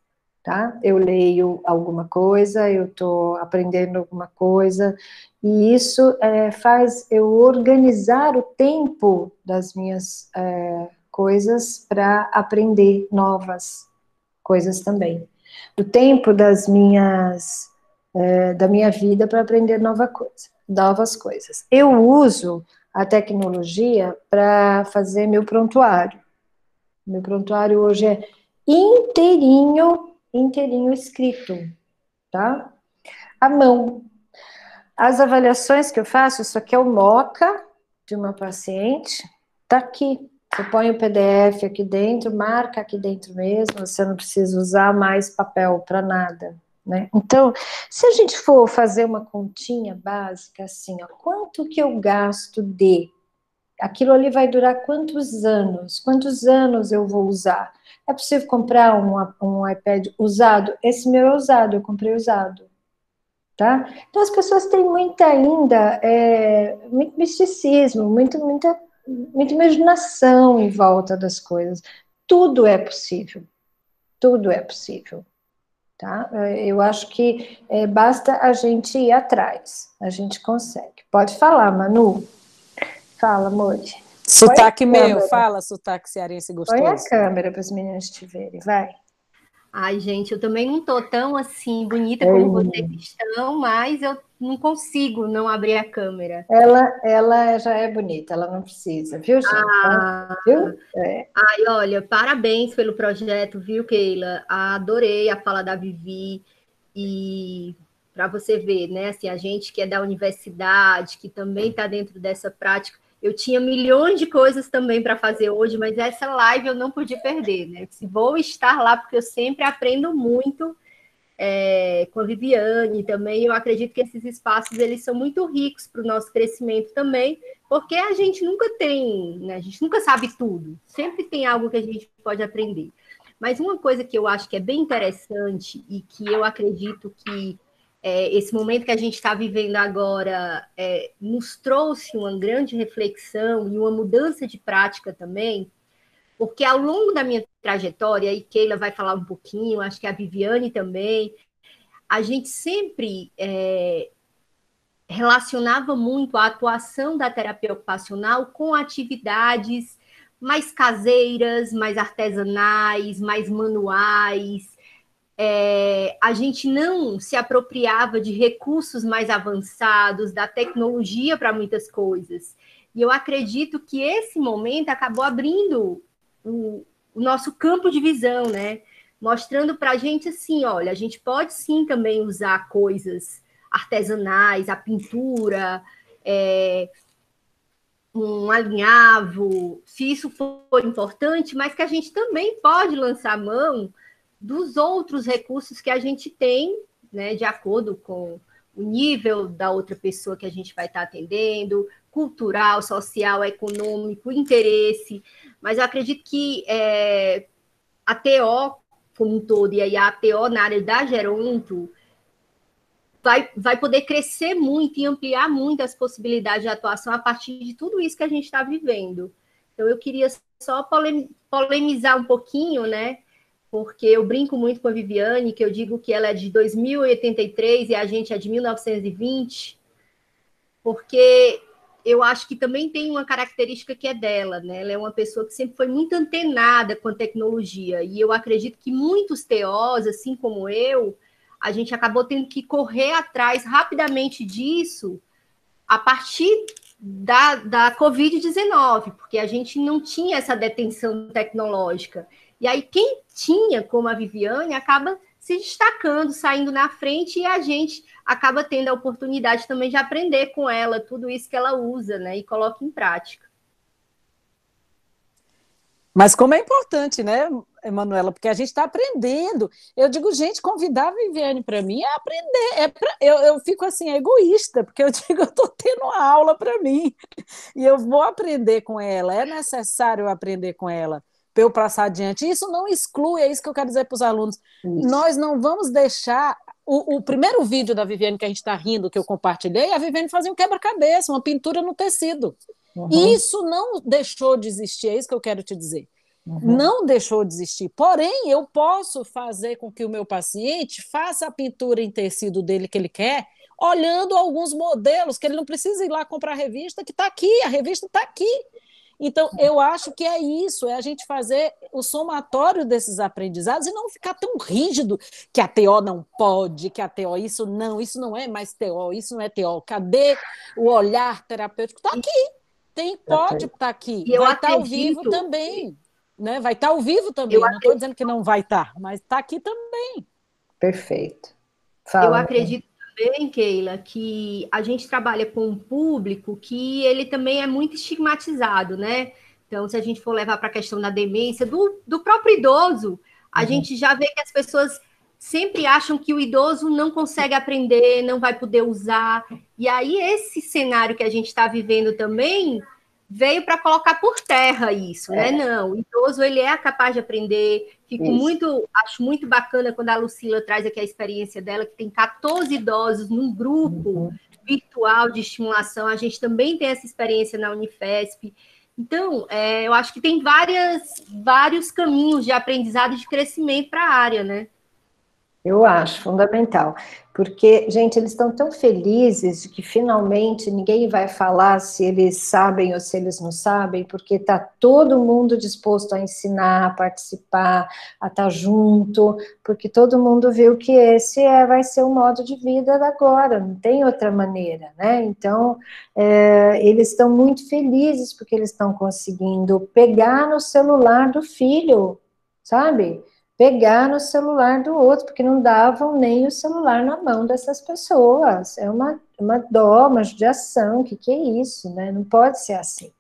A: tá? Eu leio alguma coisa, eu estou aprendendo alguma coisa, e isso é, faz eu organizar o tempo das minhas é, coisas para aprender novas coisas também. O tempo das minhas é, da minha vida para aprender nova coisa, novas coisas. Eu uso a tecnologia para fazer meu prontuário. Meu prontuário hoje é inteirinho, inteirinho escrito, tá? À mão. As avaliações que eu faço, isso aqui é o MOCA de uma paciente, tá aqui. Você põe o PDF aqui dentro, marca aqui dentro mesmo, você não precisa usar mais papel para nada, né? Então, se a gente for fazer uma continha básica assim, ó, quanto que eu gasto de Aquilo ali vai durar quantos anos? Quantos anos eu vou usar? É possível comprar um, um iPad usado? Esse meu é usado, eu comprei usado. Tá? Então as pessoas têm muita ainda, é, muito misticismo, muito, muita, muita imaginação em volta das coisas. Tudo é possível. Tudo é possível. Tá? Eu acho que é, basta a gente ir atrás, a gente consegue. Pode falar, Manu. Fala, amor.
B: Sotaque meu, fala, sotaque cearense gostoso.
A: Põe a câmera para os meninos te verem, vai.
G: Ai, gente, eu também não tô tão assim bonita como vocês estão, mas eu não consigo não abrir a câmera.
A: Ela, ela já é bonita, ela não precisa, viu, gente? Ah, viu?
G: É. Ai, olha, parabéns pelo projeto, viu, Keila? Adorei a fala da Vivi e para você ver, né? Assim, a gente que é da universidade, que também está dentro dessa prática, eu tinha milhões de coisas também para fazer hoje, mas essa live eu não podia perder, né? Vou estar lá porque eu sempre aprendo muito é, com a Viviane também. Eu acredito que esses espaços eles são muito ricos para o nosso crescimento também, porque a gente nunca tem, né? a gente nunca sabe tudo. Sempre tem algo que a gente pode aprender. Mas uma coisa que eu acho que é bem interessante e que eu acredito que é, esse momento que a gente está vivendo agora é, nos trouxe uma grande reflexão e uma mudança de prática também, porque ao longo da minha trajetória, e Keila vai falar um pouquinho, acho que a Viviane também, a gente sempre é, relacionava muito a atuação da terapia ocupacional com atividades mais caseiras, mais artesanais, mais manuais, é, a gente não se apropriava de recursos mais avançados, da tecnologia para muitas coisas. E eu acredito que esse momento acabou abrindo o, o nosso campo de visão, né? Mostrando para a gente assim, olha, a gente pode sim também usar coisas artesanais, a pintura, é, um alinhavo, se isso for importante, mas que a gente também pode lançar mão dos outros recursos que a gente tem, né, de acordo com o nível da outra pessoa que a gente vai estar atendendo, cultural, social, econômico, interesse. Mas eu acredito que é, a TO como um todo, e aí a TO na área da Geronto, vai, vai poder crescer muito e ampliar muito as possibilidades de atuação a partir de tudo isso que a gente está vivendo. Então, eu queria só polemizar um pouquinho, né? Porque eu brinco muito com a Viviane, que eu digo que ela é de 2083 e a gente é de 1920, porque eu acho que também tem uma característica que é dela, né? Ela é uma pessoa que sempre foi muito antenada com a tecnologia, e eu acredito que muitos teós, assim como eu, a gente acabou tendo que correr atrás rapidamente disso a partir da, da Covid-19, porque a gente não tinha essa detenção tecnológica. E aí, quem tinha, como a Viviane, acaba se destacando, saindo na frente, e a gente acaba tendo a oportunidade também de aprender com ela tudo isso que ela usa, né? E coloca em prática.
B: Mas como é importante, né, Emanuela? Porque a gente está aprendendo. Eu digo, gente, convidar a Viviane para mim é aprender. É pra... eu, eu fico assim, egoísta, porque eu *laughs* digo, eu estou tendo uma aula para mim e eu vou aprender com ela. É necessário aprender com ela para eu passar adiante. Isso não exclui, é isso que eu quero dizer para os alunos. Isso. Nós não vamos deixar. O, o, primeiro vídeo da Viviane que a gente está rindo, que eu compartilhei, a Viviane fazia um quebra-cabeça, uma pintura no tecido. Uhum. Isso não deixou de existir, é isso que eu quero te dizer. Uhum. Não deixou de existir. Porém, eu posso fazer com que o meu paciente faça a pintura em tecido dele que ele quer, olhando alguns modelos, que ele não precisa ir lá comprar a revista, que está aqui, a revista está aqui. Então, eu acho que é isso, é a gente fazer o somatório desses aprendizados e não ficar tão rígido que a TO não pode, que a TO isso não, isso não é mais TO, isso não é TO. Cadê o olhar terapêutico? Está aqui. Tem, pode estar tá aqui. vai estar tá ao vivo também. Né? Vai estar tá ao vivo também. Eu não estou dizendo que não vai estar, tá, mas está aqui também.
A: Perfeito.
G: Fala. Eu acredito também, Keila, que a gente trabalha com um público que ele também é muito estigmatizado, né? Então, se a gente for levar para a questão da demência, do, do próprio idoso, a uhum. gente já vê que as pessoas sempre acham que o idoso não consegue aprender, não vai poder usar. E aí, esse cenário que a gente está vivendo também veio para colocar por terra isso, né? é. né? Não, o idoso ele é capaz de aprender. Fico isso. muito, acho muito bacana quando a Lucila traz aqui a experiência dela, que tem 14 idosos num grupo uhum. virtual de estimulação. A gente também tem essa experiência na Unifesp. Então, é, eu acho que tem várias, vários caminhos de aprendizado e de crescimento para a área, né?
A: Eu acho fundamental, porque, gente, eles estão tão felizes que finalmente ninguém vai falar se eles sabem ou se eles não sabem, porque está todo mundo disposto a ensinar, a participar, a estar tá junto, porque todo mundo viu que esse é, vai ser o modo de vida da agora, não tem outra maneira, né? Então, é, eles estão muito felizes porque eles estão conseguindo pegar no celular do filho, sabe? Pegar no celular do outro, porque não davam nem o celular na mão dessas pessoas. É uma, uma dó, uma judiação, o que, que é isso, né? Não pode ser assim,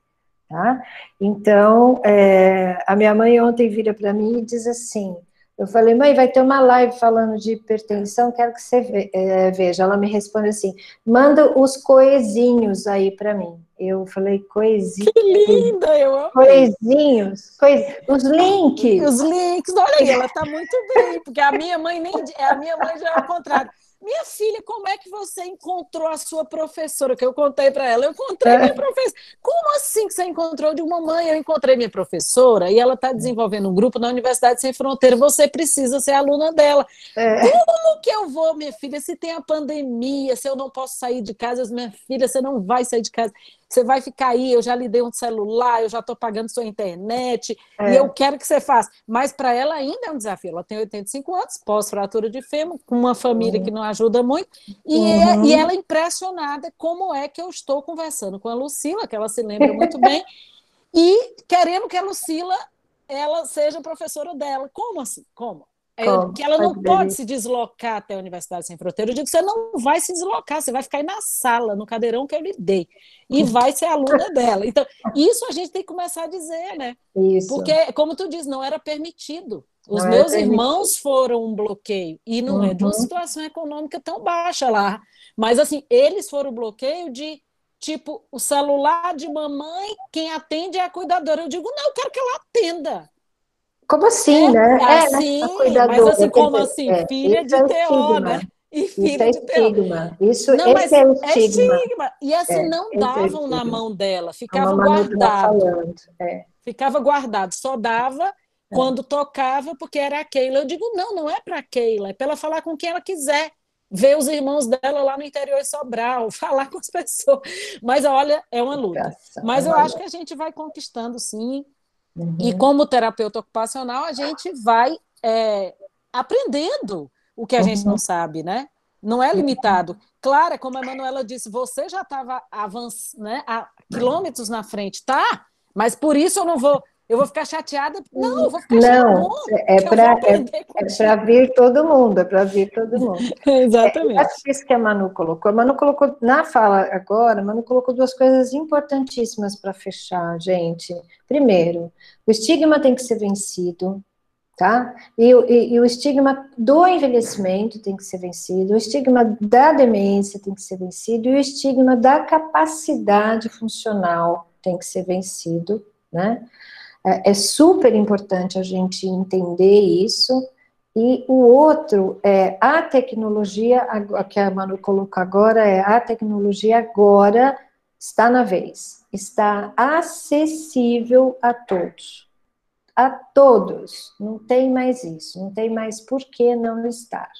A: tá? Então, é, a minha mãe ontem vira para mim e diz assim, eu falei, mãe, vai ter uma live falando de hipertensão, quero que você é, veja. Ela me responde assim, manda os coesinhos aí para mim. Eu falei, coisinhos.
B: Que linda, eu amo.
A: Coisinhos, cois... os links.
B: Os links, olha aí, *laughs* ela tá muito bem, porque a minha mãe nem. A minha mãe já é o contrário. Minha filha, como é que você encontrou a sua professora? Que eu contei para ela. Eu encontrei é. minha professora. Como assim que você encontrou de uma mãe? Eu encontrei minha professora e ela está desenvolvendo um grupo na Universidade Sem Fronteira. Você precisa ser aluna dela. É. Como que eu vou, minha filha, se tem a pandemia, se eu não posso sair de casa? Minha filha, você não vai sair de casa você vai ficar aí, eu já lhe dei um celular, eu já estou pagando sua internet, é. e eu quero que você faça. Mas para ela ainda é um desafio. Ela tem 85 anos, pós-fratura de fêmur, com uma família uhum. que não ajuda muito, e, é, uhum. e ela é impressionada como é que eu estou conversando com a Lucila, que ela se lembra muito bem, e querendo que a Lucila ela seja professora dela. Como assim? Como? É, que ela não pode se deslocar até a Universidade Sem Fronteira. Eu digo, você não vai se deslocar, você vai ficar aí na sala, no cadeirão que eu lhe dei, e *laughs* vai ser aluna dela. Então, isso a gente tem que começar a dizer, né? Isso. Porque, como tu diz, não era permitido. Os não meus irmãos foram um bloqueio, e não uhum. é de uma uhum. situação econômica tão baixa lá. Mas, assim, eles foram o bloqueio de, tipo, o celular de mamãe, quem atende é a cuidadora. Eu digo, não, eu quero que ela atenda.
A: Como assim,
B: é,
A: né?
B: É, assim, é, mas assim, como assim? É, filha de é Teó, né?
A: E *laughs* filha isso é estigma. Isso, não, esse é o é estigma. estigma.
B: E assim, é, não davam na mão dela, ficava guardado. É. Ficava guardado, só dava quando tocava, porque era a Keila. Eu digo, não, não é para a Keila, é para ela falar com quem ela quiser. Ver os irmãos dela lá no interior de Sobral, *laughs* falar com as pessoas. Mas olha, é uma luta. Mas eu acho que a gente vai conquistando, sim, Uhum. E como terapeuta ocupacional, a gente vai é, aprendendo o que a uhum. gente não sabe, né? Não é limitado. Claro, como a Manuela disse, você já estava né, a quilômetros na frente, tá? Mas por isso eu não vou eu vou ficar chateada? Não, eu vou ficar
A: Não, é para é, é vir todo mundo, é para vir todo mundo. *laughs*
B: Exatamente. É,
A: acho isso que a Manu colocou. A Manu colocou, na fala agora, a Manu colocou duas coisas importantíssimas para fechar, gente. Primeiro, o estigma tem que ser vencido, tá? E, e, e, o estigma do envelhecimento tem que ser vencido, o estigma da demência tem que ser vencido, e o estigma da capacidade funcional tem que ser vencido, né? É, é super importante a gente entender isso. E o outro é a tecnologia, que a Manu colocou agora, é a tecnologia agora está na vez, está acessível a todos. A todos, não tem mais isso, não tem mais por que não estar.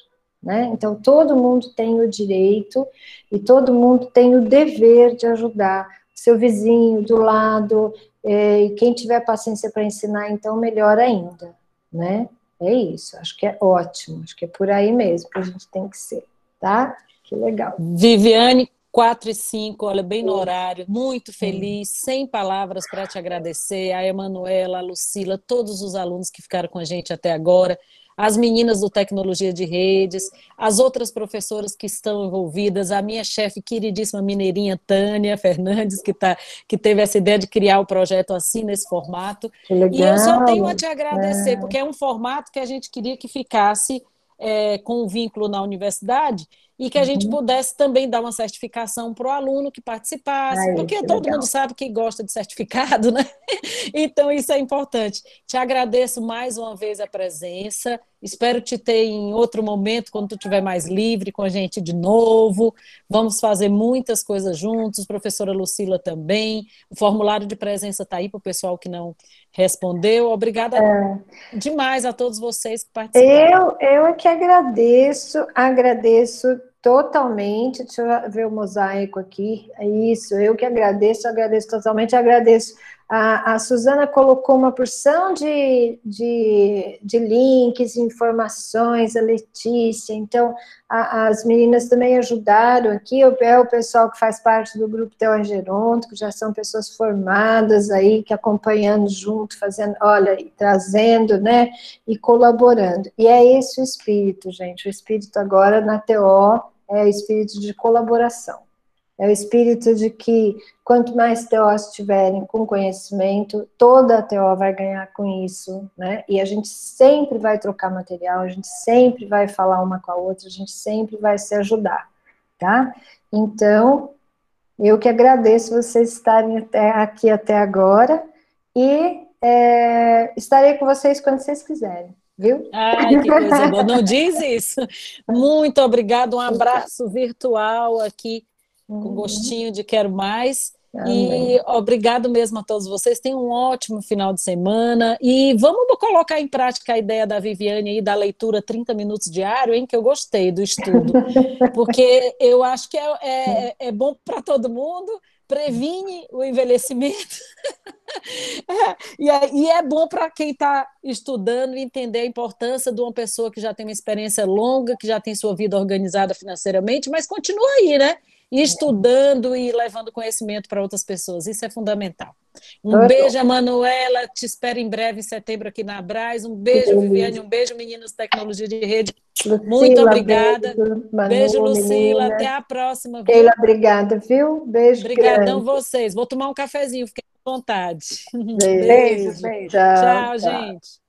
A: Né? Então, todo mundo tem o direito e todo mundo tem o dever de ajudar seu vizinho do lado, e quem tiver paciência para ensinar, então, melhor ainda, né? É isso, acho que é ótimo, acho que é por aí mesmo que a gente tem que ser, tá? Que legal.
B: Viviane, 4 e 5, olha, bem no horário, muito feliz, sem palavras para te agradecer, a Emanuela, a Lucila, todos os alunos que ficaram com a gente até agora as meninas do Tecnologia de Redes, as outras professoras que estão envolvidas, a minha chefe queridíssima mineirinha Tânia Fernandes, que, tá, que teve essa ideia de criar o projeto assim, nesse formato.
A: Legal,
B: e eu só tenho a te agradecer, é. porque é um formato que a gente queria que ficasse é, com um vínculo na universidade, e que a gente uhum. pudesse também dar uma certificação para o aluno que participasse, Ai, porque que todo legal. mundo sabe que gosta de certificado, *laughs* né? Então, isso é importante. Te agradeço mais uma vez a presença. Espero te ter em outro momento, quando tu estiver mais livre com a gente de novo. Vamos fazer muitas coisas juntos, professora Lucila também. O formulário de presença está aí para o pessoal que não respondeu. Obrigada é. demais a todos vocês que participaram.
A: Eu, eu é que agradeço, agradeço totalmente. Deixa eu ver o mosaico aqui. É isso, eu que agradeço, agradeço totalmente, agradeço a, a Suzana colocou uma porção de, de, de links, informações, a Letícia, então a, as meninas também ajudaram aqui, é o pessoal que faz parte do grupo Teogeronto, que já são pessoas formadas aí, que acompanhando junto, fazendo, olha, trazendo, né, e colaborando. E é esse o espírito, gente, o espírito agora na TO é o espírito de colaboração. É o espírito de que quanto mais TOs tiverem com conhecimento, toda a TO vai ganhar com isso, né? E a gente sempre vai trocar material, a gente sempre vai falar uma com a outra, a gente sempre vai se ajudar, tá? Então, eu que agradeço vocês estarem até aqui até agora e é, estarei com vocês quando vocês quiserem. Viu?
B: Ai, que coisa boa. *laughs* Não diz isso. Muito obrigado. Um abraço virtual aqui com uhum. gostinho de quero mais. Amém. E obrigado mesmo a todos vocês. Tenham um ótimo final de semana. E vamos colocar em prática a ideia da Viviane aí da leitura 30 minutos diário, hein? Que eu gostei do estudo. *laughs* Porque eu acho que é, é, é bom para todo mundo, previne o envelhecimento. *laughs* e, é, e é bom para quem está estudando entender a importância de uma pessoa que já tem uma experiência longa, que já tem sua vida organizada financeiramente, mas continua aí, né? E estudando e levando conhecimento para outras pessoas. Isso é fundamental. Um beijo, Manuela. Te espero em breve, em setembro, aqui na Braz. Um beijo, Viviane. Um beijo, meninos Tecnologia de Rede. Lucila, Muito obrigada. Beijo, Manu, beijo Lucila. Menina. Até a próxima.
A: Keila, obrigada, viu? Beijo.
B: Obrigadão grande. vocês. Vou tomar um cafezinho, fiquem à vontade. *laughs*
A: Beijo, beijo. beijo.
B: Tchau, tchau, tchau. gente.